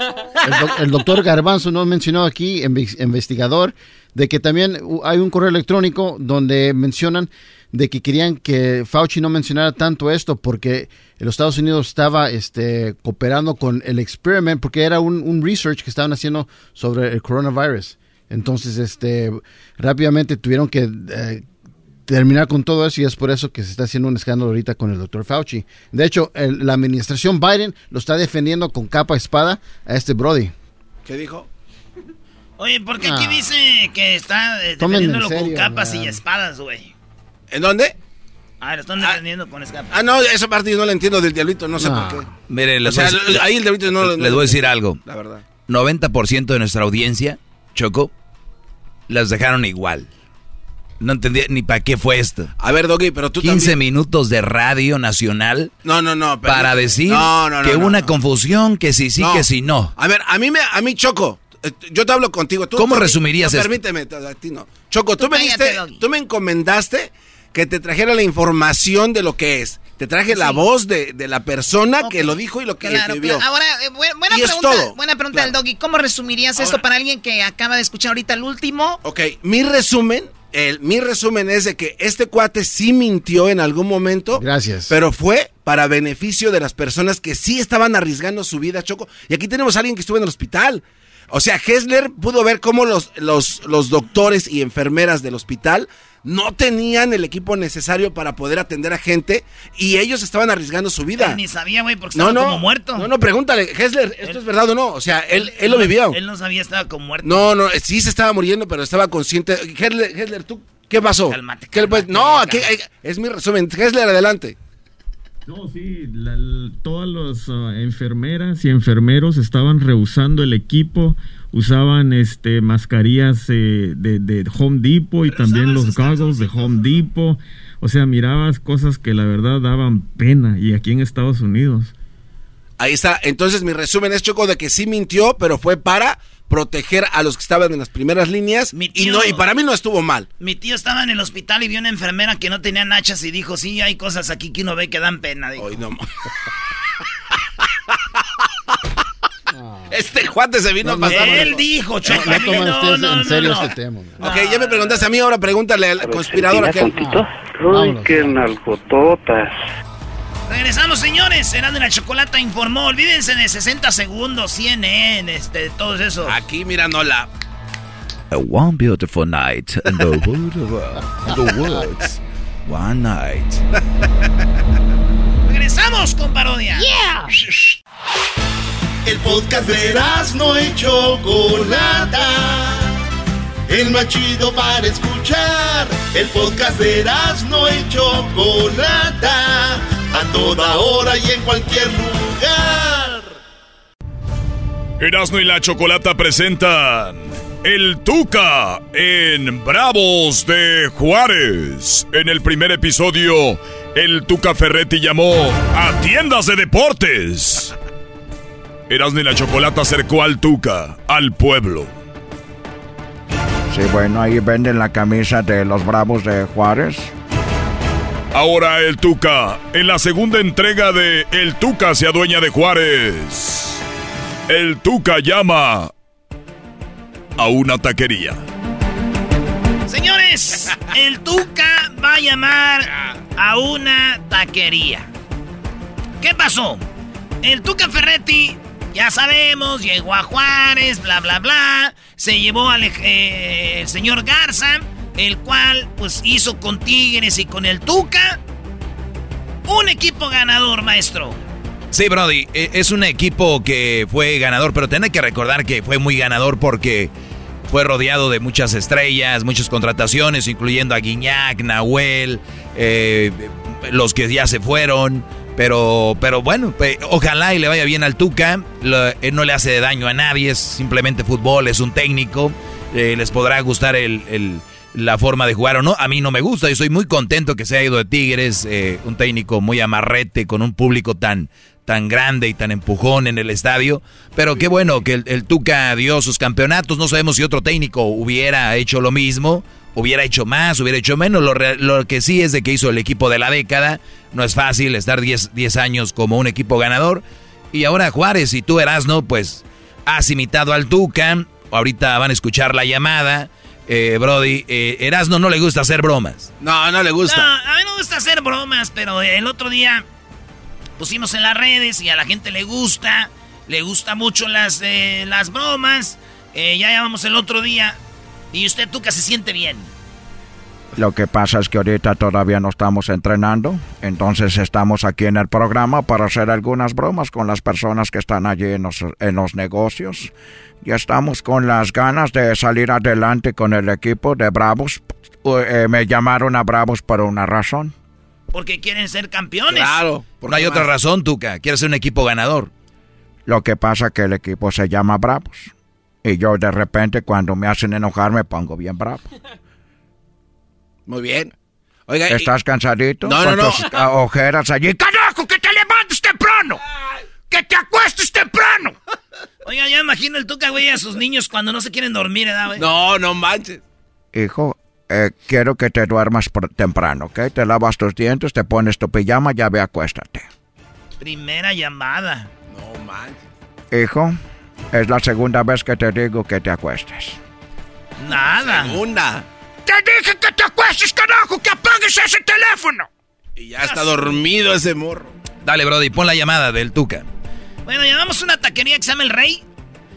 Speaker 8: el, el doctor Garbanzo no mencionó aquí, inve- investigador, de que también hay un correo electrónico donde mencionan de que querían que Fauci no mencionara tanto esto porque los Estados Unidos estaba este, cooperando con el experiment porque era un, un research que estaban haciendo sobre el coronavirus. Entonces, este, rápidamente tuvieron que eh, terminar con todo eso y es por eso que se está haciendo un escándalo ahorita con el doctor Fauci. De hecho, el- la administración Biden lo está defendiendo con capa y espada a este Brody.
Speaker 2: ¿Qué dijo?
Speaker 4: Oye, ¿por qué aquí
Speaker 8: Ah.
Speaker 4: dice que está eh, defendiéndolo con capas
Speaker 8: man.
Speaker 4: y espadas, güey?
Speaker 2: ¿En dónde?
Speaker 4: Ah, lo están defendiendo con escapas.
Speaker 2: Ah, no, esa parte yo no la entiendo del diablito, no sé
Speaker 5: No.
Speaker 2: por qué.
Speaker 5: Miren, les
Speaker 2: O sea,
Speaker 5: voy
Speaker 2: ahí el diablito no- no-
Speaker 5: Les voy a decir algo.
Speaker 2: La verdad.
Speaker 5: 90% de nuestra audiencia, Choco, las dejaron igual. No entendía ni para qué fue esto.
Speaker 2: A ver, Doggy, pero tú
Speaker 5: 15
Speaker 2: también.
Speaker 5: minutos de radio nacional
Speaker 2: No, no, no.
Speaker 5: para
Speaker 2: permíteme.
Speaker 5: decir
Speaker 2: No, no, no,
Speaker 5: que
Speaker 2: no,
Speaker 5: una
Speaker 2: no.
Speaker 5: confusión, que sí, sí,
Speaker 2: No.
Speaker 5: que sí, no.
Speaker 2: A ver, a mí me, a mí Choco, eh, yo te hablo contigo. Tú,
Speaker 5: ¿Cómo
Speaker 2: tú-
Speaker 5: resumirías
Speaker 2: no,
Speaker 5: esto?
Speaker 2: Permíteme, a ti no. Choco, tú,
Speaker 17: Tú
Speaker 2: me diste, tú me encomendaste que te trajera la información de lo que es. Te traje la voz de, de la persona que lo dijo y lo que
Speaker 17: Claro,
Speaker 2: escribió.
Speaker 17: claro. Ahora, eh, bu- buena
Speaker 2: Y es
Speaker 17: pregunta,
Speaker 2: todo.
Speaker 17: buena pregunta del Doggy. ¿Cómo resumirías esto para alguien que acaba de escuchar ahorita el último?
Speaker 2: Ok, mi resumen, el, mi resumen es de que este cuate sí mintió en algún momento.
Speaker 8: Gracias.
Speaker 2: Pero fue para beneficio de las personas que sí estaban arriesgando su vida, Choco. Y aquí tenemos a alguien que estuvo en el hospital. O sea, Hessler pudo ver cómo los, los, los doctores y enfermeras del hospital no tenían el equipo necesario para poder atender a gente y ellos estaban arriesgando su vida.
Speaker 4: Ni sabía, güey, porque
Speaker 2: No,
Speaker 4: estaba
Speaker 2: no,
Speaker 4: como muerto.
Speaker 2: no, no, pregúntale, Hessler, ¿esto es verdad o no? O sea, él, él lo vivió.
Speaker 4: Él no sabía, estaba como muerto.
Speaker 2: No, no, sí se estaba muriendo, pero estaba consciente. Hessler, Hessler, ¿tú qué pasó? ¿Qué le puedes- No, aquí hay- es mi resumen. Hessler, adelante.
Speaker 33: No, sí, la- todas las ah, enfermeras y enfermeros estaban rehusando el equipo, usaban este mascarillas eh, de, de Home Depot y también los goggles de Home Depot. O sea, mirabas cosas que la verdad daban pena y aquí en Estados Unidos.
Speaker 2: Ahí está. Entonces, mi resumen es Choco de que sí mintió, pero fue para proteger a los que estaban en las primeras líneas. Y
Speaker 4: tío-
Speaker 2: no, y para mí no estuvo mal.
Speaker 4: Mi tío estaba en el hospital y vio una enfermera que no tenía nachas y dijo, sí, hay cosas aquí que uno ve que dan pena. Dijo. [LAUGHS]
Speaker 2: Este cuate se vino
Speaker 8: No,
Speaker 2: a pasar.
Speaker 4: Él dijo, Choco.
Speaker 8: No,
Speaker 4: no, no,
Speaker 8: en
Speaker 4: no,
Speaker 8: serio
Speaker 4: no.
Speaker 8: este tema.
Speaker 2: Ok, ya me preguntaste a mí, ahora pregúntale al conspirador aquel.
Speaker 34: Ay, qué nalgototas.
Speaker 4: Regresamos, señores. Serán de la Chocolata informó. Olvídense de 60 segundos, CNN, este, todos esos.
Speaker 2: Aquí, mirándola.
Speaker 35: A one beautiful night in the, wood, in the woods. One night. [LAUGHS]
Speaker 4: Regresamos con parodia.
Speaker 1: Yeah. El podcast de no y Chocolata. El más chido para escuchar. El podcast de no y Chocolata. A toda hora y en cualquier lugar.
Speaker 7: Erasmo y la Chocolata presentan El Tuca en Bravos de Juárez. En el primer episodio, el Tuca Ferretti llamó a tiendas de deportes. Erasmo y la Chocolata acercó al Tuca, al pueblo.
Speaker 13: Sí, bueno, ahí venden la camisa de los Bravos de Juárez.
Speaker 7: Ahora el Tuca, en la segunda entrega de El Tuca se adueña de Juárez. El Tuca llama a una taquería.
Speaker 4: Señores, el Tuca va a llamar a una taquería. ¿Qué pasó? El Tuca Ferretti, ya sabemos, llegó a Juárez, bla, bla, bla. Se llevó al eh, el señor Garza, el cual pues hizo con Tigres y con el Tuca un equipo ganador, maestro.
Speaker 5: Sí, Brody, e- es un equipo que fue ganador, pero tenés que recordar que fue muy ganador porque fue rodeado de muchas estrellas, muchas contrataciones, incluyendo a Guiñac, Nahuel, eh, los que ya se fueron. Pero, pero bueno, ojalá y le vaya bien al Tuca. Él no le hace daño a nadie, es simplemente fútbol, es un técnico. Eh, les podrá gustar el- la forma de jugar o no. A mí no me gusta, yo estoy muy contento que se haya ido de Tigres, eh, un técnico muy amarrete, con un público tan, tan grande y tan empujón en el estadio. Pero qué bueno que el, Tuca dio sus campeonatos. No sabemos si otro técnico hubiera hecho lo mismo, hubiera hecho más, hubiera hecho menos. Lo, lo que sí es de que hizo el equipo de la década. No es fácil estar 10, 10 años como un equipo ganador. Y ahora Juárez, si tú eras, ¿no? Pues has imitado al Tuca. Ahorita van a escuchar la llamada. Eh, Brody, eh, Erasno no le gusta hacer bromas.
Speaker 2: No, no le gusta.
Speaker 4: No, a mí no me gusta hacer bromas, pero el otro día pusimos en las redes y a la gente le gusta. Le gusta mucho las, eh, las bromas. Eh, ya llamamos el otro día. Y usted, Tuca, se siente bien.
Speaker 13: Lo que pasa es que ahorita todavía no estamos entrenando, entonces estamos aquí en el programa para hacer algunas bromas con las personas que están allí en los, en los negocios. Ya estamos con las ganas de salir adelante con el equipo de Bravos. Eh, me llamaron a Bravos por una razón.
Speaker 4: Porque quieren ser campeones.
Speaker 5: No hay otra razón, Tuca. Quieres ser un equipo ganador.
Speaker 13: Lo que pasa que el equipo se llama Bravos. Y yo de repente cuando me hacen enojar me pongo bien bravo. [LAUGHS]
Speaker 2: Muy bien. Oiga, y-
Speaker 13: ¿Estás cansadito?
Speaker 2: No, no, no.
Speaker 13: ojeras allí.
Speaker 4: ¡Carajo, que te levantes temprano! ¡Que te acuestes temprano! Oiga, ya me imagino el Tuca, güey, a sus niños cuando no se quieren dormir, ¿verdad, güey?
Speaker 2: No, no manches.
Speaker 13: Hijo,
Speaker 36: eh, quiero que te duermas temprano, ¿ok? Te lavas tus dientes, te pones tu pijama, ya ve, acuéstate.
Speaker 4: Primera llamada.
Speaker 2: No man.
Speaker 36: Hijo, es la segunda vez que te digo que te acuestes.
Speaker 4: Nada.
Speaker 2: Segunda.
Speaker 9: Te dije que te acuestes, carajo, que apagues ese teléfono.
Speaker 2: Y ya está dormido ese morro.
Speaker 5: Dale, Brody, pon la llamada del Tuca.
Speaker 4: Bueno, llamamos una taquería que se llama El Rey.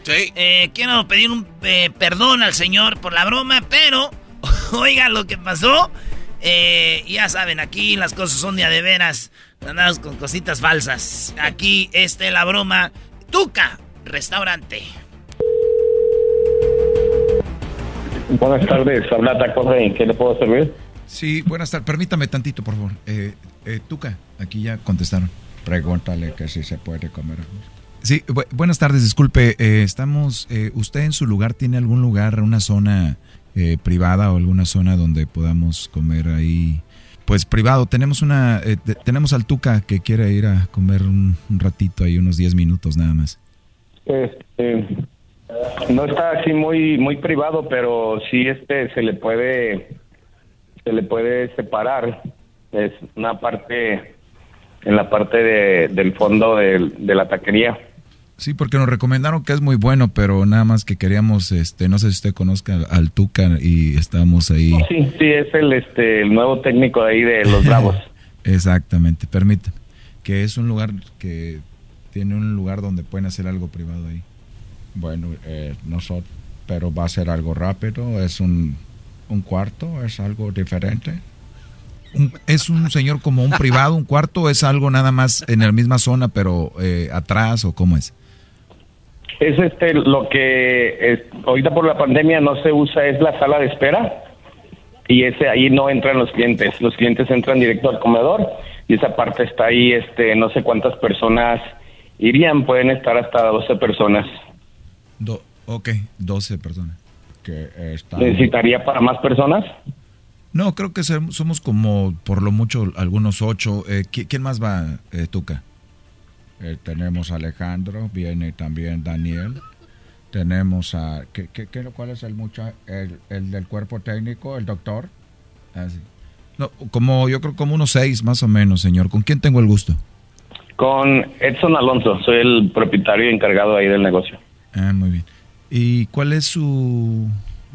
Speaker 2: Sí.
Speaker 4: Eh, quiero pedir un eh, perdón al señor por la broma, pero [LAUGHS] oigan lo que pasó. Eh, ya saben, aquí las cosas son de a de veras. Andamos con cositas falsas. Aquí este la broma. Tuca, restaurante.
Speaker 37: Buenas tardes, habla Taco Rey. ¿Qué le puedo servir?
Speaker 13: Sí, buenas tardes. Permítame tantito, por favor. Eh, eh, Tuca, aquí ya contestaron.
Speaker 36: Pregúntale que si se puede comer.
Speaker 13: Sí, bu buenas tardes, disculpe. Eh, estamos, eh, ¿usted en su lugar tiene algún lugar, una zona eh, privada o alguna zona donde podamos comer ahí? Pues privado. Tenemos una, eh, te- tenemos al Tuca que quiere ir a comer un, un ratito ahí, unos 10 minutos nada más.
Speaker 37: Este, no está así muy muy privado, pero sí este se le puede se le puede separar. Es una parte en la parte de, del fondo del- de la taquería.
Speaker 13: Sí, porque nos recomendaron que es muy bueno, pero nada más que queríamos, este, no sé si usted conozca al, Tuca y estábamos ahí.
Speaker 37: Sí, sí, es el este el nuevo técnico de ahí de los [LAUGHS] Bravos.
Speaker 13: Exactamente, permítame. Que es un lugar que tiene un lugar donde pueden hacer algo privado ahí.
Speaker 36: Bueno, eh, nosotros, pero va a ser algo rápido, es un, un cuarto, es algo diferente.
Speaker 13: Un- ¿Es un señor como un privado, un cuarto, o es algo nada más en la misma zona, pero eh, atrás, o cómo es?
Speaker 37: Es este lo que es- ahorita por la pandemia no se usa es la sala de espera y ese ahí no entran los clientes, los clientes entran directo al comedor y esa parte está ahí este no sé cuántas personas irían, pueden estar hasta 12 personas.
Speaker 13: Do- ok, 12 personas.
Speaker 36: Que está...
Speaker 37: ¿Necesitaría para más personas?
Speaker 13: No, creo que somos como por lo mucho algunos ocho. Eh, ¿qui- ¿Quién más va, eh, Tuca?
Speaker 36: Eh, tenemos a Alejandro, viene también Daniel. Tenemos a... ¿qué, qué, qué- cuál es el, mucha, el, el del cuerpo técnico, el doctor?
Speaker 13: Ah. No, como yo creo como unos seis más o menos, señor. ¿Con quién tengo el gusto?
Speaker 37: Con Edson Alonso, soy el propietario y encargado ahí del negocio.
Speaker 13: Ah, muy bien. ¿Y cuál es su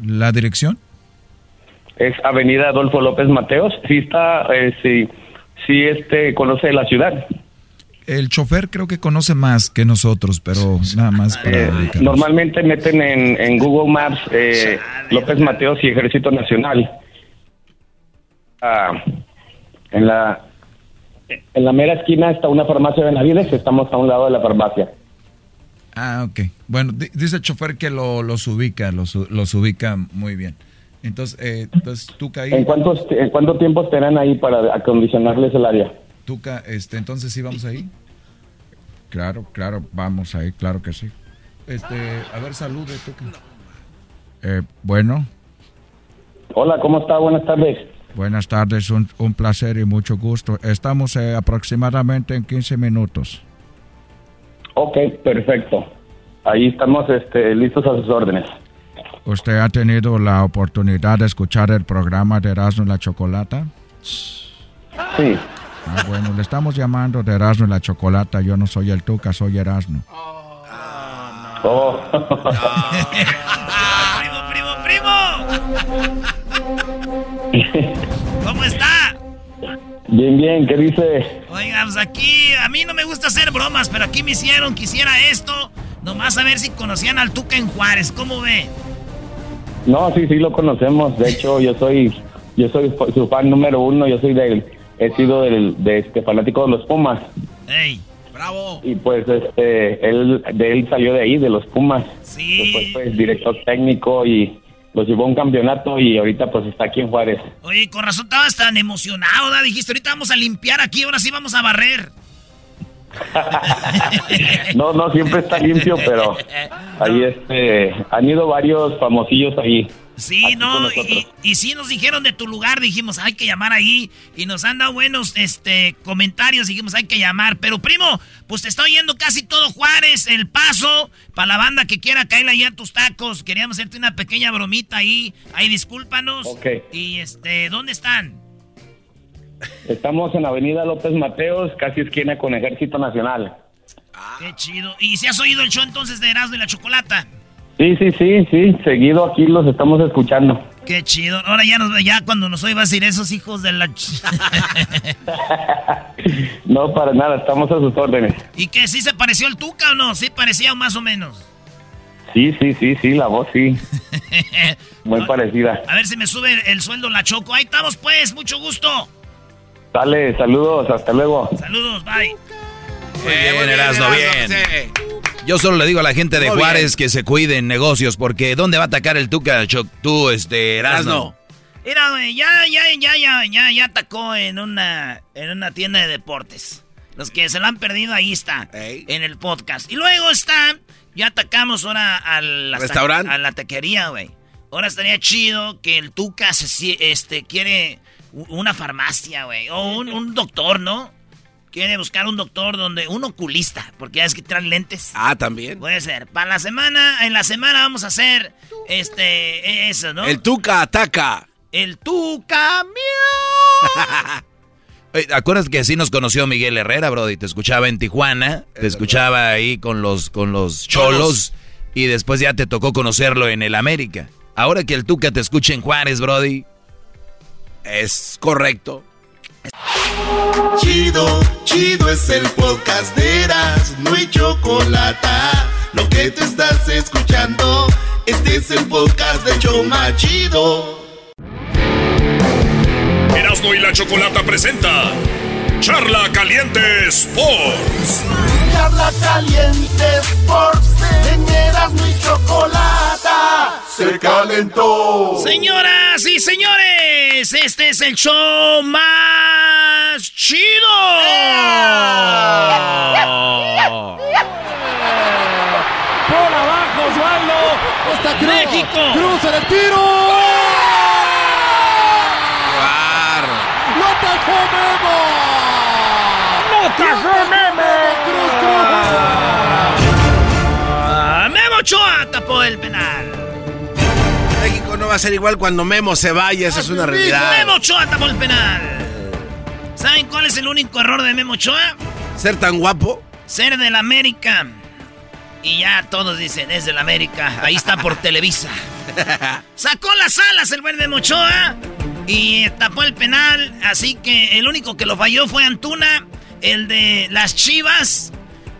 Speaker 13: la dirección?
Speaker 37: Es Avenida Adolfo López Mateos. Sí está, eh, sí, sí este conoce la ciudad.
Speaker 13: El chofer creo que conoce más que nosotros, pero nada más para
Speaker 37: Eh, normalmente meten en, en Google Maps eh, López Mateos y Ejército Nacional. Ah, en la en la mera esquina está una farmacia de Benavides, estamos a un lado de la farmacia.
Speaker 13: Ah, ok. Bueno, di- dice el chofer que lo, los ubica, los, ubica muy bien. Entonces, eh, entonces Tuca ahí.
Speaker 37: ¿En cuántos en cuánto tiempo estarán ahí para acondicionarles el área?
Speaker 13: Tuca, este, entonces sí vamos ahí.
Speaker 36: Claro, claro, vamos ahí, claro que sí.
Speaker 13: Este, a ver, salude, Tuca.
Speaker 36: Eh, bueno,
Speaker 37: Hola, ¿cómo está? Buenas tardes.
Speaker 36: buenas tardes, un, un placer y mucho gusto. Estamos eh, aproximadamente en 15 minutos.
Speaker 37: Ok, perfecto. Ahí estamos este, listos a sus órdenes.
Speaker 36: ¿Usted ha tenido la oportunidad de escuchar el programa de Erasmo y la Chocolata?
Speaker 37: Sí.
Speaker 36: Ah, bueno, le estamos llamando de Erasmo y la Chocolata. Yo no soy el Tuca, soy Erasmo.
Speaker 37: Oh. [LAUGHS]
Speaker 4: ¿Cómo está?
Speaker 37: Bien, bien, ¿qué dice?
Speaker 4: Oiga, pues aquí, a mí no me gusta hacer bromas, pero aquí me hicieron que hiciera esto. Nomás a ver si conocían al Tuca en Juárez. ¿Cómo ve?
Speaker 37: No, sí, sí lo conocemos. De hecho, yo soy yo soy su fan número uno. Yo soy del he sido del de este fanático de los Pumas.
Speaker 4: ¡Ey!
Speaker 2: ¡Bravo!
Speaker 37: Y pues este él de él salió de ahí de los Pumas.
Speaker 4: Sí.
Speaker 37: Después fue director técnico y los llevó a un campeonato y ahorita pues está aquí en Juárez.
Speaker 4: Oye, con razón estabas tan emocionado, ¿verdad? Dijiste, ahorita vamos a limpiar aquí, ahora sí vamos a barrer. [LAUGHS]
Speaker 37: No, no siempre está limpio, pero ahí este han ido varios famosillos ahí.
Speaker 4: Sí, no, y, y sí nos dijeron de tu lugar, dijimos, hay que llamar ahí. Y nos han dado buenos este, comentarios, dijimos, hay que llamar. Pero primo, pues te está oyendo casi todo Juárez, El Paso, para la banda que quiera caerle ahí a tus tacos. Queríamos hacerte una pequeña bromita ahí. Ahí discúlpanos.
Speaker 37: Ok.
Speaker 4: Y este, ¿dónde están?
Speaker 37: Estamos en Avenida López Mateos, casi esquina con Ejército Nacional.
Speaker 4: Qué chido. ¿Y si has oído el show entonces de Erasmo y la Chocolata?
Speaker 37: Sí, sí, sí, sí, seguido aquí los estamos escuchando.
Speaker 4: Qué chido. Ahora ya, nos, ya cuando nos oiga decir esos hijos de la... ch- [LAUGHS]
Speaker 37: No, para nada, estamos a sus órdenes.
Speaker 4: ¿Y que sí se pareció el Tuca o no? Sí parecía más o menos.
Speaker 37: Sí, sí, sí, sí, la voz sí. [LAUGHS] Muy parecida.
Speaker 4: A ver si me sube el, el sueldo la Choco. Ahí estamos pues, mucho gusto.
Speaker 37: Dale, saludos, hasta luego.
Speaker 4: Saludos, bye.
Speaker 5: Muy bien, Erasno, bien. Yo solo le digo a la gente de
Speaker 4: Muy
Speaker 5: Juárez que se cuiden negocios, porque ¿dónde va a atacar el Tuca? Tú, este, Erasno.
Speaker 4: Mira, güey, ya, ya, ya, ya, ya, ya atacó en una, en una tienda de deportes. Los que se la han perdido, ahí está, en el podcast. Y luego está, ya atacamos ahora al
Speaker 2: ¿Restaurante?
Speaker 4: a la taquería, güey. Ahora estaría chido que el Tuca se, este, quiere una farmacia, güey, o un, un doctor, ¿no? Quiere buscar un doctor donde, un oculista, porque ya es que traen lentes.
Speaker 2: Ah, también.
Speaker 4: Puede ser. Para la semana, en la semana vamos a hacer, este, eso, ¿no?
Speaker 2: El Tuca ataca.
Speaker 4: El Tuca, [LAUGHS]
Speaker 5: Oye, ¿Acuerdas que así nos conoció Miguel Herrera, Brody? Te escuchaba en Tijuana, te escuchaba ahí con los, con los cholos, y después ya te tocó conocerlo en el América. Ahora que el Tuca te escucha en Juárez, Brody.
Speaker 2: Es correcto.
Speaker 1: Chido, chido es el podcast de Eras, no hay chocolate. Lo que te estás escuchando, este es el podcast de Choma Chido.
Speaker 7: Erasmo y la Chocolata presenta Charla Caliente Sports.
Speaker 1: Charla caliente Sports, en Erasmo y Chocolata, se calentó.
Speaker 4: Señoras y señores, este es el show más chido.
Speaker 23: Por abajo, Osvaldo. Está Cruz.
Speaker 4: México.
Speaker 23: Cruz en el tiro. ¡Lo atajó Memo! ¡Lo atajó Memo! ¡Cruz,
Speaker 4: Memo Ochoa tapó el penal.
Speaker 2: México no va a ser igual cuando Memo se vaya, esa es una realidad.
Speaker 4: Memo Ochoa tapó el penal. ¿Saben cuál es el único error de Memo Ochoa?
Speaker 2: Ser tan guapo.
Speaker 4: Ser del América. Y ya todos dicen, es del América. Ahí está por [LAUGHS] Televisa. [LAUGHS] Sacó las alas el buen Memo Ochoa y tapó el penal. Así que el único que lo falló fue Antuna, el de las Chivas.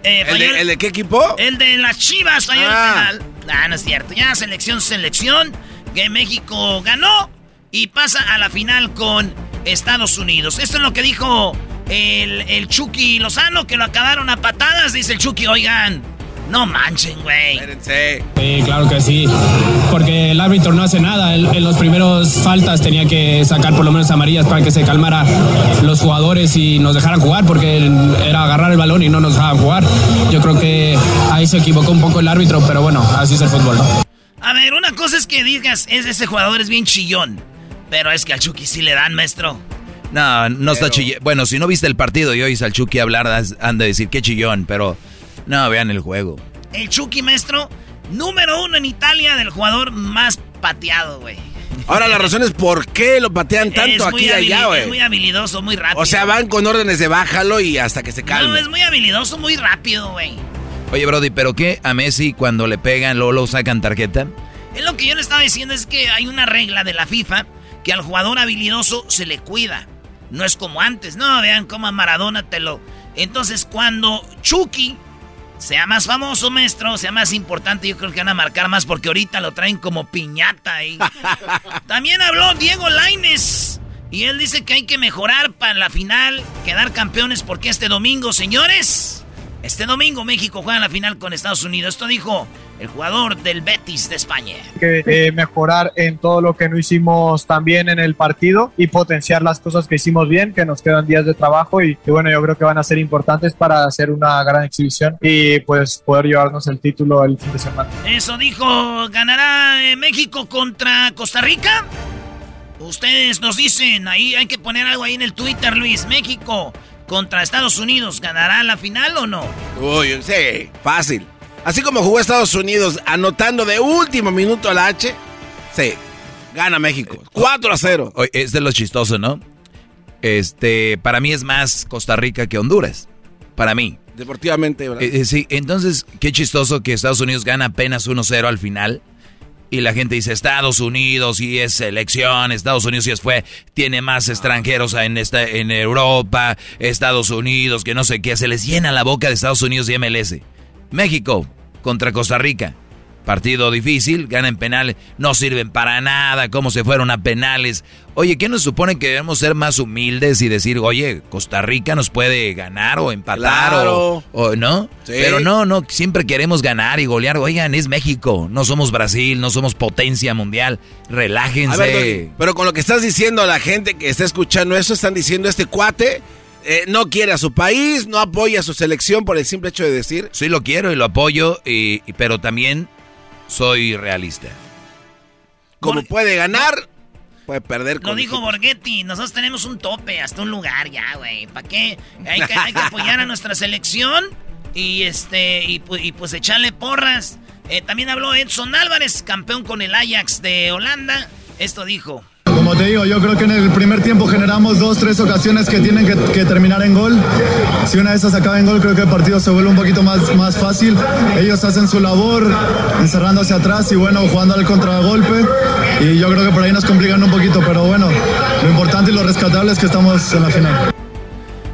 Speaker 4: Eh,
Speaker 2: ¿El de, el de qué equipo?
Speaker 4: el de las Chivas falló
Speaker 2: Ah.
Speaker 4: el penal. Ah, no es cierto. Ya selección, selección. Que México ganó y pasa a la final con Estados Unidos. Esto es lo que dijo el, el Chucky Lozano, que lo acabaron a patadas. Dice el Chucky, oigan, no manchen, güey.
Speaker 38: Sí, claro que sí, porque el árbitro no hace nada. En, en los primeros faltas tenía que sacar por lo menos amarillas para que se calmara los jugadores y nos dejaran jugar, porque era agarrar el balón y no nos dejaban jugar. Yo creo que ahí se equivocó un poco el árbitro, pero bueno, así es el fútbol. ¿no?
Speaker 4: A ver, una cosa es que digas, es ese jugador es bien chillón. Pero es que al Chucky sí le dan, maestro.
Speaker 5: No, no está chillón. Bueno, si no viste el partido y oís al Chucky hablar, han de decir qué chillón, pero no, vean el juego.
Speaker 4: El Chucky, maestro, número uno en Italia del jugador más pateado, güey.
Speaker 2: Ahora la razón es por qué lo patean tanto aquí y allá,
Speaker 4: habili- Es muy
Speaker 2: güey.
Speaker 4: habilidoso, muy rápido.
Speaker 2: O sea, van con órdenes de bájalo y hasta que se
Speaker 4: No,
Speaker 2: calme.
Speaker 4: es muy habilidoso, muy rápido, güey.
Speaker 5: Oye, Brody, ¿pero qué? ¿A Messi cuando le pegan, luego lo sacan tarjeta?
Speaker 4: Es lo que yo le estaba diciendo, es que hay una regla de la FIFA que al jugador habilidoso se le cuida. No es como antes, no, vean cómo a Maradona te lo... Entonces, cuando Chucky sea más famoso, maestro, sea más importante, yo creo que van a marcar más porque ahorita lo traen como piñata ahí. [LAUGHS] También habló Diego Laines y él dice que hay que mejorar para la final, quedar campeones porque este domingo, señores, Este domingo México juega la final con Estados Unidos. Esto dijo el jugador del Betis de España.
Speaker 39: que eh, mejorar en todo lo que no hicimos tan bien en el partido y potenciar las cosas que hicimos bien, que nos quedan días de trabajo y, y bueno, yo creo que van a ser importantes para hacer una gran exhibición y pues poder llevarnos el título el fin de semana.
Speaker 4: Eso dijo, ¿ganará eh, México contra Costa Rica? Ustedes nos dicen, ahí hay que poner algo ahí en el Twitter, Luis. México contra Estados Unidos, ¿ganará la final o no?
Speaker 2: Uy, sí, fácil. Así como jugó Estados Unidos anotando de último minuto la H, sí, gana México. 4 a 0.
Speaker 5: Oye, es de lo chistoso, ¿no? Este, para mí es más Costa Rica que Honduras. Para mí.
Speaker 2: Deportivamente, ¿verdad?
Speaker 5: Eh, eh, sí, entonces, qué chistoso que Estados Unidos gana apenas 1-0 al final. Y la gente dice, Estados Unidos y es selección, Estados Unidos y es fue, tiene más extranjeros en, esta, en Europa, Estados Unidos, que no sé qué, se les llena la boca de Estados Unidos y MLS. México contra Costa Rica. Partido difícil, ganan penales, no sirven para nada, cómo se fueron a penales. Oye, ¿qué nos supone que debemos ser más humildes y decir, oye, Costa Rica nos puede ganar o empatar
Speaker 2: Claro.
Speaker 5: o, o no?
Speaker 2: Sí.
Speaker 5: Pero no, no, siempre queremos ganar y golear. Oigan, es México, no somos Brasil, no somos potencia mundial. Relájense.
Speaker 2: A ver, pero con lo que estás diciendo, la gente que está escuchando eso, están diciendo este cuate eh, no quiere a su país, no apoya a su selección por el simple hecho de decir.
Speaker 5: Sí lo quiero y lo apoyo, y, y- pero también soy realista.
Speaker 2: Como puede ganar, puede perder
Speaker 4: Lo dijo Borghetti, nosotros tenemos un tope, hasta un lugar ya, güey. ¿Para qué? Hay que, hay que [LAUGHS] apoyar a nuestra selección y este y pues echarle porras. Eh, también habló Edson Álvarez, campeón con el Ajax de Holanda. Esto dijo.
Speaker 40: Como te digo, yo creo que en el primer tiempo generamos dos, tres ocasiones que tienen que, terminar en gol. Si una de esas acaba en gol, creo que el partido se vuelve un poquito más, más fácil. Ellos hacen su labor, encerrándose atrás y bueno, jugando al contragolpe. Y yo creo que por ahí nos complican un poquito, pero bueno, lo importante y lo rescatable es que estamos en la final.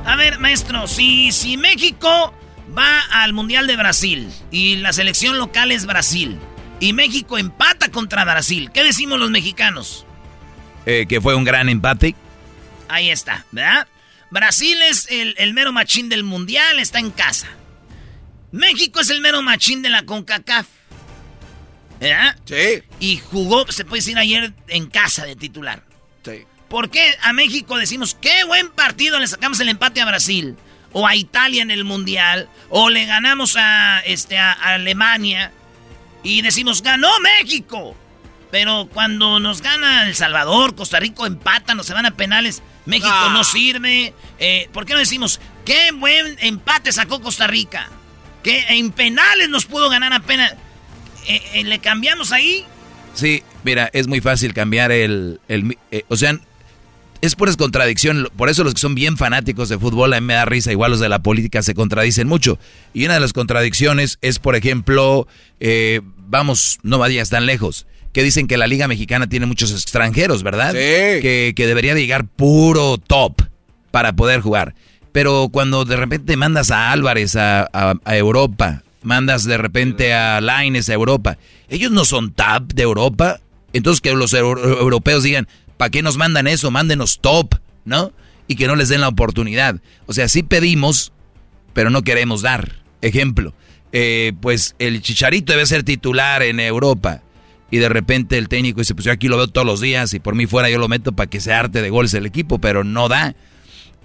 Speaker 4: A ver, maestro, si, si México va al Mundial de Brasil y la selección local es Brasil y México empata contra Brasil, ¿qué decimos los mexicanos?
Speaker 5: Eh, que fue un gran empate.
Speaker 4: Ahí está, ¿verdad? Brasil es el, el mero machín del mundial, está en casa. México es el mero machín de la CONCACAF. ¿Verdad?
Speaker 2: Sí.
Speaker 4: Y jugó, se puede decir ayer, en casa de titular.
Speaker 2: Sí.
Speaker 4: ¿Por qué a México decimos, qué buen partido, le sacamos el empate a Brasil? O a Italia en el mundial. O le ganamos a, este, a, a Alemania. Y decimos, ganó México. Pero cuando nos gana El Salvador, Costa Rica empatan o se van a penales, México
Speaker 2: Ah.
Speaker 4: no sirve. Eh, ¿Por qué no decimos, qué buen empate sacó Costa Rica? Que en penales nos pudo ganar apenas. Eh, eh, ¿Le cambiamos ahí?
Speaker 5: Sí, mira, es muy fácil cambiar el... el eh, o sea, es pura contradicción. Por eso los que son bien fanáticos de fútbol, a mí me da risa, igual los de la política se contradicen mucho. Y una de las contradicciones es, por ejemplo, eh, vamos, no vayas tan lejos, que dicen que la Liga Mexicana tiene muchos extranjeros, ¿verdad?
Speaker 2: Sí.
Speaker 5: Que, que debería de llegar puro top para poder jugar. Pero cuando de repente mandas a Álvarez a, a- a Europa, mandas de repente a Laines a Europa, ellos no son top de Europa. Entonces que los euro- europeos digan, ¿para qué nos mandan eso? Mándenos top, ¿no? Y que no les den la oportunidad. O sea, sí pedimos, pero no queremos dar. Ejemplo, eh, pues el Chicharito debe ser titular en Europa. Y de repente el técnico dice, pues yo aquí lo veo todos los días y por mí fuera yo lo meto para que se arte de goles el equipo, pero no da.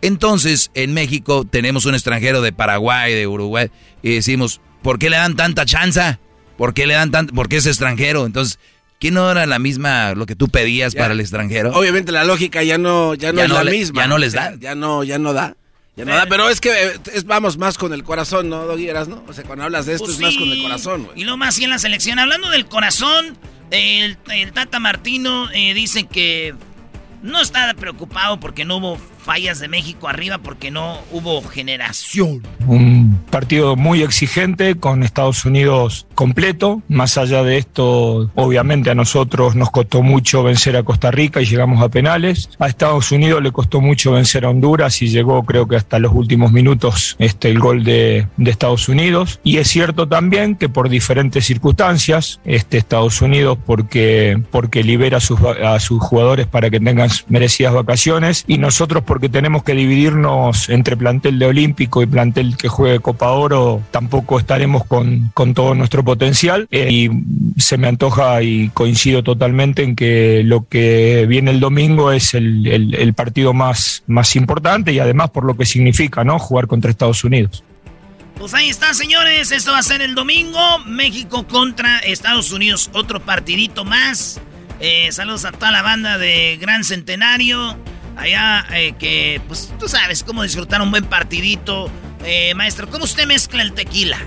Speaker 5: Entonces, en México tenemos un extranjero de Paraguay, de Uruguay, y decimos, ¿por qué le dan tanta chanza? ¿Por qué le dan tanto? ¿Por qué es extranjero? Entonces, ¿qué no era la misma lo que tú pedías
Speaker 2: Ya.
Speaker 5: para el extranjero?
Speaker 2: Obviamente la lógica ya no, ya no
Speaker 5: Ya
Speaker 2: es
Speaker 5: no
Speaker 2: la
Speaker 5: le-
Speaker 2: misma.
Speaker 5: ya no les da.
Speaker 2: Ya no, ya no da. Ya pero es que eh, es, vamos más con el corazón, ¿no, Doggy Eras, no? O sea, cuando hablas de esto
Speaker 4: Pues
Speaker 2: es más con el corazón, güey.
Speaker 4: Y lo más así en la selección. Hablando del corazón, el, el Tata Martino eh, dice que no está preocupado porque no hubo fallas de México arriba, porque no hubo generación.
Speaker 38: Un partido muy exigente con Estados Unidos completo. Más allá de esto, obviamente a nosotros nos costó mucho vencer a Costa Rica y llegamos a penales. A Estados Unidos le costó mucho vencer a Honduras y llegó creo que hasta los últimos minutos este, el gol de, de Estados Unidos. Y es cierto también que por diferentes circunstancias, este, Estados Unidos porque, porque libera sus, a sus jugadores para que tengan merecidas vacaciones y nosotros porque tenemos que dividirnos entre plantel de Olímpico y plantel que juegue Copa Oro tampoco estaremos con, con todo nuestro potencial eh, y se me antoja y coincido totalmente en que lo que viene el domingo es el, el- el partido más, más importante y además por lo que significa, ¿no? Jugar contra Estados Unidos.
Speaker 4: Pues ahí está, señores. Esto va a ser el domingo. México contra Estados Unidos. Otro partidito más. Eh, saludos a toda la banda de Gran Centenario. Allá eh, que, pues tú sabes cómo disfrutar un buen partidito. Eh, maestro, ¿cómo usted mezcla el tequila?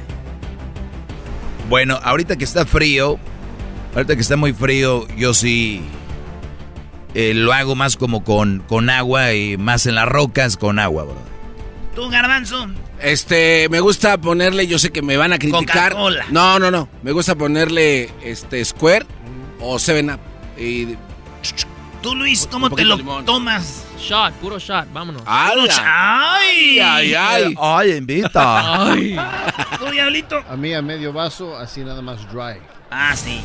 Speaker 5: Bueno, ahorita que está frío, ahorita que está muy frío, yo sí eh, lo hago más como con, con agua y más en las rocas con agua, bro.
Speaker 4: ¿Tú, Garbanzo?
Speaker 2: Este, me gusta ponerle, yo sé que me van a criticar. No, no, no. Me gusta ponerle este Square o Seven Up. Y
Speaker 4: Tú, Luis, ¿cómo te lo
Speaker 2: limón.
Speaker 4: tomas?
Speaker 41: Shot, puro shot, vámonos.
Speaker 4: Puro ¡Ay!
Speaker 2: Ay, ay.
Speaker 8: Ay, invita.
Speaker 41: Ay. [LAUGHS]
Speaker 4: ¿Tú, Diablito?
Speaker 8: A mí a medio vaso, así nada más dry.
Speaker 4: Ah, sí.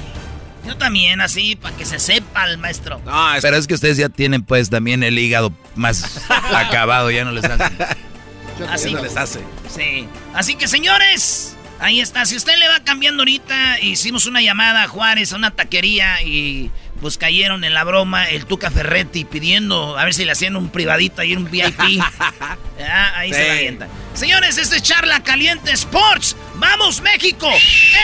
Speaker 4: Yo también, así, para que se sepa el maestro.
Speaker 5: Pero es que ustedes ya tienen pues también el hígado más [LAUGHS] acabado, ya no les hace.
Speaker 4: Así
Speaker 2: no les hace.
Speaker 4: Sí. Así que, señores, ahí está. Si usted le va cambiando ahorita, hicimos una llamada a Juárez, a una taquería, y pues cayeron en la broma el Tuca Ferretti pidiendo a ver si le hacían un privadito ahí, un VIP. [LAUGHS] Ah, ahí se la avienta. Señores, este es Charla Caliente Sports. ¡Vamos, México!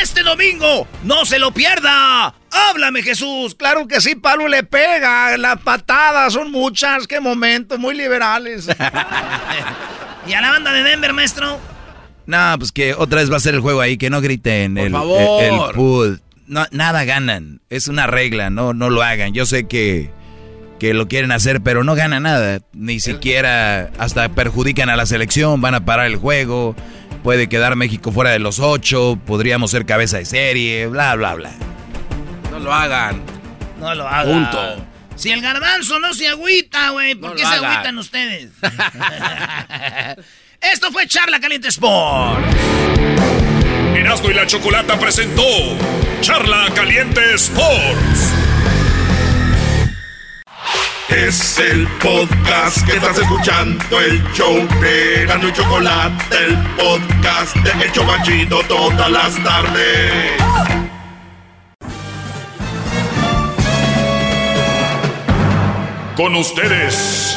Speaker 4: Este domingo, no se lo pierda. ¡Háblame, Jesús!
Speaker 42: Claro que sí, Pablo le pega. Las patadas son muchas. Qué momento, muy liberales. [LAUGHS]
Speaker 4: ¿Y a la banda de Denver, maestro?
Speaker 5: No, pues que otra vez va a ser el juego ahí, que no griten el,
Speaker 2: favor.
Speaker 5: el, el pool. No, nada ganan, es una regla, no, no lo hagan. Yo sé que, que lo quieren hacer, pero no ganan nada. Ni siquiera hasta perjudican a la selección, van a parar el juego. Puede quedar México fuera de los ocho, podríamos ser cabeza de serie, bla, bla, bla.
Speaker 2: No lo hagan.
Speaker 4: No lo haga.
Speaker 2: Punto.
Speaker 4: Si el garbanzo no se agüita, güey, ¿por
Speaker 2: No
Speaker 4: qué se agüitan ustedes? [LAUGHS] [LAUGHS] Esto fue Charla Caliente Sport.
Speaker 7: Erasmo y la Chocolata presentó Charla Caliente Sports.
Speaker 1: Es el podcast que estás escuchando, el show de Erasmo y Chocolate, el podcast de El Chobachito todas las tardes.
Speaker 7: Con ustedes.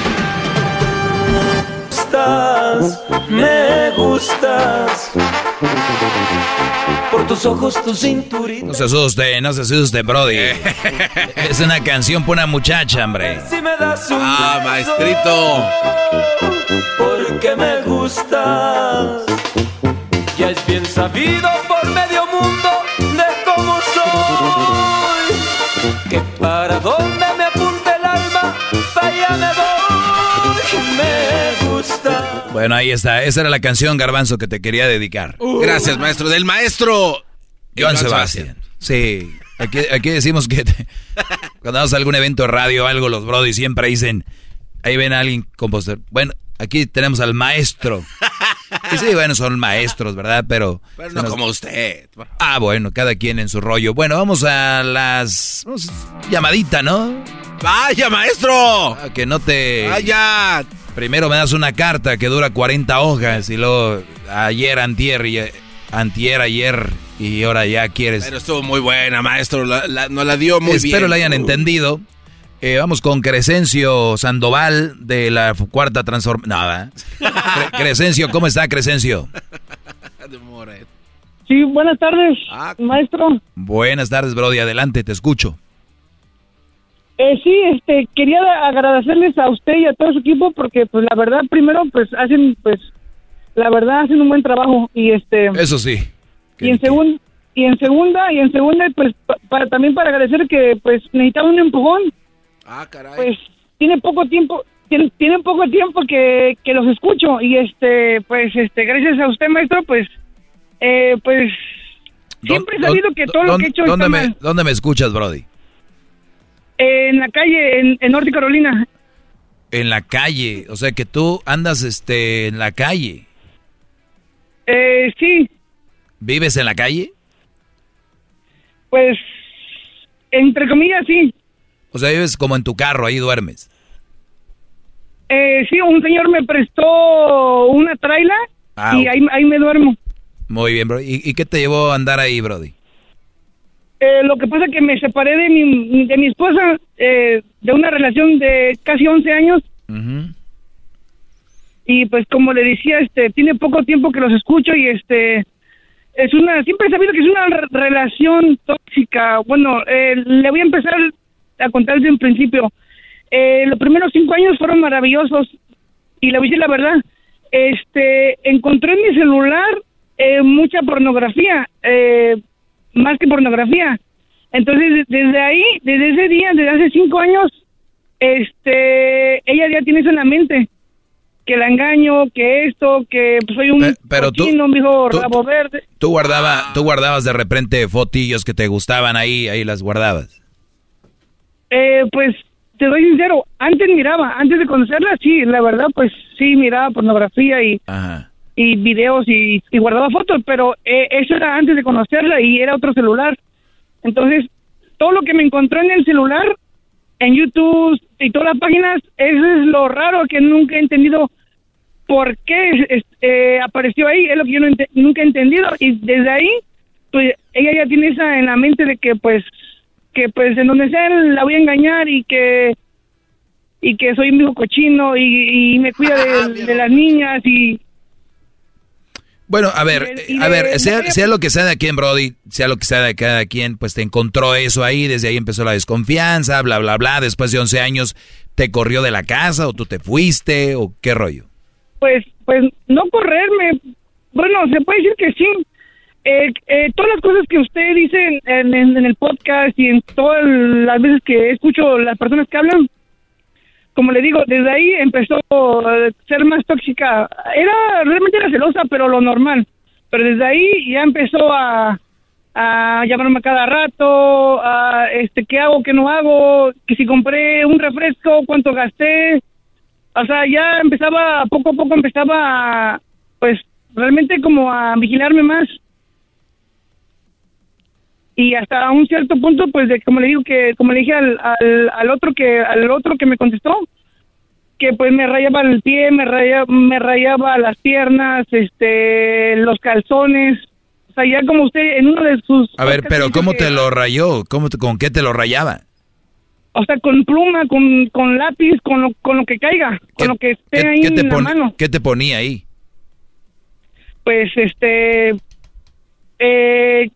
Speaker 23: gustas, me gustas. Por tus ojos, tu cinturita.
Speaker 5: No se asuste, no se asuste, Brody. [LAUGHS] es una canción para una muchacha, hombre.
Speaker 23: Si me das un
Speaker 2: Ah,
Speaker 23: beso,
Speaker 2: maestrito.
Speaker 23: Porque me gustas. Ya es bien sabido por medio mundo de cómo soy. Que para donde
Speaker 5: Bueno, ahí está. Esa era la canción, Garbanzo, que te quería dedicar.
Speaker 2: Gracias, maestro. Del maestro.
Speaker 5: Joan Sebastián. Sí. Aquí, aquí decimos que te- cuando vamos a algún evento de radio o algo, los Brody siempre dicen, ahí ven a alguien compositor. Bueno, aquí tenemos al maestro. Y sí, bueno, son maestros, ¿verdad? Pero...
Speaker 2: Pero no
Speaker 5: nos-
Speaker 2: como usted.
Speaker 5: Ah, bueno, cada quien en su rollo. Bueno, vamos a las... vamos, llamadita, ¿no?
Speaker 2: ¡Vaya, maestro!
Speaker 5: Ah, que no te...
Speaker 2: ¡Vaya!
Speaker 5: Primero me das una carta que dura 40 hojas y luego ayer, antier, y, antier, ayer y ahora ya quieres...
Speaker 2: Pero estuvo muy buena, maestro. La, la- nos la dio muy bien.
Speaker 5: Espero la hayan entendido. Eh, vamos con Crescencio Sandoval de la cuarta transformación. Nada. [LAUGHS] Crescencio, ¿cómo está Crescencio?
Speaker 43: Sí, buenas tardes,
Speaker 2: Ah.
Speaker 43: maestro.
Speaker 5: Buenas tardes, Brody. Adelante, te escucho.
Speaker 43: Eh, sí, este, quería agradecerles a usted y a todo su equipo porque, pues, la verdad, primero, pues, hacen, pues, la verdad, hacen un buen trabajo y, este,
Speaker 5: Eso sí.
Speaker 43: y en segunda, y en segunda, y en segunda, pues, pa- para, también para agradecer que, pues, necesitaba un empujón.
Speaker 2: Ah, caray.
Speaker 43: Pues, tiene poco tiempo, tiene, tiene poco tiempo que, que los escucho y, este, pues, este, gracias a usted, maestro, pues, eh, pues, siempre he sabido que todo lo que he hecho
Speaker 5: ¿dónde
Speaker 43: está
Speaker 5: me,
Speaker 43: mal.
Speaker 5: ¿Dónde me escuchas, Brody?
Speaker 43: En la calle, en, en Norte Carolina.
Speaker 5: En la calle, o sea que tú andas este en la calle.
Speaker 43: Eh, sí,
Speaker 5: ¿Vives en la calle?
Speaker 43: pues, entre comillas, sí.
Speaker 5: O sea, vives como en tu carro, ahí duermes.
Speaker 43: Eh, sí, un señor me prestó una traila
Speaker 5: Ah,
Speaker 43: y ahí, ahí me duermo.
Speaker 5: Muy bien, bro. ¿Y, y qué te llevó a andar ahí, Brody?
Speaker 43: Eh, lo que pasa es que me separé de mi, de mi esposa eh, de una relación de casi 11 años y pues como le decía, este tiene poco tiempo que los escucho y este es una siempre he sabido que es una re- relación tóxica. Bueno, eh, le voy a empezar a contar desde un principio. Eh, los primeros cinco años fueron maravillosos y le voy a decir la verdad. Este encontré en mi celular eh, mucha pornografía, eh, más que pornografía. Entonces de- desde ahí, desde ese día, desde hace cinco años, este, ella ya tiene eso en la mente que la engaño, que esto, que soy un
Speaker 5: pero tú-
Speaker 43: cochino,
Speaker 5: tú-
Speaker 43: rabo verde.
Speaker 5: Tú guardaba, tú guardabas de repente fotillos que te gustaban ahí, ahí las guardabas.
Speaker 43: Eh, pues te doy sincero, antes miraba, antes de conocerla, sí, la verdad, pues sí, miraba pornografía y, y videos y, y guardaba fotos, pero eh, eso era antes de conocerla y era otro celular. Entonces, todo lo que me encontró en el celular, en YouTube y todas las páginas, eso es lo raro que nunca he entendido por qué es- eh, apareció ahí, es lo que yo no nunca he entendido y desde ahí, pues ella ya tiene esa en la mente de que pues que pues en donde sea la voy a engañar y que y que soy un viejo cochino y, y me cuida [LAUGHS] de, de las niñas y
Speaker 5: Bueno, a ver,
Speaker 43: de-
Speaker 5: a ver, sea, sea lo que sea de quien, Brody, sea lo que sea de cada quien, pues te encontró eso ahí, desde ahí empezó la desconfianza, bla, bla, bla. Después de 11 años, ¿te corrió de la casa o tú te fuiste o qué rollo?
Speaker 43: pues pues no correrme bueno se puede decir que sí eh, eh, todas las cosas que usted dice en- en- en el podcast y en todas las veces que escucho las personas que hablan como le digo desde ahí empezó a ser más tóxica. Era realmente era celosa pero lo normal. Pero desde ahí ya empezó a llamarme cada rato, a este qué hago, qué no hago, que si compré un refresco, cuánto gasté, o sea, ya empezaba, poco a poco empezaba, a, pues, realmente como a vigilarme más. Y hasta un cierto punto, pues, de, como le digo que, como le dije al, al, al otro que, al otro que me contestó, que pues me rayaba el pie, me rayaba, me rayaba las piernas, este, los calzones, o sea, ya como usted en uno de sus...
Speaker 5: A ver, pero ¿cómo
Speaker 43: que-
Speaker 5: te lo rayó? ¿Cómo te- ¿Con qué te lo rayaba?
Speaker 43: O sea, con pluma, con, con lápiz, con lo, con lo que caiga, con lo que esté ahí
Speaker 5: ¿Qué te,
Speaker 43: en la mano.
Speaker 5: ¿Qué te ponía ahí?
Speaker 43: Pues, este, eh,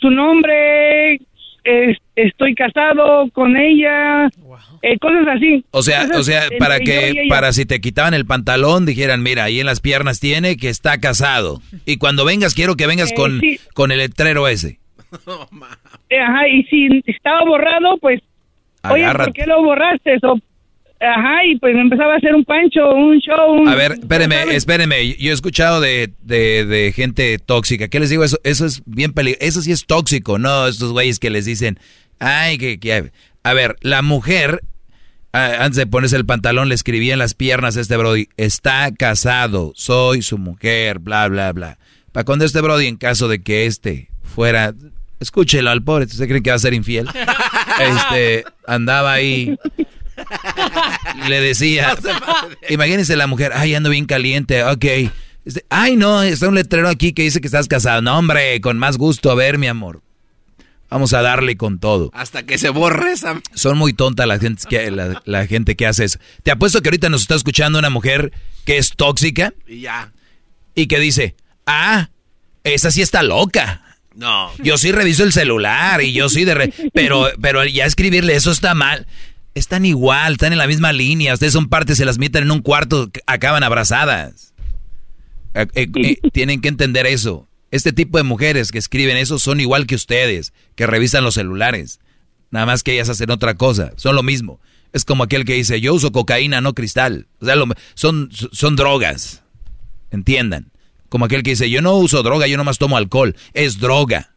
Speaker 43: su nombre, es- estoy casado con ella, eh, cosas así.
Speaker 5: O sea,
Speaker 43: Cosas
Speaker 5: o sea, para que, para si te quitaban el pantalón, dijeran, mira, ahí en las piernas tiene que está casado. Y cuando vengas, quiero que vengas
Speaker 43: Eh,
Speaker 5: con,
Speaker 43: sí.
Speaker 5: con el letrero ese.
Speaker 43: Eh, Ajá, y si estaba borrado, pues, oye. ¿por qué lo borraste? O, ajá, y pues me empezaba a hacer un pancho, un show. un-
Speaker 5: A ver, espéreme, espéreme. Yo he escuchado de, de, de gente tóxica. ¿Qué les digo? Eso, eso es bien peligroso. Eso sí es tóxico, ¿no? Estos güeyes que les dicen, ay, que, que... A ver, la mujer, antes de ponerse el pantalón, le escribía en las piernas a este Brody, está casado, soy su mujer, bla, bla, bla. Para cuando este Brody, en caso de que este fuera... Escúchelo al pobre, ¿usted cree que va a ser infiel? [LAUGHS] Este, andaba ahí [LAUGHS] le decía, imagínense la mujer, ay, ando bien caliente, ok. Ay, no, está un letrero aquí que dice que estás casado. No, hombre, con más gusto, a ver, mi amor. Vamos a darle con todo.
Speaker 2: Hasta que se borre esa...
Speaker 5: Son muy tontas la gente que, la, la gente que hace eso. Te apuesto que ahorita nos está escuchando una mujer que es tóxica
Speaker 2: Y ya.
Speaker 5: y que dice, ah, esa sí está loca.
Speaker 2: No.
Speaker 5: Yo sí reviso el celular y yo sí de... re- pero, pero ya escribirle eso está mal. Están igual, están en la misma línea. Ustedes son partes, se las meten en un cuarto, acaban abrazadas. Eh, eh, eh, tienen que entender eso. Este tipo de mujeres que escriben eso son igual que ustedes, que revisan los celulares. Nada más que ellas hacen otra cosa. Son lo mismo. Es como aquel que dice, yo uso cocaína, no cristal. O sea, lo- son, son drogas. Entiendan. Como aquel que dice, yo no uso droga, yo nomás tomo alcohol. Es droga.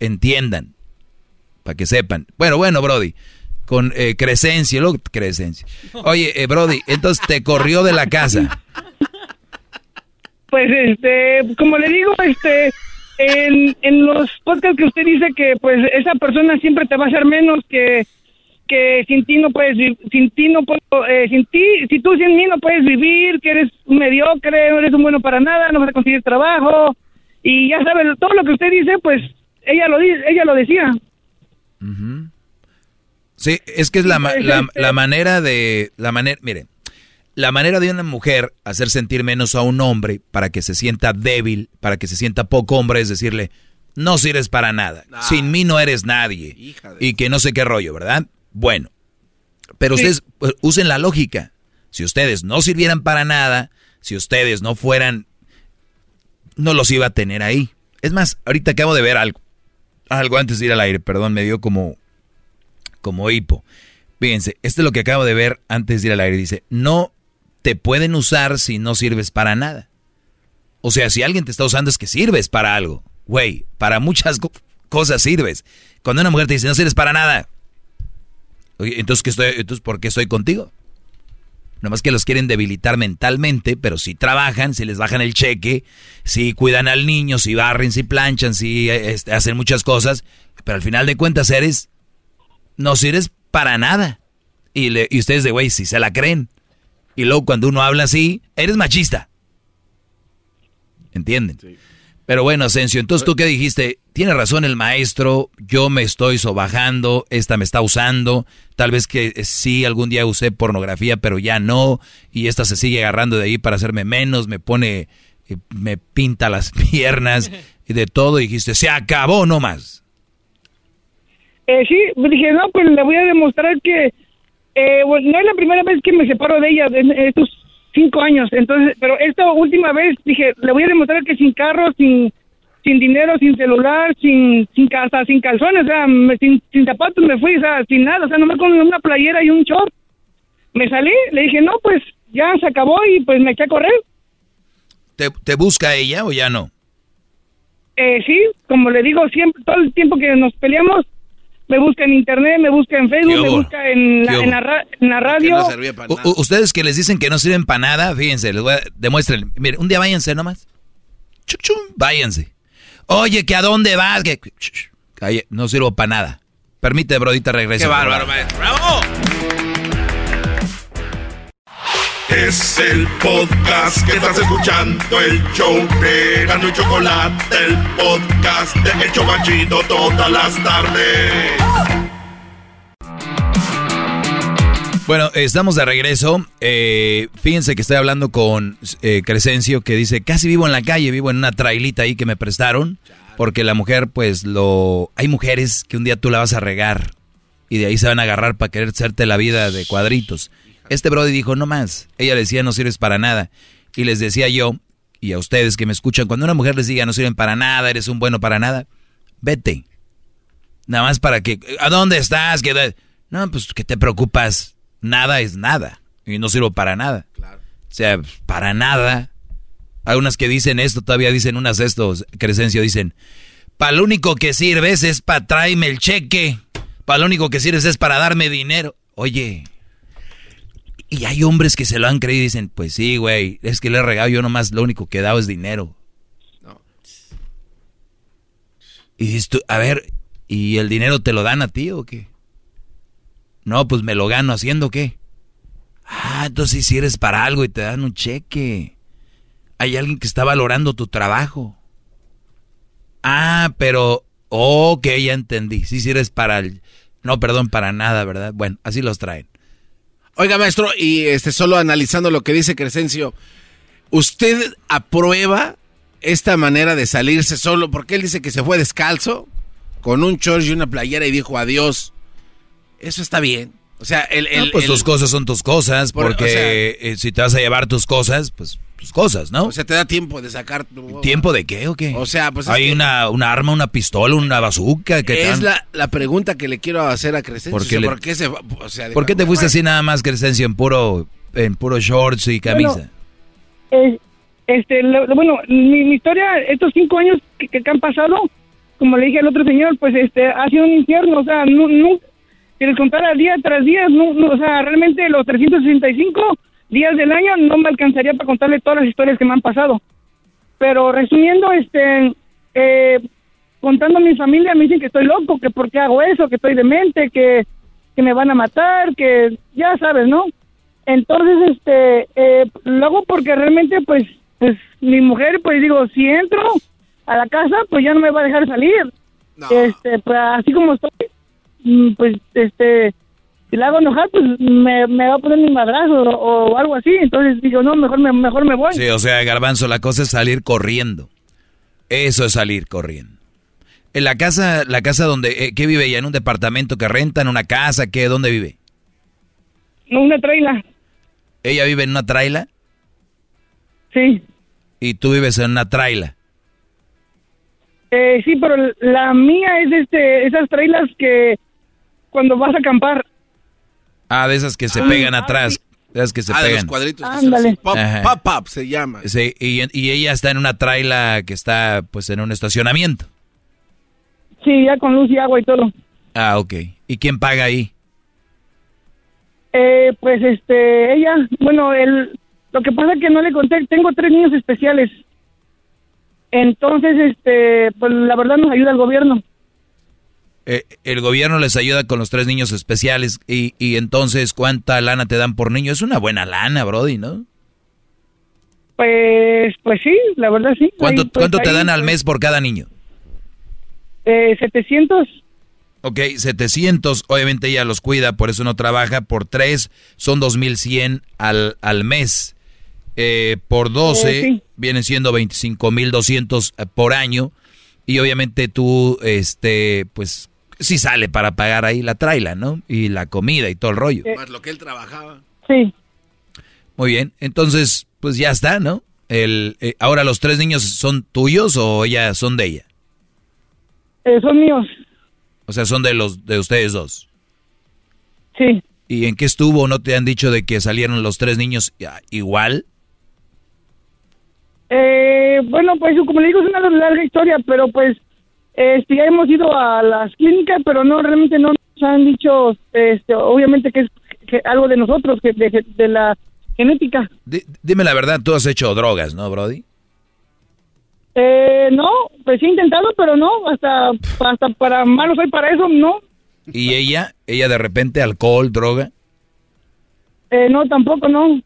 Speaker 5: Entiendan. Para que sepan. Bueno, bueno, Brody. Con eh, luego Crescencio. Oye, eh, Brody, entonces te corrió de la casa.
Speaker 43: Pues, este, como le digo, este, en, en los podcasts que usted dice que, pues, esa persona siempre te va a hacer menos que que sin ti no puedes sin ti no puedo eh, sin ti si tú sin mí no puedes vivir que eres un mediocre no eres un bueno para nada no vas a conseguir trabajo y ya sabes todo lo que usted dice pues ella lo dice ella lo decía
Speaker 5: Sí, es que es la, la, la manera de... La manera, mire, la manera de una mujer hacer sentir menos a un hombre para que se sienta débil, para que se sienta poco hombre, es decirle, no sirves para nada, sin mí no eres nadie. Y que no sé qué rollo, ¿verdad? Bueno, pero ustedes pues, usen la lógica. Si ustedes no sirvieran para nada, si ustedes no fueran, no los iba a tener ahí. Es más, ahorita acabo de ver algo. Algo antes de ir al aire, perdón, me dio como como hipo. Fíjense, esto es lo que acabo de ver antes de ir al aire. Dice, no te pueden usar si no sirves para nada. O sea, si alguien te está usando es que sirves para algo. Güey, para muchas co- cosas sirves. Cuando una mujer te dice, no sirves para nada. Oye, entonces, ¿qué estoy, entonces ¿por qué estoy contigo? Nomás que los quieren debilitar mentalmente, pero si trabajan, si les bajan el cheque, si cuidan al niño, si barren, si planchan, si este, hacen muchas cosas, pero al final de cuentas eres no sirves para nada. Y, le- y ustedes de güey, si se la creen. Y luego cuando uno habla así, eres machista. ¿Entienden? Pero bueno, Asensio, entonces tú qué dijiste, tiene razón el maestro, yo me estoy sobajando, esta me está usando, tal vez que eh, sí algún día usé pornografía, pero ya no, y esta se sigue agarrando de ahí para hacerme menos, me pone, eh, me pinta las [LAUGHS] piernas y de todo, y dijiste, se acabó nomás.
Speaker 43: Eh, sí, pues dije, no, pues le voy a demostrar que eh, bueno, no es la primera vez que me separo de ella en estos cinco años. Entonces, pero esta última vez dije, le voy a demostrar que sin carro, sin sin dinero, sin celular, sin sin casa, sin calzones, o sea, me- sin, sin zapatos me fui, o sea, sin nada, o sea, nomás con una playera y un short. Me salí, le dije, no, pues ya se acabó y pues me eché a correr.
Speaker 5: ¿Te, te busca ella o ya no?
Speaker 43: Eh, sí, como le digo, siempre, todo el tiempo que nos peleamos, me busca en internet, me busca en
Speaker 5: ¿Qué
Speaker 43: Facebook, me busca en la,
Speaker 5: ¿Qué
Speaker 43: en la,
Speaker 5: hubo?
Speaker 43: ra- en la radio.
Speaker 5: U- ustedes que les dicen que no sirven para nada, fíjense, les voy a demuestren. Mire, un día váyanse nomás. Chuc, chum, váyanse. Oye, ¿que a dónde vas? Que no sirvo para nada. Permite, brodita, regrese.
Speaker 2: Qué bárbaro. ¡Bravo!
Speaker 1: Es el podcast que estás escuchando, el show de Gano y Chocolate, el podcast de El Chocachito todas las tardes.
Speaker 5: Bueno, estamos de regreso. Eh, fíjense que estoy hablando con eh, Crescencio que dice, casi vivo en la calle, vivo en una trailita ahí que me prestaron, porque la mujer, pues, lo... Hay mujeres que un día tú la vas a regar y de ahí se van a agarrar para querer hacerte la vida de cuadritos. Este Brody dijo, no más. Ella le decía, no sirves para nada. Y les decía yo, y a ustedes que me escuchan, cuando una mujer les diga, no sirven para nada, eres un bueno para nada, vete. Nada más para que, ¿a dónde estás? ¿Qué da-?" No, pues que te preocupas. Nada es nada. Y no sirvo para nada. O sea, para nada. Hay unas que dicen esto, todavía dicen unas estos, Crescencio, dicen, para lo único que sirves es para traerme el cheque. Para lo único que sirves es para darme dinero. Oye, y hay hombres que se lo han creído y dicen, pues sí, güey, es que le he regado, yo nomás lo único que he dado es dinero. Y dices tú, a ver, ¿y el dinero te lo dan a ti o qué? No, pues me lo gano haciendo qué. Ah, entonces si eres para algo y te dan un cheque. Hay alguien que está valorando tu trabajo. Ah, pero, ok, ya entendí. Sí, si eres para el... No, perdón, para nada, ¿verdad? Bueno, así los traen.
Speaker 2: Oiga, maestro, y este solo analizando lo que dice Crescencio, ¿usted aprueba esta manera de salirse solo? Porque él dice que se fue descalzo, con un short y una playera y dijo adiós. Eso está bien. O sea, el... el-
Speaker 5: No, pues
Speaker 2: el-
Speaker 5: tus cosas son tus cosas,
Speaker 2: Por- o
Speaker 5: porque
Speaker 2: sea-
Speaker 5: eh, si te vas a llevar tus cosas, pues tus cosas, ¿no?
Speaker 2: O sea, te da tiempo de sacar... tu-
Speaker 5: ¿Tiempo de qué o qué?
Speaker 2: O sea, pues es
Speaker 5: Hay
Speaker 2: que-
Speaker 5: una, una arma, una pistola, una bazooka. Que
Speaker 2: Es la, la pregunta que le quiero hacer a Crescencio.
Speaker 5: ¿Por
Speaker 2: ¿Por
Speaker 5: qué le-
Speaker 2: ¿por qué se o sea,
Speaker 5: ¿Por qué te fuiste así nada más, Crescencio, en puro, en puro shorts y camisa?
Speaker 43: Bueno, Eh, este, lo- lo- bueno, mi, mi historia, estos cinco años que, que han pasado, como le dije al otro señor, pues este, ha sido un infierno, o sea, nu- nu- si les contara día tras día, no, no, o sea, realmente los 365 días del año no me alcanzaría para contarle todas las historias que me han pasado. Pero resumiendo, este, eh, contando a mi familia, me dicen que estoy loco, que por qué hago eso, que estoy demente, que, que me van a matar, que ya sabes, ¿no? Entonces, este, eh, lo hago porque realmente, pues, pues, mi mujer, pues digo, si entro a la casa, pues ya no me va a dejar salir. Este, pues así como estoy, mm, pues, este, si la hago enojar, pues me, me va a poner un madrazo o, o algo así. Entonces digo, no, mejor me, mejor me voy.
Speaker 5: Sí, o sea, Garbanzo, la cosa es salir corriendo. Eso es salir corriendo. En la casa, la casa donde, eh, ¿qué vive ella? ¿En un departamento que renta? ¿En una casa? ¿Qué? ¿Dónde vive?
Speaker 43: No, una traila.
Speaker 5: ¿Ella vive en una traila?
Speaker 43: Sí.
Speaker 5: ¿Y tú vives en una traila?
Speaker 43: Eh, sí, pero la mía es este, esas trailas que cuando vas a acampar.
Speaker 5: Ah, de esas que se
Speaker 43: Ah,
Speaker 5: pegan
Speaker 43: ah,
Speaker 5: atrás. De esas que se
Speaker 2: Ah, de los
Speaker 5: pegan.
Speaker 2: cuadritos.
Speaker 43: Ándale.
Speaker 2: Pop, pop, pop se llama.
Speaker 5: Sí, y, y ella está en una traila que está pues en un estacionamiento.
Speaker 43: Sí, ya con luz y agua y todo.
Speaker 5: Ah, ok. ¿Y quién paga ahí?
Speaker 43: Eh, pues este, ella, bueno, el, lo que pasa es que no le conté, tengo tres niños especiales. Entonces, este, pues la verdad nos ayuda el gobierno.
Speaker 5: Eh, el gobierno les ayuda con los tres niños especiales y, y entonces ¿cuánta lana te dan por niño? Es una buena lana, Brody, ¿no?
Speaker 43: Pues, pues sí, la verdad sí.
Speaker 5: ¿Cuánto,
Speaker 43: Ahí, pues,
Speaker 5: cuánto te
Speaker 43: ahí,
Speaker 5: dan al
Speaker 43: pues,
Speaker 5: mes por cada niño?
Speaker 43: Eh, 700.
Speaker 5: Ok, 700, obviamente ella los cuida, por eso no trabaja. Por tres son 2100 al, al mes. Eh, por 12
Speaker 43: Eh, sí.
Speaker 5: vienen siendo 25,200 por año. Y obviamente tú, este, pues, sí sale para pagar ahí la traila, ¿no? Y la comida y todo el rollo.
Speaker 2: Más lo que él trabajaba.
Speaker 43: Sí.
Speaker 5: Muy bien, entonces, pues ya está, ¿no? El, eh, ahora los tres niños son tuyos o ya son de ella.
Speaker 43: Eh, son míos.
Speaker 5: O sea, son de los de ustedes dos.
Speaker 43: Sí.
Speaker 5: ¿Y en qué estuvo? ¿No te han dicho de que salieron los tres niños ya, igual?
Speaker 43: Eh, bueno, pues como le digo, es una larga historia, pero pues este, ya hemos ido a las clínicas, pero no, realmente no nos han dicho, este, obviamente que es que algo de nosotros, que de, de la genética.
Speaker 5: Di- dime la verdad, tú has hecho drogas, ¿no, Brody?
Speaker 43: Eh, no, pues he intentado, pero no, hasta, hasta para malo soy para eso, no,
Speaker 5: ¿Y ella? ¿Ella de repente alcohol, droga?
Speaker 43: eh, no, tampoco, no.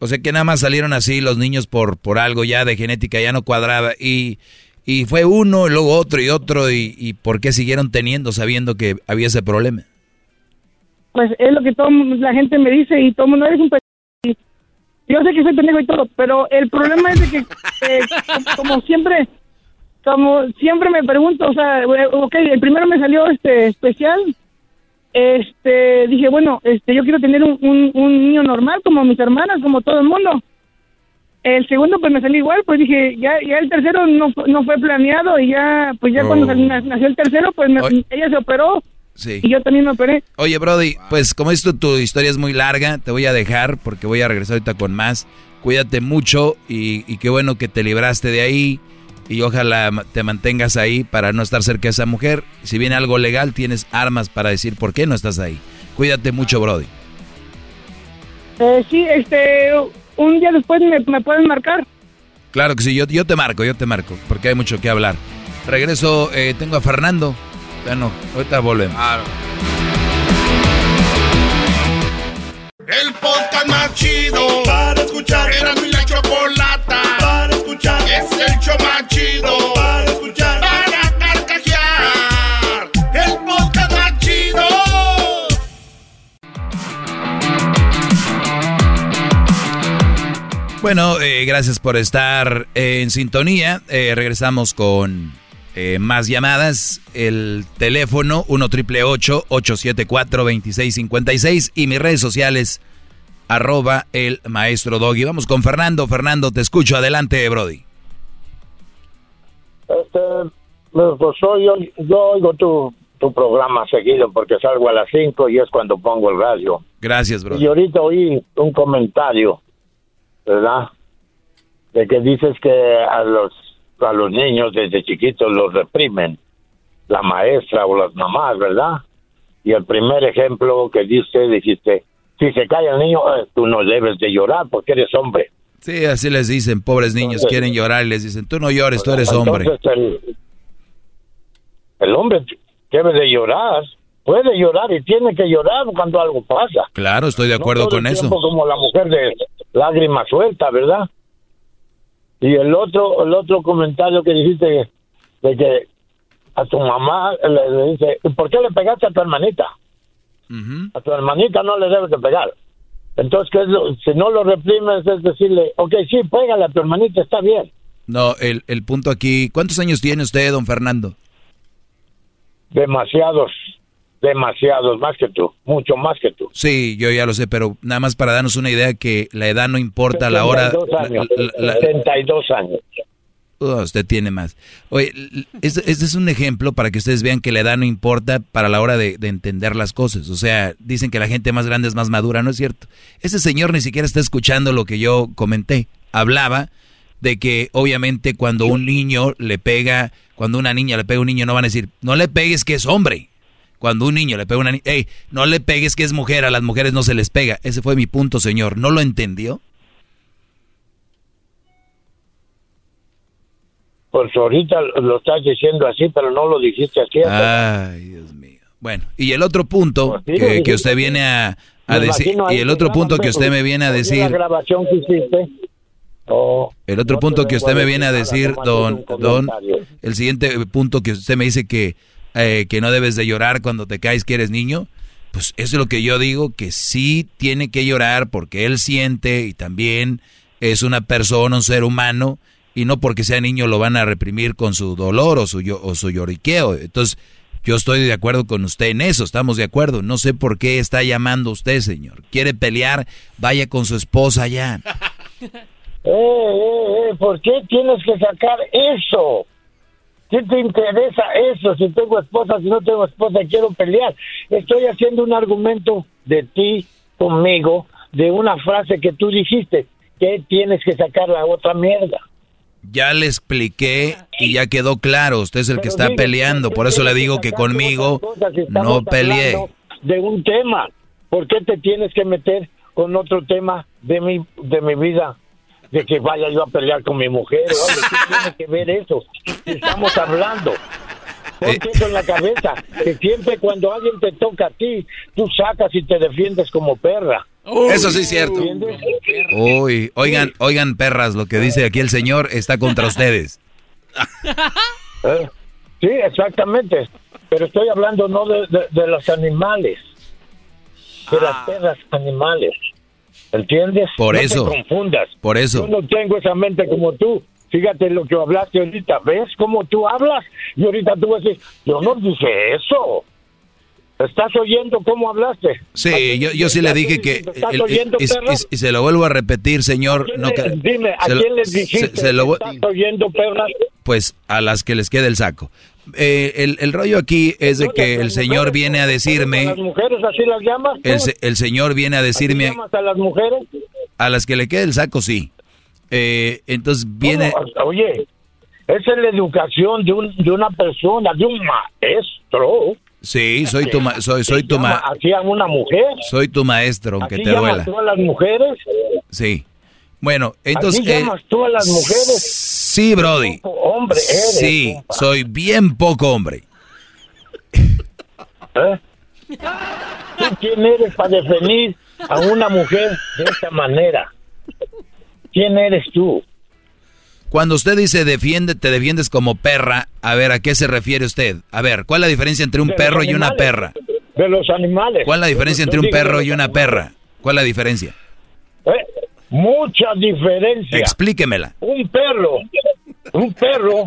Speaker 5: O sea que nada más salieron así los niños por, por algo ya de genética ya no cuadraba y, y fue uno, y luego otro y otro y, y ¿por qué siguieron teniendo sabiendo que había ese problema?
Speaker 43: Pues es lo que toda la gente me dice y todo mundo eres un pendejo. Yo sé que soy pendejo y todo, pero el problema es de que, [LAUGHS] eh, como- siempre, como siempre me pregunto, o sea, ok, el primero me salió este especial, este, dije, bueno, este, yo quiero tener un, un niño normal como mis hermanas, como todo el mundo. El segundo pues me salió igual, pues dije, ya, ya el tercero no, no fue planeado y ya, pues ya cuando
Speaker 5: Oh.
Speaker 43: nació el tercero, pues me- ella se operó
Speaker 5: Sí.
Speaker 43: y yo también me operé.
Speaker 5: Oye, Brody, pues como esto tu historia es muy larga, te voy a dejar porque voy a regresar ahorita con más. Cuídate mucho y, y qué bueno que te libraste de ahí y ojalá te mantengas ahí para no estar cerca de esa mujer. Si viene algo legal, tienes armas para decir por qué no estás ahí. Cuídate mucho, Brody.
Speaker 43: Eh, sí, este, un día después me, me pueden marcar.
Speaker 5: Claro que sí, yo, yo te marco, yo te marco, porque hay mucho que hablar. Regreso, eh, tengo a Fernando. Bueno, ahorita volvemos.
Speaker 1: El podcast más chido para escuchar. Era mi
Speaker 5: Bueno, eh, gracias por estar en sintonía. Eh, regresamos con eh, más llamadas. El teléfono 1 triple 874 2656 y mis redes sociales arroba el maestro Doggy. Vamos con Fernando. Fernando, te escucho. Adelante, Brody.
Speaker 44: Este, pues soy yo, yo oigo tu, tu programa seguido porque salgo a las 5 y es cuando pongo el radio.
Speaker 5: Gracias, Brody.
Speaker 44: Y ahorita oí un comentario, ¿verdad? De que dices que a los a los niños desde chiquitos los reprimen la maestra o las mamás, ¿verdad? Y el primer ejemplo que diste, dijiste, si se cae el niño, eh, tú no debes de llorar porque eres hombre.
Speaker 5: Sí, así les dicen, pobres niños,
Speaker 44: Entonces-
Speaker 5: quieren llorar y les dicen, tú no llores, tú eres hombre.
Speaker 44: Entonces, el, el hombre debe de llorar, puede llorar y tiene que llorar cuando algo pasa.
Speaker 5: Claro, estoy de
Speaker 44: No
Speaker 5: acuerdo
Speaker 44: todo el
Speaker 5: con eso.
Speaker 44: tiempo como la mujer de lágrima suelta, ¿verdad? Y el otro, el otro comentario que dijiste de que a tu mamá le, le dice, "¿Y ¿por qué le pegaste a tu hermanita? A tu hermanita no le debes de pegar. Entonces, ¿qué es lo- si no lo reprimes es decirle, ok, sí, pégale a tu hermanita, está bien.
Speaker 5: No, el, el punto aquí, ¿cuántos años tiene usted, don Fernando?
Speaker 44: Demasiados, demasiados, más que tú, mucho más que tú.
Speaker 5: Sí, yo ya lo sé, pero nada más para darnos una idea que la edad no importa a la hora.
Speaker 44: 72 años,
Speaker 5: la- la- la-
Speaker 44: 72 años.
Speaker 5: Oh, usted tiene más. Oye, este, este es un ejemplo para que ustedes vean que la edad no importa para la hora de, de entender las cosas. O sea, dicen que la gente más grande es más madura, no es cierto. Ese señor ni siquiera está escuchando lo que yo comenté. Hablaba de que obviamente cuando un niño le pega, cuando una niña le pega a un niño, no van a decir, no le pegues que es hombre. Cuando un niño le pega a una niña, hey, no le pegues que es mujer, a las mujeres no se les pega. Ese fue mi punto, señor. ¿No lo entendió?
Speaker 44: Pues ahorita lo estás diciendo así, pero no lo dijiste así.
Speaker 5: Ay, Dios mío. Bueno, y el otro punto
Speaker 44: sí, lo
Speaker 5: que, que usted viene a, a decir, y el otro punto que usted me viene a decir,
Speaker 44: La grabación que hiciste. Oh,
Speaker 5: el otro
Speaker 44: no
Speaker 5: punto que usted me viene a decir, don, don, el siguiente punto que usted me dice que, eh, que no debes de llorar cuando te caes que eres niño, pues eso es lo que yo digo, que sí tiene que llorar porque él siente y también es una persona, un ser humano, y no porque sea niño lo van a reprimir con su dolor o su, o su lloriqueo. Entonces, yo estoy de acuerdo con usted en eso, estamos de acuerdo. No sé por qué está llamando usted, señor. ¿Quiere pelear? Vaya con su esposa ya. [LAUGHS]
Speaker 44: Eh, eh, eh, ¿por qué tienes que sacar eso? ¿Qué te interesa eso? Si tengo esposa, si no tengo esposa, quiero pelear. Estoy haciendo un argumento de ti conmigo, de una frase que tú dijiste, que tienes que sacar la otra mierda.
Speaker 5: Ya le expliqué y ya quedó claro, usted es el que está peleando, por eso le digo que conmigo
Speaker 44: si
Speaker 5: no peleé.
Speaker 44: De un tema. ¿Por qué te tienes que meter con otro tema de mi, de mi vida? De que vaya yo a pelear con mi mujer. Oye, ¿qué tiene que ver eso? Estamos hablando.
Speaker 5: Eh.
Speaker 44: Ponte eso en la cabeza. Que siempre cuando alguien te toca a ti, tú sacas y te defiendes como perra.
Speaker 2: Eso sí es cierto.
Speaker 5: Uy, oigan, oigan perras, lo que dice aquí el señor está contra ustedes. [LAUGHS]
Speaker 44: ¿Eh? Sí, exactamente. Pero estoy hablando no de, de- de los animales, de las perras animales. ¿Entiendes?
Speaker 5: Por
Speaker 44: No
Speaker 5: eso.
Speaker 44: te confundas.
Speaker 5: Por eso.
Speaker 44: Yo no tengo esa mente como tú. Fíjate lo que hablaste ahorita. ¿Ves cómo tú hablas? Y ahorita tú vas a decir, yo no dije eso. ¿Estás oyendo cómo hablaste?
Speaker 5: Sí, yo, yo sí le dije que...
Speaker 44: ¿Estás
Speaker 5: el-
Speaker 44: oyendo,
Speaker 5: y,
Speaker 44: perro?
Speaker 5: y- y se lo vuelvo a repetir, señor. No, ca-
Speaker 44: Dime, ¿a
Speaker 5: lo-
Speaker 44: quién les dijiste?
Speaker 5: se lo
Speaker 44: ¿Estás oyendo, perra?
Speaker 5: pues a las que les quede el saco. Eh, el, el rollo aquí es de que el señor viene a
Speaker 44: ¿A
Speaker 5: decirme,
Speaker 44: las mujeres así las llamas?
Speaker 5: el, se- el señor viene a
Speaker 44: ¿Así
Speaker 5: decirme,
Speaker 44: llamas a las mujeres?
Speaker 5: a las que le quede el saco, sí. Eh, entonces viene...
Speaker 44: Oye, esa es la educación de, un, de una persona, de un maestro.
Speaker 5: Sí, soy tu, ma- soy, soy tu,
Speaker 44: Llama
Speaker 5: ma-
Speaker 44: una mujer.
Speaker 5: soy tu maestro, aunque
Speaker 44: ¿Así
Speaker 5: te duela.
Speaker 44: tú a las mujeres?
Speaker 5: Sí. Bueno, entonces...
Speaker 44: ¿Así
Speaker 5: eh,
Speaker 44: tú a las mujeres?
Speaker 5: Sí, Brody.
Speaker 44: Hombre, eres.
Speaker 5: Sí,
Speaker 44: compa.
Speaker 5: soy bien poco hombre. [LAUGHS]
Speaker 44: ¿Eh? ¿Tú quién eres para definir a una mujer de esta manera? ¿Quién eres tú?
Speaker 5: Cuando usted dice defiende, te defiendes como perra, a ver, ¿a qué se refiere usted? A ver, ¿cuál es la diferencia entre un
Speaker 44: De
Speaker 5: perro y una perra?
Speaker 44: De los animales.
Speaker 5: ¿Cuál es la diferencia entre un perro y una perra? ¿Cuál es la diferencia?
Speaker 44: ¿Eh? Mucha diferencia.
Speaker 5: Explíquemela.
Speaker 44: un perro, un perro,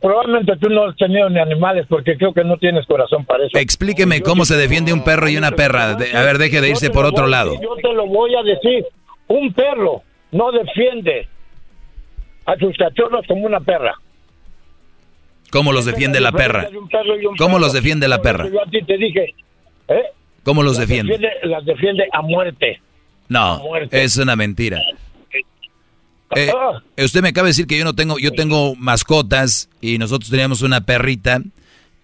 Speaker 44: probablemente tú no has tenido ni animales porque creo que no tienes corazón para eso.
Speaker 5: Explíqueme cómo se defiende un perro y una perra. De- a ver, deje de
Speaker 44: Yo
Speaker 5: irse por otro
Speaker 44: voy-
Speaker 5: lado.
Speaker 44: Yo te lo voy a decir, un perro no defiende a sus cachorros como una perra.
Speaker 5: ¿Cómo los defiende la perra? ¿Cómo los defiende la perra?
Speaker 44: Yo a ti te dije, ¿eh?
Speaker 5: ¿Cómo los defiende?
Speaker 44: Las defiende a muerte.
Speaker 5: No, es una mentira. Eh, [LAUGHS] usted me acaba de decir que yo no tengo, yo tengo mascotas y nosotros teníamos una perrita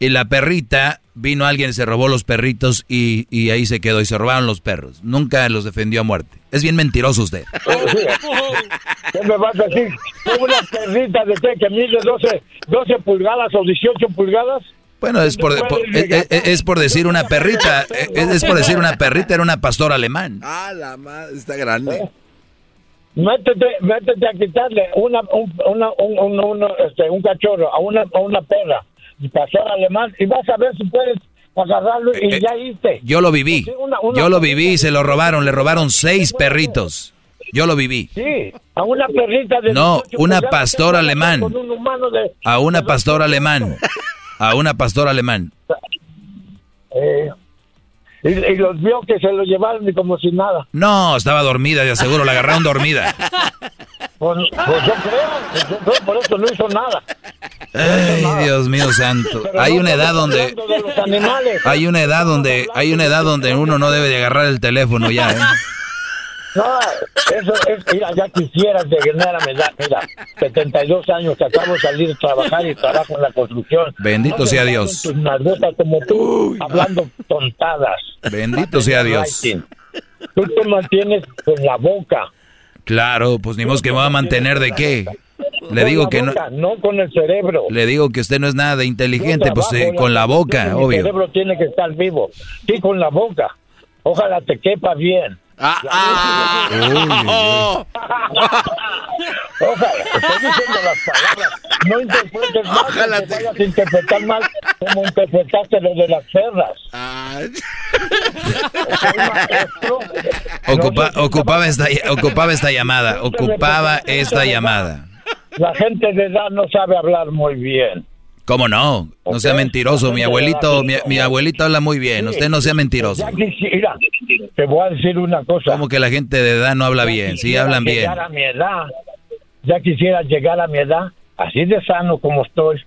Speaker 5: Y la perrita, vino alguien, se robó los perritos y, y ahí se quedó y se robaron los perros. Nunca los defendió a muerte. Es bien mentiroso usted. [LAUGHS]
Speaker 44: ¿Qué me vas a decir? Una perrita de que mide 12, 12 pulgadas o 18 pulgadas.
Speaker 5: Bueno, es por, por- es, es- es por decir una perrita, es, es por decir una perrita, era una pastora alemán.
Speaker 2: Ah, la madre, está grande.
Speaker 44: Métete, métete a quitarle una, un, una, un, un- un- este, un cachorro a una, a una perra, pastor alemán, y vas a ver si puedes agarrarlo y
Speaker 5: Eh,
Speaker 44: ya hice.
Speaker 5: Yo lo viví,
Speaker 44: Sí, una- una
Speaker 5: yo lo viví y se lo robaron, le robaron seis perritos. Yo lo viví.
Speaker 44: Sí, a una perrita de
Speaker 5: No,
Speaker 44: 18
Speaker 5: una pastor alemán.
Speaker 44: con un humano de-
Speaker 5: A una pastora alemán. A una pastora alemán.
Speaker 44: eh, y, y los vio que se lo llevaron y como si nada.
Speaker 5: No, estaba dormida, de seguro, la agarraron dormida.
Speaker 44: Pues, pues yo creo, yo creo, por eso no hizo nada.
Speaker 5: Ay, Dios mío santo. Hay
Speaker 44: no
Speaker 5: una edad donde hay una edad donde hay una edad donde uno no debe de agarrar el teléfono ya, ¿eh?
Speaker 44: No, eso es, mira, ya quisieras de ganar a mi edad, mira, 72 años que acabo de salir de trabajar y trabajo en la construcción.
Speaker 5: Bendito
Speaker 44: No
Speaker 5: sea Dios.
Speaker 44: Tus como tú, hablando tontadas.
Speaker 5: Bendito sea Dios.
Speaker 44: Tú te mantienes con la boca.
Speaker 5: Claro, pues ni modo que me va a mantener de qué. Le digo que no
Speaker 44: no con el cerebro.
Speaker 5: le digo que usted no es nada de inteligente, pues eh, con la boca, obvio.
Speaker 44: cerebro tiene que estar vivo. Sí, con la boca. Ojalá te quepa bien.
Speaker 2: Ah, [LAUGHS]
Speaker 44: Ojalá, estoy diciendo las palabras. No interpretes mal,
Speaker 2: Ojalá
Speaker 44: que vayas a interpretar mal como interpretaste lo de las perras.
Speaker 5: Ocupa- ocupaba esta ocupaba esta llamada, ocupaba esta llamada.
Speaker 44: La gente de edad no sabe hablar muy bien.
Speaker 5: ¿Cómo no? No sea mentiroso, mi abuelito, mi, mi abuelito habla muy bien, usted no sea mentiroso.
Speaker 44: Ya quisiera, te voy a decir una cosa.
Speaker 5: Como que la gente de edad no habla bien, sí hablan bien.
Speaker 44: A mi edad, ya quisiera llegar a mi edad, así de sano como estoy.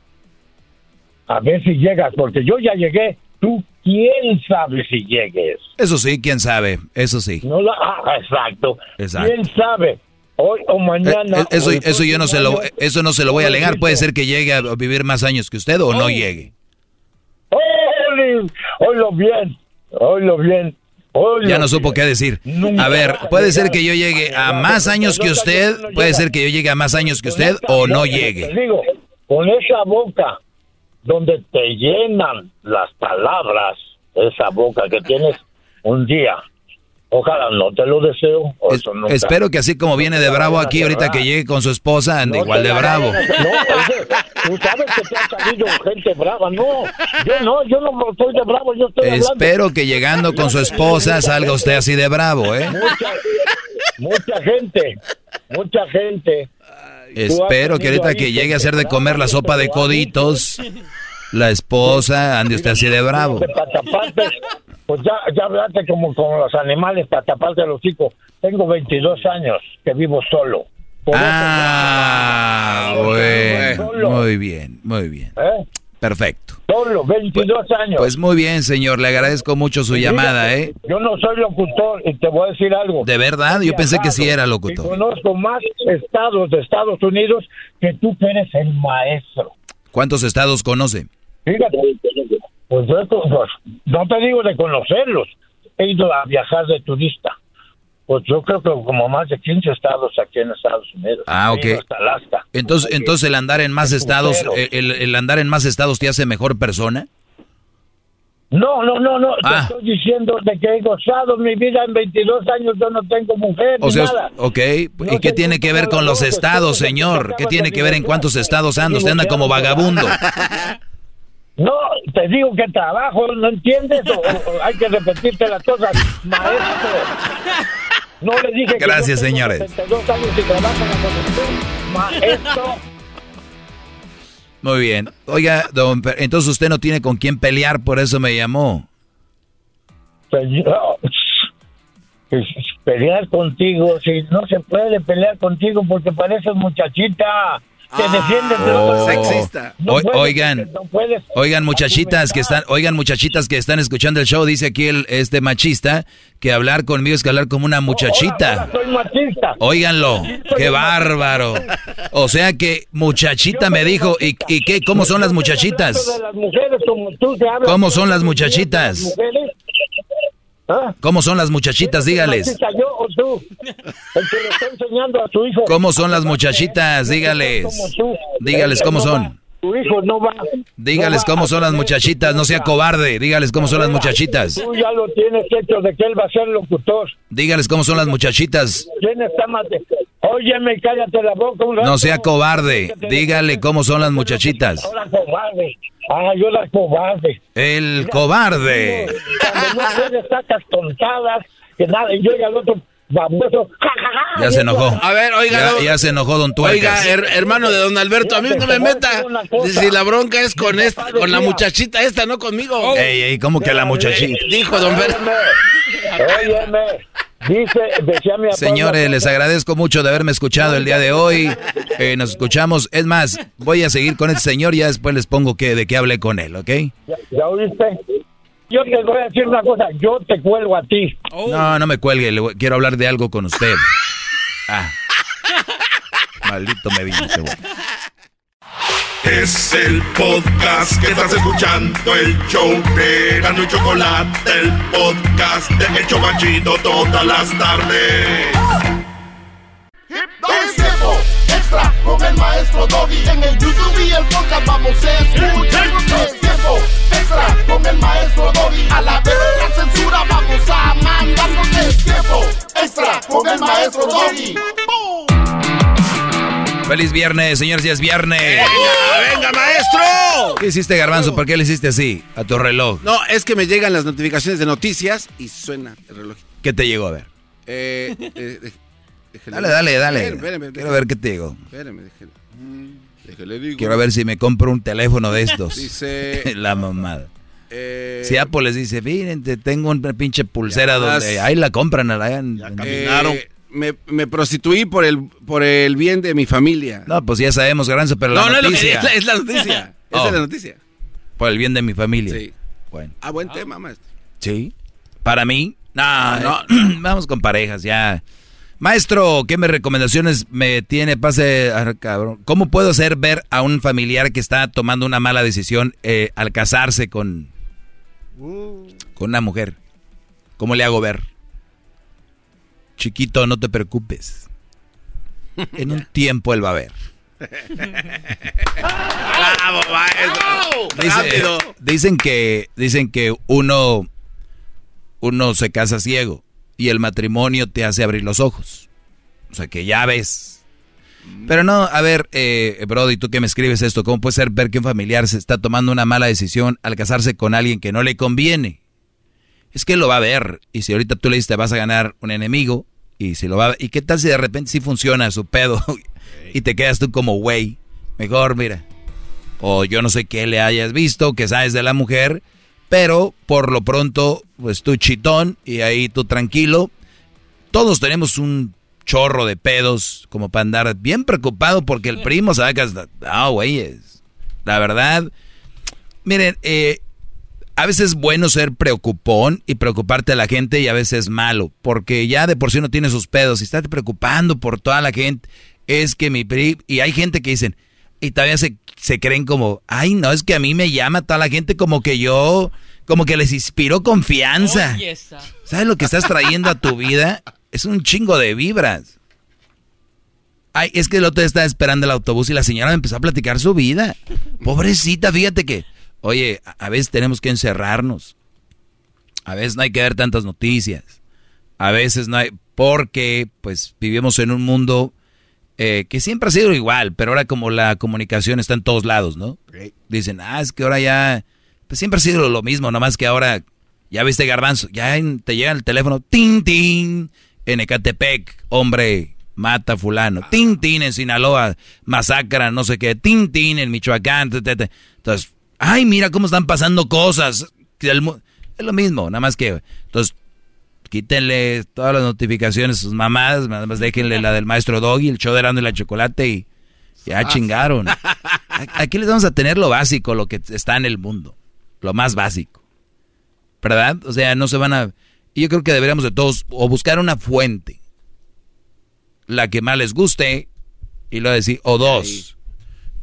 Speaker 44: A ver si llegas, porque yo ya llegué. Tú, quién sabe si llegues.
Speaker 5: Eso sí, quién sabe, eso sí.
Speaker 44: No la, ah, exacto.
Speaker 5: Exacto.
Speaker 44: ¿Quién sabe? Hoy o mañana.
Speaker 5: Eh, Eso,
Speaker 44: o
Speaker 5: eso yo no se lo, eso no se lo voy a alegar. Puede ser que llegue a vivir más años que usted o no llegue.
Speaker 44: ¡Oli! Oílo bien, oílo bien. oílo
Speaker 5: Ya no supo qué decir. A ver, puede ser que yo llegue a más años que usted, puede ser que yo llegue a más años que usted o no llegue.
Speaker 44: digo, con esa boca donde te llenan las palabras, esa boca que tienes un día. Ojalá no te lo deseo.
Speaker 5: Espero que así como viene de bravo aquí, ahorita que llegue con su esposa, ande
Speaker 44: No
Speaker 5: igual de bravo.
Speaker 44: No, oye, tú sabes que te ha salido gente brava. No, yo no, yo no estoy de bravo, yo estoy hablando.
Speaker 5: Espero que llegando con su esposa salga usted así de bravo, ¿eh?
Speaker 44: Mucha, mucha gente, mucha gente.
Speaker 5: Espero que ahorita que llegue a hacer de comer la sopa de coditos, la esposa ande usted así de bravo.
Speaker 44: Pues ya, ya hablaste como con los animales para taparte los hocico. Tengo 22 años que vivo solo. Por
Speaker 5: Ah, bueno, muy bien, muy bien.
Speaker 44: eso, ¿eh?
Speaker 5: Perfecto.
Speaker 44: Solo, 22 años.
Speaker 5: Pues muy bien, señor, le agradezco mucho su llamada, ¿eh?
Speaker 44: Yo no soy locutor y te voy a decir algo.
Speaker 5: ¿De verdad? Yo pensé que sí era locutor.
Speaker 44: conozco más estados de Estados Unidos que tú que eres el maestro.
Speaker 5: ¿Cuántos estados conoce?
Speaker 44: Fíjate, pues, yo, pues, no te digo de conocerlos, he ido a viajar de turista. Pues yo creo que como más de 15 estados aquí en Estados Unidos.
Speaker 5: Ah, ok.
Speaker 44: Hasta Alaska.
Speaker 5: Entonces, entonces el andar en más estados, eh, el, el andar en más estados te hace mejor persona.
Speaker 44: No, no, no, no.
Speaker 5: Ah.
Speaker 44: Te estoy diciendo de que he gozado mi vida en 22 años. Yo no tengo mujer
Speaker 5: O
Speaker 44: ni
Speaker 5: sea,
Speaker 44: nada.
Speaker 5: ok, ¿y qué tiene que ver con los estados, señor? ¿Qué tiene que ver en cuántos estados anda? Usted anda como vagabundo. [LAUGHS]
Speaker 44: No, te digo que trabajo, ¿no entiendes? O, hay que repetirte las cosas, maestro. No le dije que
Speaker 5: Gracias,
Speaker 44: yo tengo
Speaker 5: señores.
Speaker 44: 72 años y trabajo en la construcción. Maestro,
Speaker 5: Muy bien. Oiga, don, entonces usted no tiene con quién pelear, por eso me llamó.
Speaker 44: señor, pues, pelear contigo, si no se puede pelear contigo porque pareces muchachita. Te defiendes de
Speaker 5: Oh.
Speaker 44: otro.
Speaker 2: Sexista.
Speaker 44: No
Speaker 5: O-
Speaker 44: puedes,
Speaker 5: oigan,
Speaker 44: no
Speaker 5: oigan muchachitas que están, oigan muchachitas que están escuchando el show, dice aquí el este machista que hablar conmigo es que hablar como una muchachita.
Speaker 44: Soy machista.
Speaker 5: Óiganlo, qué bárbaro. O sea que muchachita me dijo, ¿y, y qué? ¿Cómo son las muchachitas? ¿Cómo son las muchachitas?
Speaker 44: ¿Ah?
Speaker 5: ¿Cómo son las muchachitas? Dígales.
Speaker 44: ¿Machista yo o tú? El que le está enseñando a tu hijo.
Speaker 5: ¿Cómo son las muchachitas? Dígales. Dígales cómo son.
Speaker 44: Tu hijo no va.
Speaker 5: Dígales cómo son las muchachitas, no sea cobarde. Dígales cómo son las muchachitas.
Speaker 44: Tú ya lo tienes hecho de que él va a ser locutor.
Speaker 5: Dígales cómo son las muchachitas.
Speaker 44: ¿Quién está más de... Óyeme, cállate la boca un rato.
Speaker 5: No sea cobarde. Dígale cómo son las muchachitas.
Speaker 44: Ahora cobarde. Ah, yo la cobarde.
Speaker 5: El cobarde.
Speaker 44: Cuando no puedes sacas tontadas, que nada, y el otro baboso. ja, ja, ja,
Speaker 5: Ya se enojó.
Speaker 2: A ver, oiga,
Speaker 5: Ya, se enojó Don
Speaker 2: Oiga,
Speaker 5: Tuercas.
Speaker 2: her- hermano de don Alberto, a mí no me meta. Si la bronca es con esta, con la muchachita esta, no conmigo.
Speaker 5: Ey, ey, ¿cómo que la muchachita?
Speaker 2: Dijo don Alberto.
Speaker 44: Óyeme, dice, decía mi.
Speaker 5: Señores, les agradezco mucho de haberme escuchado el día de hoy. Eh, nos escuchamos. Es más, voy a seguir con este señor y ya después les pongo que, de qué hablé con él, ¿ok?
Speaker 44: ¿Ya, ya oíste? Yo te voy a decir una cosa, yo te cuelgo a ti.
Speaker 5: No, no me cuelgue, le voy- quiero hablar de algo con usted. Ah. Maldito me vino ese güey.
Speaker 1: Es el podcast que estás escuchando, el show de Gano y Chocolate, el podcast de El Chobachito todas las tardes. Es tiempo extra con el maestro Doggy. En el YouTube y el podcast vamos a escuchar. Es tiempo extra con el maestro Doggy. A la vez la censura vamos a mandarnos. Es tiempo extra con el maestro Doggy.
Speaker 5: Feliz viernes, señores, ya es viernes.
Speaker 2: ¡Venga, maestro!
Speaker 5: ¿Qué hiciste, Garbanzo? ¿Por qué le hiciste así a tu reloj?
Speaker 2: No, es que me llegan las notificaciones de noticias y suena el reloj.
Speaker 5: ¿Qué te llegó a ver?
Speaker 2: Eh, eh, eh,
Speaker 5: Dale, dale, dale.
Speaker 2: Espéreme, espéreme,
Speaker 5: Quiero ver qué te llegó.
Speaker 2: Espéreme, déjele. Mm, digo.
Speaker 5: Quiero ver si me compro un teléfono de estos.
Speaker 2: Dice- [LAUGHS]
Speaker 5: La mamada.
Speaker 2: Eh,
Speaker 5: Si Apple les dice, miren, te tengo una pinche pulsera
Speaker 2: Ya
Speaker 5: donde ahí la compran. allá en-
Speaker 2: eh, me, me prostituí por el, por el bien de mi familia.
Speaker 5: No, pues ya sabemos, Garbanzo, pero
Speaker 2: no,
Speaker 5: la
Speaker 2: no es, lo que-
Speaker 5: noticia.
Speaker 2: es la, es la noticia. [LAUGHS] Esa
Speaker 5: Oh.
Speaker 2: es la noticia.
Speaker 5: Por el bien de mi familia.
Speaker 2: Sí.
Speaker 5: Bueno.
Speaker 2: Ah, buen tema, maestro.
Speaker 5: Sí. ¿Para mí? No,
Speaker 2: No.
Speaker 5: no. [CLEARS THROAT] Vamos con parejas, ya. Maestro, ¿qué me recomendaciones me tiene? Pase, ah, cabrón. ¿Cómo puedo hacer ver a un familiar que está tomando una mala decisión eh, al casarse con, con una mujer? ¿Cómo le hago ver? Chiquito, no te preocupes. En un tiempo él va a ver.
Speaker 2: ¡Bravo, maestro!
Speaker 5: Dice-
Speaker 2: ¡Rápido!
Speaker 5: dicen que dicen que uno uno se casa ciego y el matrimonio te hace abrir los ojos. O sea que ya ves. Pero no, a ver, eh, Brody, tú que me escribes esto, ¿cómo puede ser ver que un familiar se está tomando una mala decisión al casarse con alguien que no le conviene? Es que lo va a ver. Y si ahorita tú le dices te vas a ganar un enemigo, y si lo va ¿y qué tal si de repente sí funciona su pedo? [LAUGHS] y te quedas tú como güey. Mejor, mira, o yo no sé qué le hayas visto, que sabes de la mujer, pero por lo pronto, pues tú chitón y ahí tú tranquilo. Todos tenemos un chorro de pedos como para andar bien preocupado porque el primo sabe que. Ah, güeyes. La verdad, miren, eh, a veces es bueno ser preocupón y preocuparte a la gente y a veces es malo, porque ya de por sí uno tiene sus pedos y estás preocupando por toda la gente. Es que mi pri... Y hay gente que dicen, y todavía se, se creen como, ay, no, es que a mí me llama toda la gente como que yo, como que les inspiró confianza. ¿Sabes lo que estás trayendo a tu vida? Es un chingo de vibras. Ay, es que el otro día estaba esperando el autobús y la señora me empezó a platicar su vida. Pobrecita, fíjate que, oye, a- veces tenemos que encerrarnos. A veces no hay que ver tantas noticias. A veces no hay, porque pues vivimos en un mundo eh, que siempre ha sido igual, pero ahora como la comunicación está en todos lados, ¿no? Dicen, ah, es que ahora ya, pues siempre ha sido lo mismo, nomás que ahora, ya viste garbanzo, ya en- te llega el teléfono, tin, tin, en Ecatepec, hombre, mata a fulano, tin, tin, en Sinaloa, masacra, no sé qué, tin, tin, en Michoacán, entonces, ay, mira cómo están pasando cosas, es lo mismo, nada más que, entonces, quítenle todas las notificaciones a sus mamadas, nada más déjenle la del maestro Doggy, el show de y la Chocolate y Ya chingaron. [LAUGHS] Aquí les vamos a tener lo básico, lo que está en el mundo. Lo más básico. ¿Verdad? O sea, no se van a... Y yo creo que deberíamos de todos o buscar una fuente. La que más les guste. Y luego decir, o dos.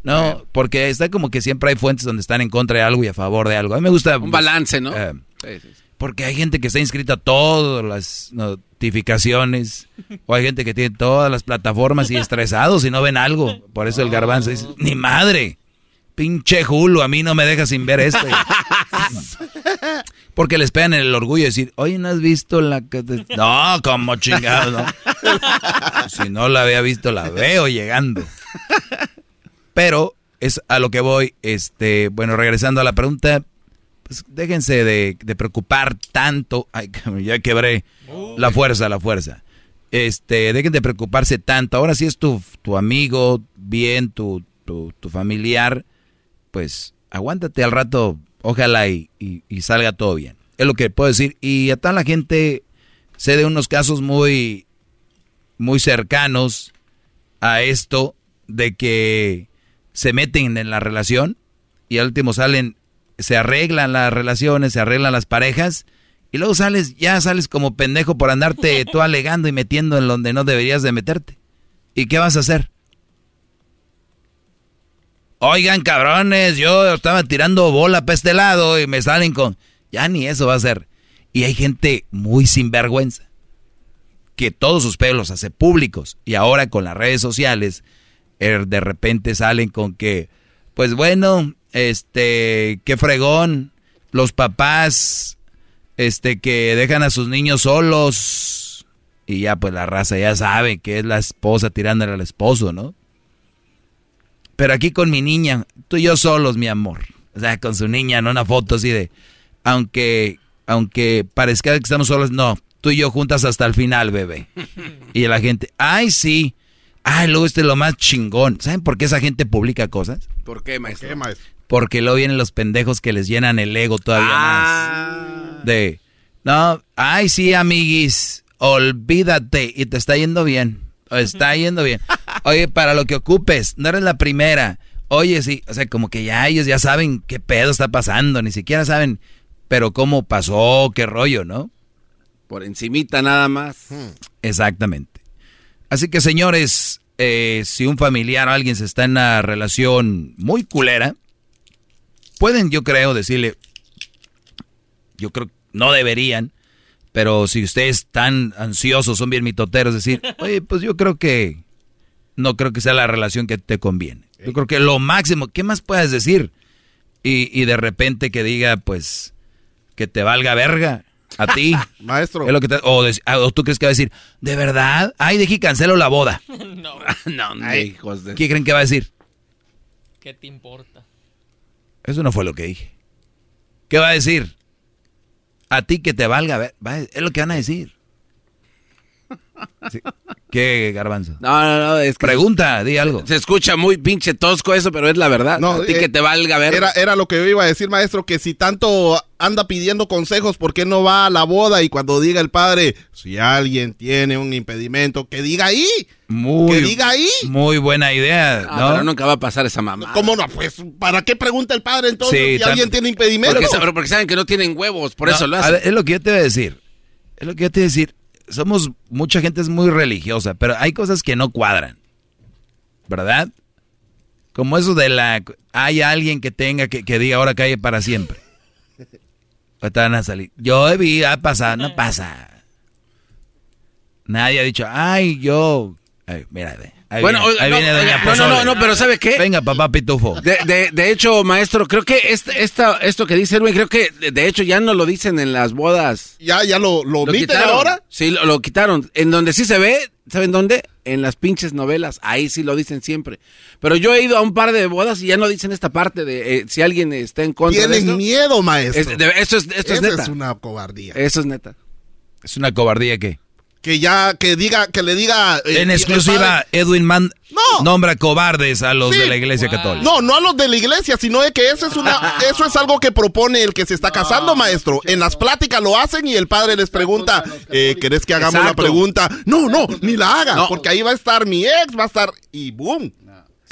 Speaker 5: No, porque está como que siempre hay fuentes donde están en contra de algo y a favor de algo. A mí me gusta...
Speaker 2: Un balance, ¿no?
Speaker 5: eh, porque hay gente que está inscrita a todas las notificaciones. O hay gente que tiene todas las plataformas y [LAUGHS] estresados y no ven algo. Por eso el garbanzo dice, ni madre. Pinche Julo, a mí no me deja sin ver esto. [LAUGHS] Porque les pegan en el orgullo de decir, oye, ¿no has visto la que te-?" No, como chingado, ¿no? [LAUGHS] Si no la había visto, la veo llegando. Pero es a lo que voy, este, bueno, regresando a la pregunta, pues déjense de, de preocupar tanto. Ay, [LAUGHS] ya quebré la fuerza, la fuerza. Este, dejen de preocuparse tanto. Ahora sí es tu, tu amigo, bien, tu, tu, tu familiar, pues aguántate al rato, ojalá y, y- y salga todo bien. Es lo que puedo decir. Y a toda la gente, sé de unos casos muy, muy cercanos a esto, de que se meten en la relación y al último salen, se arreglan las relaciones, se arreglan las parejas y luego sales, ya sales como pendejo por andarte [LAUGHS] tú alegando y metiendo en donde no deberías de meterte. ¿Y qué vas a hacer? Oigan, cabrones, yo estaba tirando bola para este lado y me salen con... Ya ni eso va a ser. Y hay gente muy sinvergüenza que todos sus pelos los hace públicos y ahora con las redes sociales de repente salen con que, pues bueno, este, qué fregón, los papás, este, que dejan a sus niños solos y ya pues la raza ya sabe que es la esposa tirándole al esposo, ¿no? Pero aquí con mi niña, tú y yo solos, mi amor. O sea, con su niña, no una foto así de, aunque, aunque parezca que estamos solos, no, tú y yo juntas hasta el final, bebé. Y la gente, ay, sí. Ay, luego este es lo más chingón. ¿Saben por qué esa gente publica cosas?
Speaker 2: ¿Por qué, maestro?
Speaker 5: Porque luego vienen los pendejos que les llenan el ego todavía más. De, no, ay, sí, amiguis, olvídate. Y te está yendo bien. O está yendo bien. Oye, para lo que ocupes, no eres la primera. Oye, sí, o sea, como que ya ellos ya saben qué pedo está pasando. Ni siquiera saben, pero cómo pasó, qué rollo, ¿no?
Speaker 2: Por encimita nada más.
Speaker 5: Exactamente. Así que señores, eh, si un familiar o alguien se está en una relación muy culera, pueden, yo creo, decirle, yo creo, no deberían, pero si ustedes están ansiosos, son bien mitoteros, decir, [LAUGHS] oye, pues yo creo que no creo que sea la relación que te conviene. Yo creo que lo máximo, ¿qué más puedes decir? Y, y de repente que diga, pues, que te valga verga a ti. [LAUGHS]
Speaker 11: Maestro.
Speaker 5: Es lo que te- o, dec- ah, o tú crees que va a decir, ¿de verdad? Ay, dije cancelo la boda. [LAUGHS]
Speaker 2: no, [LAUGHS] no, no, hijos de...
Speaker 5: ¿Qué creen que va a decir?
Speaker 41: ¿Qué te importa?
Speaker 5: Eso no fue lo que dije. ¿Qué va a decir? A ti que te valga ver. va- es lo que van a decir. Sí. ¿Qué, garbanzo?
Speaker 2: No, no, no, es que
Speaker 5: Pregunta, di algo.
Speaker 2: Se escucha muy pinche tosco eso, pero es la verdad.
Speaker 11: No,
Speaker 2: a ti
Speaker 11: eh,
Speaker 2: que te valga ver.
Speaker 11: Era, era lo que yo iba a decir, maestro, que si tanto anda pidiendo consejos, ¿por qué no va a la boda? Y cuando diga el padre, si alguien tiene un impedimento, que diga ahí.
Speaker 5: Muy,
Speaker 11: que diga ahí.
Speaker 5: Muy buena idea,
Speaker 2: Ah,
Speaker 5: ¿no?
Speaker 2: pero nunca va a pasar esa mamá.
Speaker 11: ¿Cómo no? Pues, ¿para qué pregunta el padre entonces
Speaker 5: Sí,
Speaker 11: si alguien tiene impedimento?
Speaker 2: Porque, porque saben que no tienen huevos, por
Speaker 5: No,
Speaker 2: eso lo
Speaker 5: a
Speaker 2: hacen.
Speaker 5: ver, es lo que yo te voy a decir. Es lo que yo te voy a decir. Somos, mucha gente es muy religiosa, pero hay cosas que no cuadran. ¿Verdad? Como eso de la... Hay alguien que tenga, que, que diga ahora calle para siempre. [LAUGHS] Ahorita van a salir. Yo vi, ha pasado, no pasa. Nadie ha dicho, ay, yo... Ay, mira, ve, ahí
Speaker 2: Bueno,
Speaker 5: viene, ahí
Speaker 2: no,
Speaker 5: viene Doña
Speaker 2: no, no,
Speaker 5: Pozole.
Speaker 2: no, no, pero ¿sabe qué?
Speaker 5: Venga, papá pitufo.
Speaker 2: De, de, de hecho, maestro, creo que este, esta, esto que dice Erwin, creo que de, hecho ya no lo dicen en las bodas.
Speaker 11: ¿Ya, ya lo, lo,
Speaker 2: quitaron.
Speaker 11: ahora?
Speaker 2: Sí, lo, lo quitaron. En donde sí se ve, ¿saben dónde? En las pinches novelas. Ahí sí lo dicen siempre. Pero yo he ido a un par de bodas y ya no dicen esta parte de eh, si alguien está en contra de
Speaker 11: Tienen
Speaker 2: esto.
Speaker 11: miedo, maestro.
Speaker 2: Es- de- esto es, esto es
Speaker 11: Esa
Speaker 2: neta.
Speaker 11: es una cobardía.
Speaker 2: Eso es neta.
Speaker 5: Es una cobardía que...
Speaker 11: Que ya, que diga, que le diga... eh,
Speaker 5: En exclusiva,
Speaker 11: padre-
Speaker 5: Edwin Man
Speaker 11: No.
Speaker 5: nombra cobardes a los
Speaker 11: Sí.
Speaker 5: de la Iglesia Católica.
Speaker 11: No, no a los de la iglesia, sino de que eso es una, [LAUGHS] eso es algo que propone el que se está casando, maestro. En las pláticas lo hacen y el padre les pregunta, eh, ¿querés que hagamos
Speaker 2: Exacto.
Speaker 11: la pregunta? No, no, ni la haga,
Speaker 2: No.
Speaker 11: porque ahí va a estar mi ex, va a estar y boom.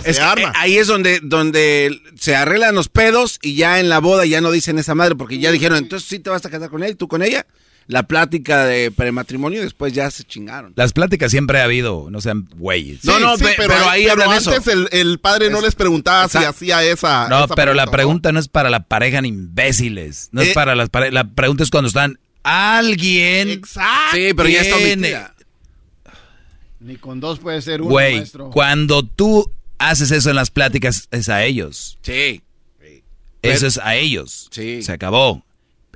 Speaker 2: Es que, eh, ahí es donde, donde se arreglan los pedos y ya en la boda ya no dicen esa madre porque ya dijeron, entonces sí te vas a casar con él, tú con ella. La plática de prematrimonio después ya se chingaron.
Speaker 5: Las pláticas siempre ha habido, no sean güeyes.
Speaker 11: no, no, pero, ahí hablan antes El, el, padre no les preguntaba si hacía esa.
Speaker 5: No, pero la pregunta ¿no? es para la pareja ni imbéciles. No es eh, para las parejas. La pregunta es cuando están alguien.
Speaker 11: Exacto.
Speaker 2: Sí, pero ya está omitida.
Speaker 8: Ni con dos puede ser uno,
Speaker 5: Güey, cuando tú haces eso en las pláticas, es a ellos.
Speaker 2: Sí.
Speaker 5: Eso es a ellos.
Speaker 2: Sí.
Speaker 5: Se acabó.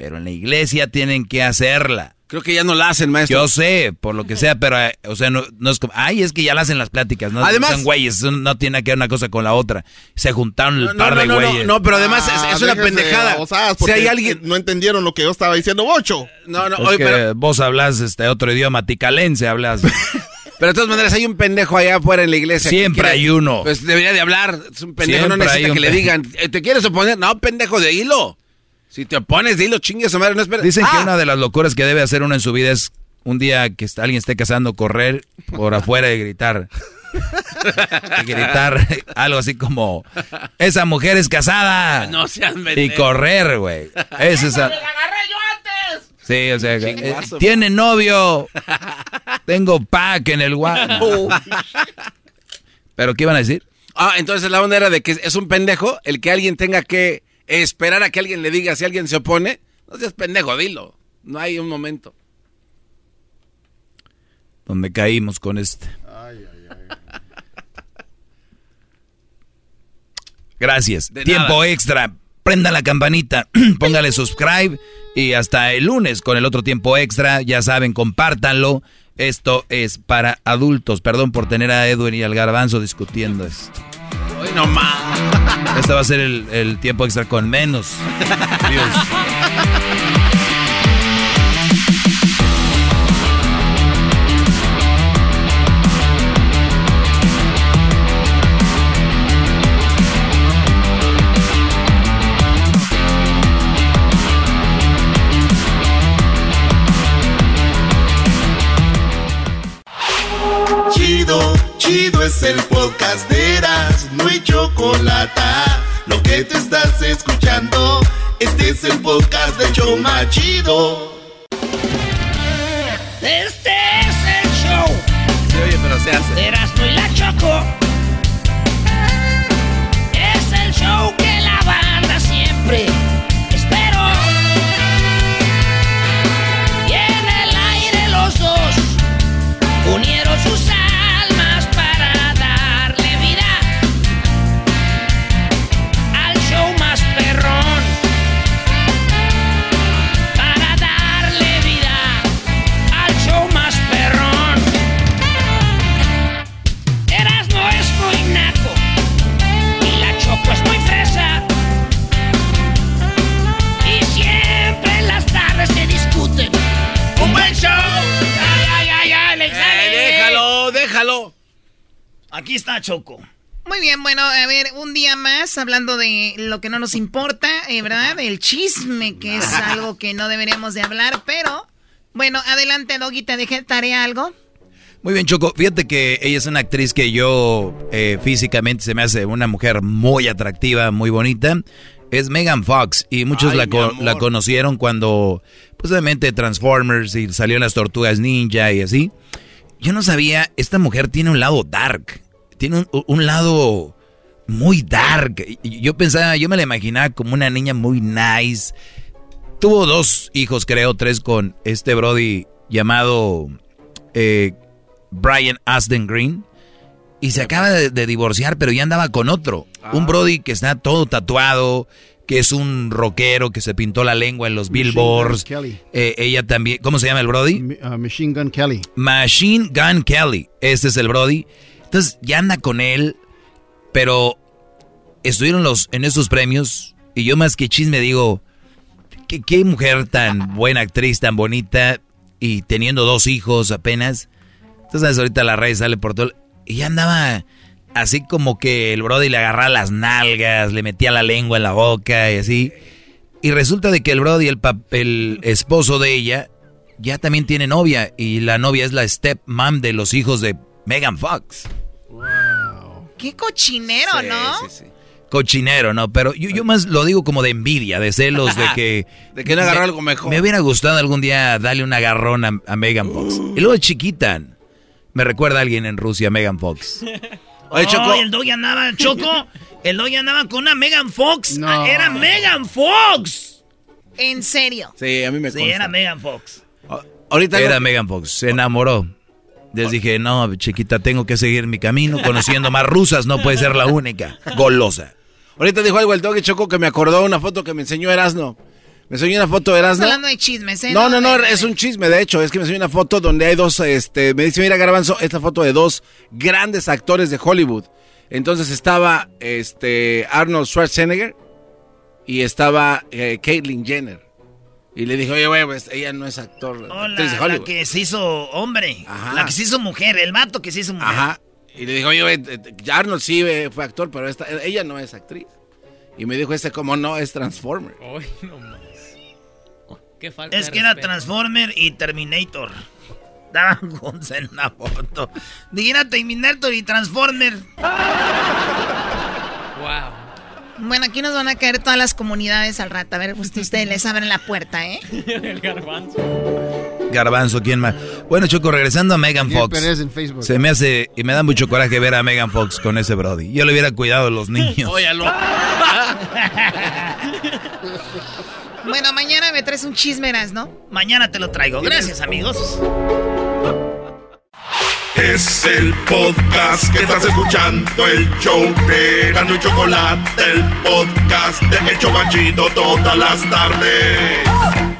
Speaker 5: Pero en la iglesia tienen que hacerla.
Speaker 2: Creo que ya no la hacen, maestro.
Speaker 5: Yo sé, por lo que sea, pero, eh, o sea, no, es como, ay, es que ya la hacen las pláticas, no
Speaker 2: además,
Speaker 5: son güeyes, no tiene que ver una cosa con la otra. Se juntaron el par de güeyes.
Speaker 2: No, pero además es, una pendejada.
Speaker 11: si hay alguien... No entendieron lo que yo estaba diciendo, Bocho.
Speaker 2: No, no,
Speaker 5: es que vos hablas este otro idioma, ticalense hablas. [LAUGHS]
Speaker 2: Pero de todas maneras hay un pendejo allá afuera en la iglesia.
Speaker 5: Siempre hay uno.
Speaker 2: Pues debería de hablar. Es un pendejo, no necesita que le digan, eh, ¿te quieres oponer? No, pendejo de hilo. Si te opones de hilo, chingues, madre, no esperes.
Speaker 5: Dicen que
Speaker 2: Ah.
Speaker 5: una de las locuras que debe hacer uno en su vida es un día que alguien esté casando, correr por afuera y gritar. y gritar algo así como, esa mujer es casada. [LAUGHS]
Speaker 2: No seas
Speaker 5: Y correr, güey. Es... a- Sí, o sea, que, eh, tiene novio. Tengo pack en el guano. ¿Pero qué iban a decir?
Speaker 2: Ah, entonces la onda era de que es un pendejo el que alguien tenga que esperar a que alguien le diga si alguien se opone. No seas pendejo, dilo. No hay un momento.
Speaker 5: Donde caímos con este. Gracias.
Speaker 2: De
Speaker 5: Tiempo
Speaker 2: nada.
Speaker 5: extra. Prenda la campanita, [CLEARS THROAT] póngale subscribe y hasta el lunes con el otro tiempo extra. Ya saben, compártanlo. Esto es para adultos. Perdón por tener a Edwin y al garbanzo discutiendo esto.
Speaker 2: No más.
Speaker 5: Este va a ser el, el tiempo extra con menos.
Speaker 1: Chido, chido es el podcast de Eras, no hay chocolate. Lo que te estás escuchando, este es el podcast de Choma Chido.
Speaker 4: Este es el show
Speaker 2: Sí, oye, pero se hace.
Speaker 4: de Erasmo y la Choco. Aquí está Choco.
Speaker 45: Muy bien, bueno, a ver, un día más hablando de lo que no nos importa, eh, ¿verdad? El chisme, que es [LAUGHS] algo que no deberíamos de hablar, pero bueno, adelante, Doggy, te dejé tarea algo.
Speaker 5: Muy bien, Choco. Fíjate que ella es una actriz que yo eh, físicamente se me hace una mujer muy atractiva, muy bonita. Es Megan Fox y muchos
Speaker 2: Ay,
Speaker 5: la, co- la conocieron cuando, pues obviamente Transformers y salió en las Tortugas Ninja y así. Yo no sabía, esta mujer tiene un lado dark, tiene un, un lado muy dark. Yo pensaba, yo me la imaginaba como una niña muy nice. Tuvo dos hijos, creo, tres con este Brody llamado eh, Brian Asden Green. Y se acaba de, de divorciar, pero ya andaba con otro. Un Brody que está todo tatuado, que es un rockero que se pintó la lengua en los
Speaker 8: Machine
Speaker 5: billboards.
Speaker 8: Gun Kelly.
Speaker 5: Eh, ella también, ¿cómo se llama el Brody?
Speaker 8: Uh, Machine Gun Kelly.
Speaker 5: Machine Gun Kelly. Este es el Brody. Entonces ya anda con él, pero estuvieron los, en esos premios y yo más que chisme digo, ¿qué, qué mujer tan buena actriz, tan bonita y teniendo dos hijos apenas. Entonces ahorita la raíz sale por todo. Y ya andaba así como que el Brody le agarraba las nalgas, le metía la lengua en la boca y así. Y resulta de que el Brody, el, el esposo de ella, ya también tiene novia. Y la novia es la stepmom de los hijos de Megan Fox.
Speaker 45: Qué cochinero, ¿no? Sí, sí.
Speaker 5: Cochinero, ¿no? Pero yo, yo más lo digo como de envidia, de celos, de que... [LAUGHS]
Speaker 2: de que no agarró algo mejor.
Speaker 5: Me hubiera gustado algún día darle un agarrón a, Megan Fox. Y luego chiquita. Me recuerda a alguien en Rusia, Megan Fox. [LAUGHS]
Speaker 4: Oye, Choco. el doggy andaba, Choco. El doggy andaba con una Megan Fox. No. Era Megan Fox.
Speaker 45: ¿En serio?
Speaker 2: Sí, a mí me
Speaker 4: Sí, era Megan Fox.
Speaker 5: ahorita era Megan Fox. Se enamoró. Les dije, no, chiquita, tengo que seguir mi camino. Conociendo más rusas, no puede ser la única. Golosa.
Speaker 2: Ahorita dijo algo el doggy Choco que me acordó una foto que me enseñó Erasno. Me enseñó una foto de Erasmo.
Speaker 45: hablando de chismes, ¿eh?
Speaker 2: No, no, no, es un chisme, de hecho. Es que me enseñó una foto donde hay dos, este, me dice, mira, Garbanzo, esta foto de dos grandes actores de Hollywood. Entonces estaba, este, Arnold Schwarzenegger y estaba eh, Caitlyn Jenner. Y le dije, oye, güey, pues ella no es actor.
Speaker 4: Hola, de Hollywood. la que se hizo hombre. Ajá. La que se hizo mujer, el mato que se hizo mujer. Ajá.
Speaker 2: Y le dije, oye, güey, Arnold sí fue actor, pero esta, ella no es actriz. Y me dijo, este como no es Transformer. Ay, no
Speaker 4: es que era Transformer y Terminator. Daban [LAUGHS] juntos en la foto. Dijera Terminator y Transformer.
Speaker 45: Wow. Bueno, aquí nos van a caer todas las comunidades al rato. A ver, pues [LAUGHS] ustedes les abren la puerta, ¿eh? [LAUGHS] El
Speaker 5: garbanzo. Garbanzo, ¿quién más? Bueno, Choco, regresando a Megan Fox. Se me hace y me da mucho coraje ver a Megan Fox con ese Brody. Yo le hubiera cuidado a los [LAUGHS] niños. Óyalo.
Speaker 45: Bueno, mañana me traes un chismeras, ¿no?
Speaker 4: Mañana te lo traigo. Gracias, amigos.
Speaker 1: Es el podcast que estás escuchando, el show de Gano y Chocolate, el podcast de El Chocachito todas las tardes.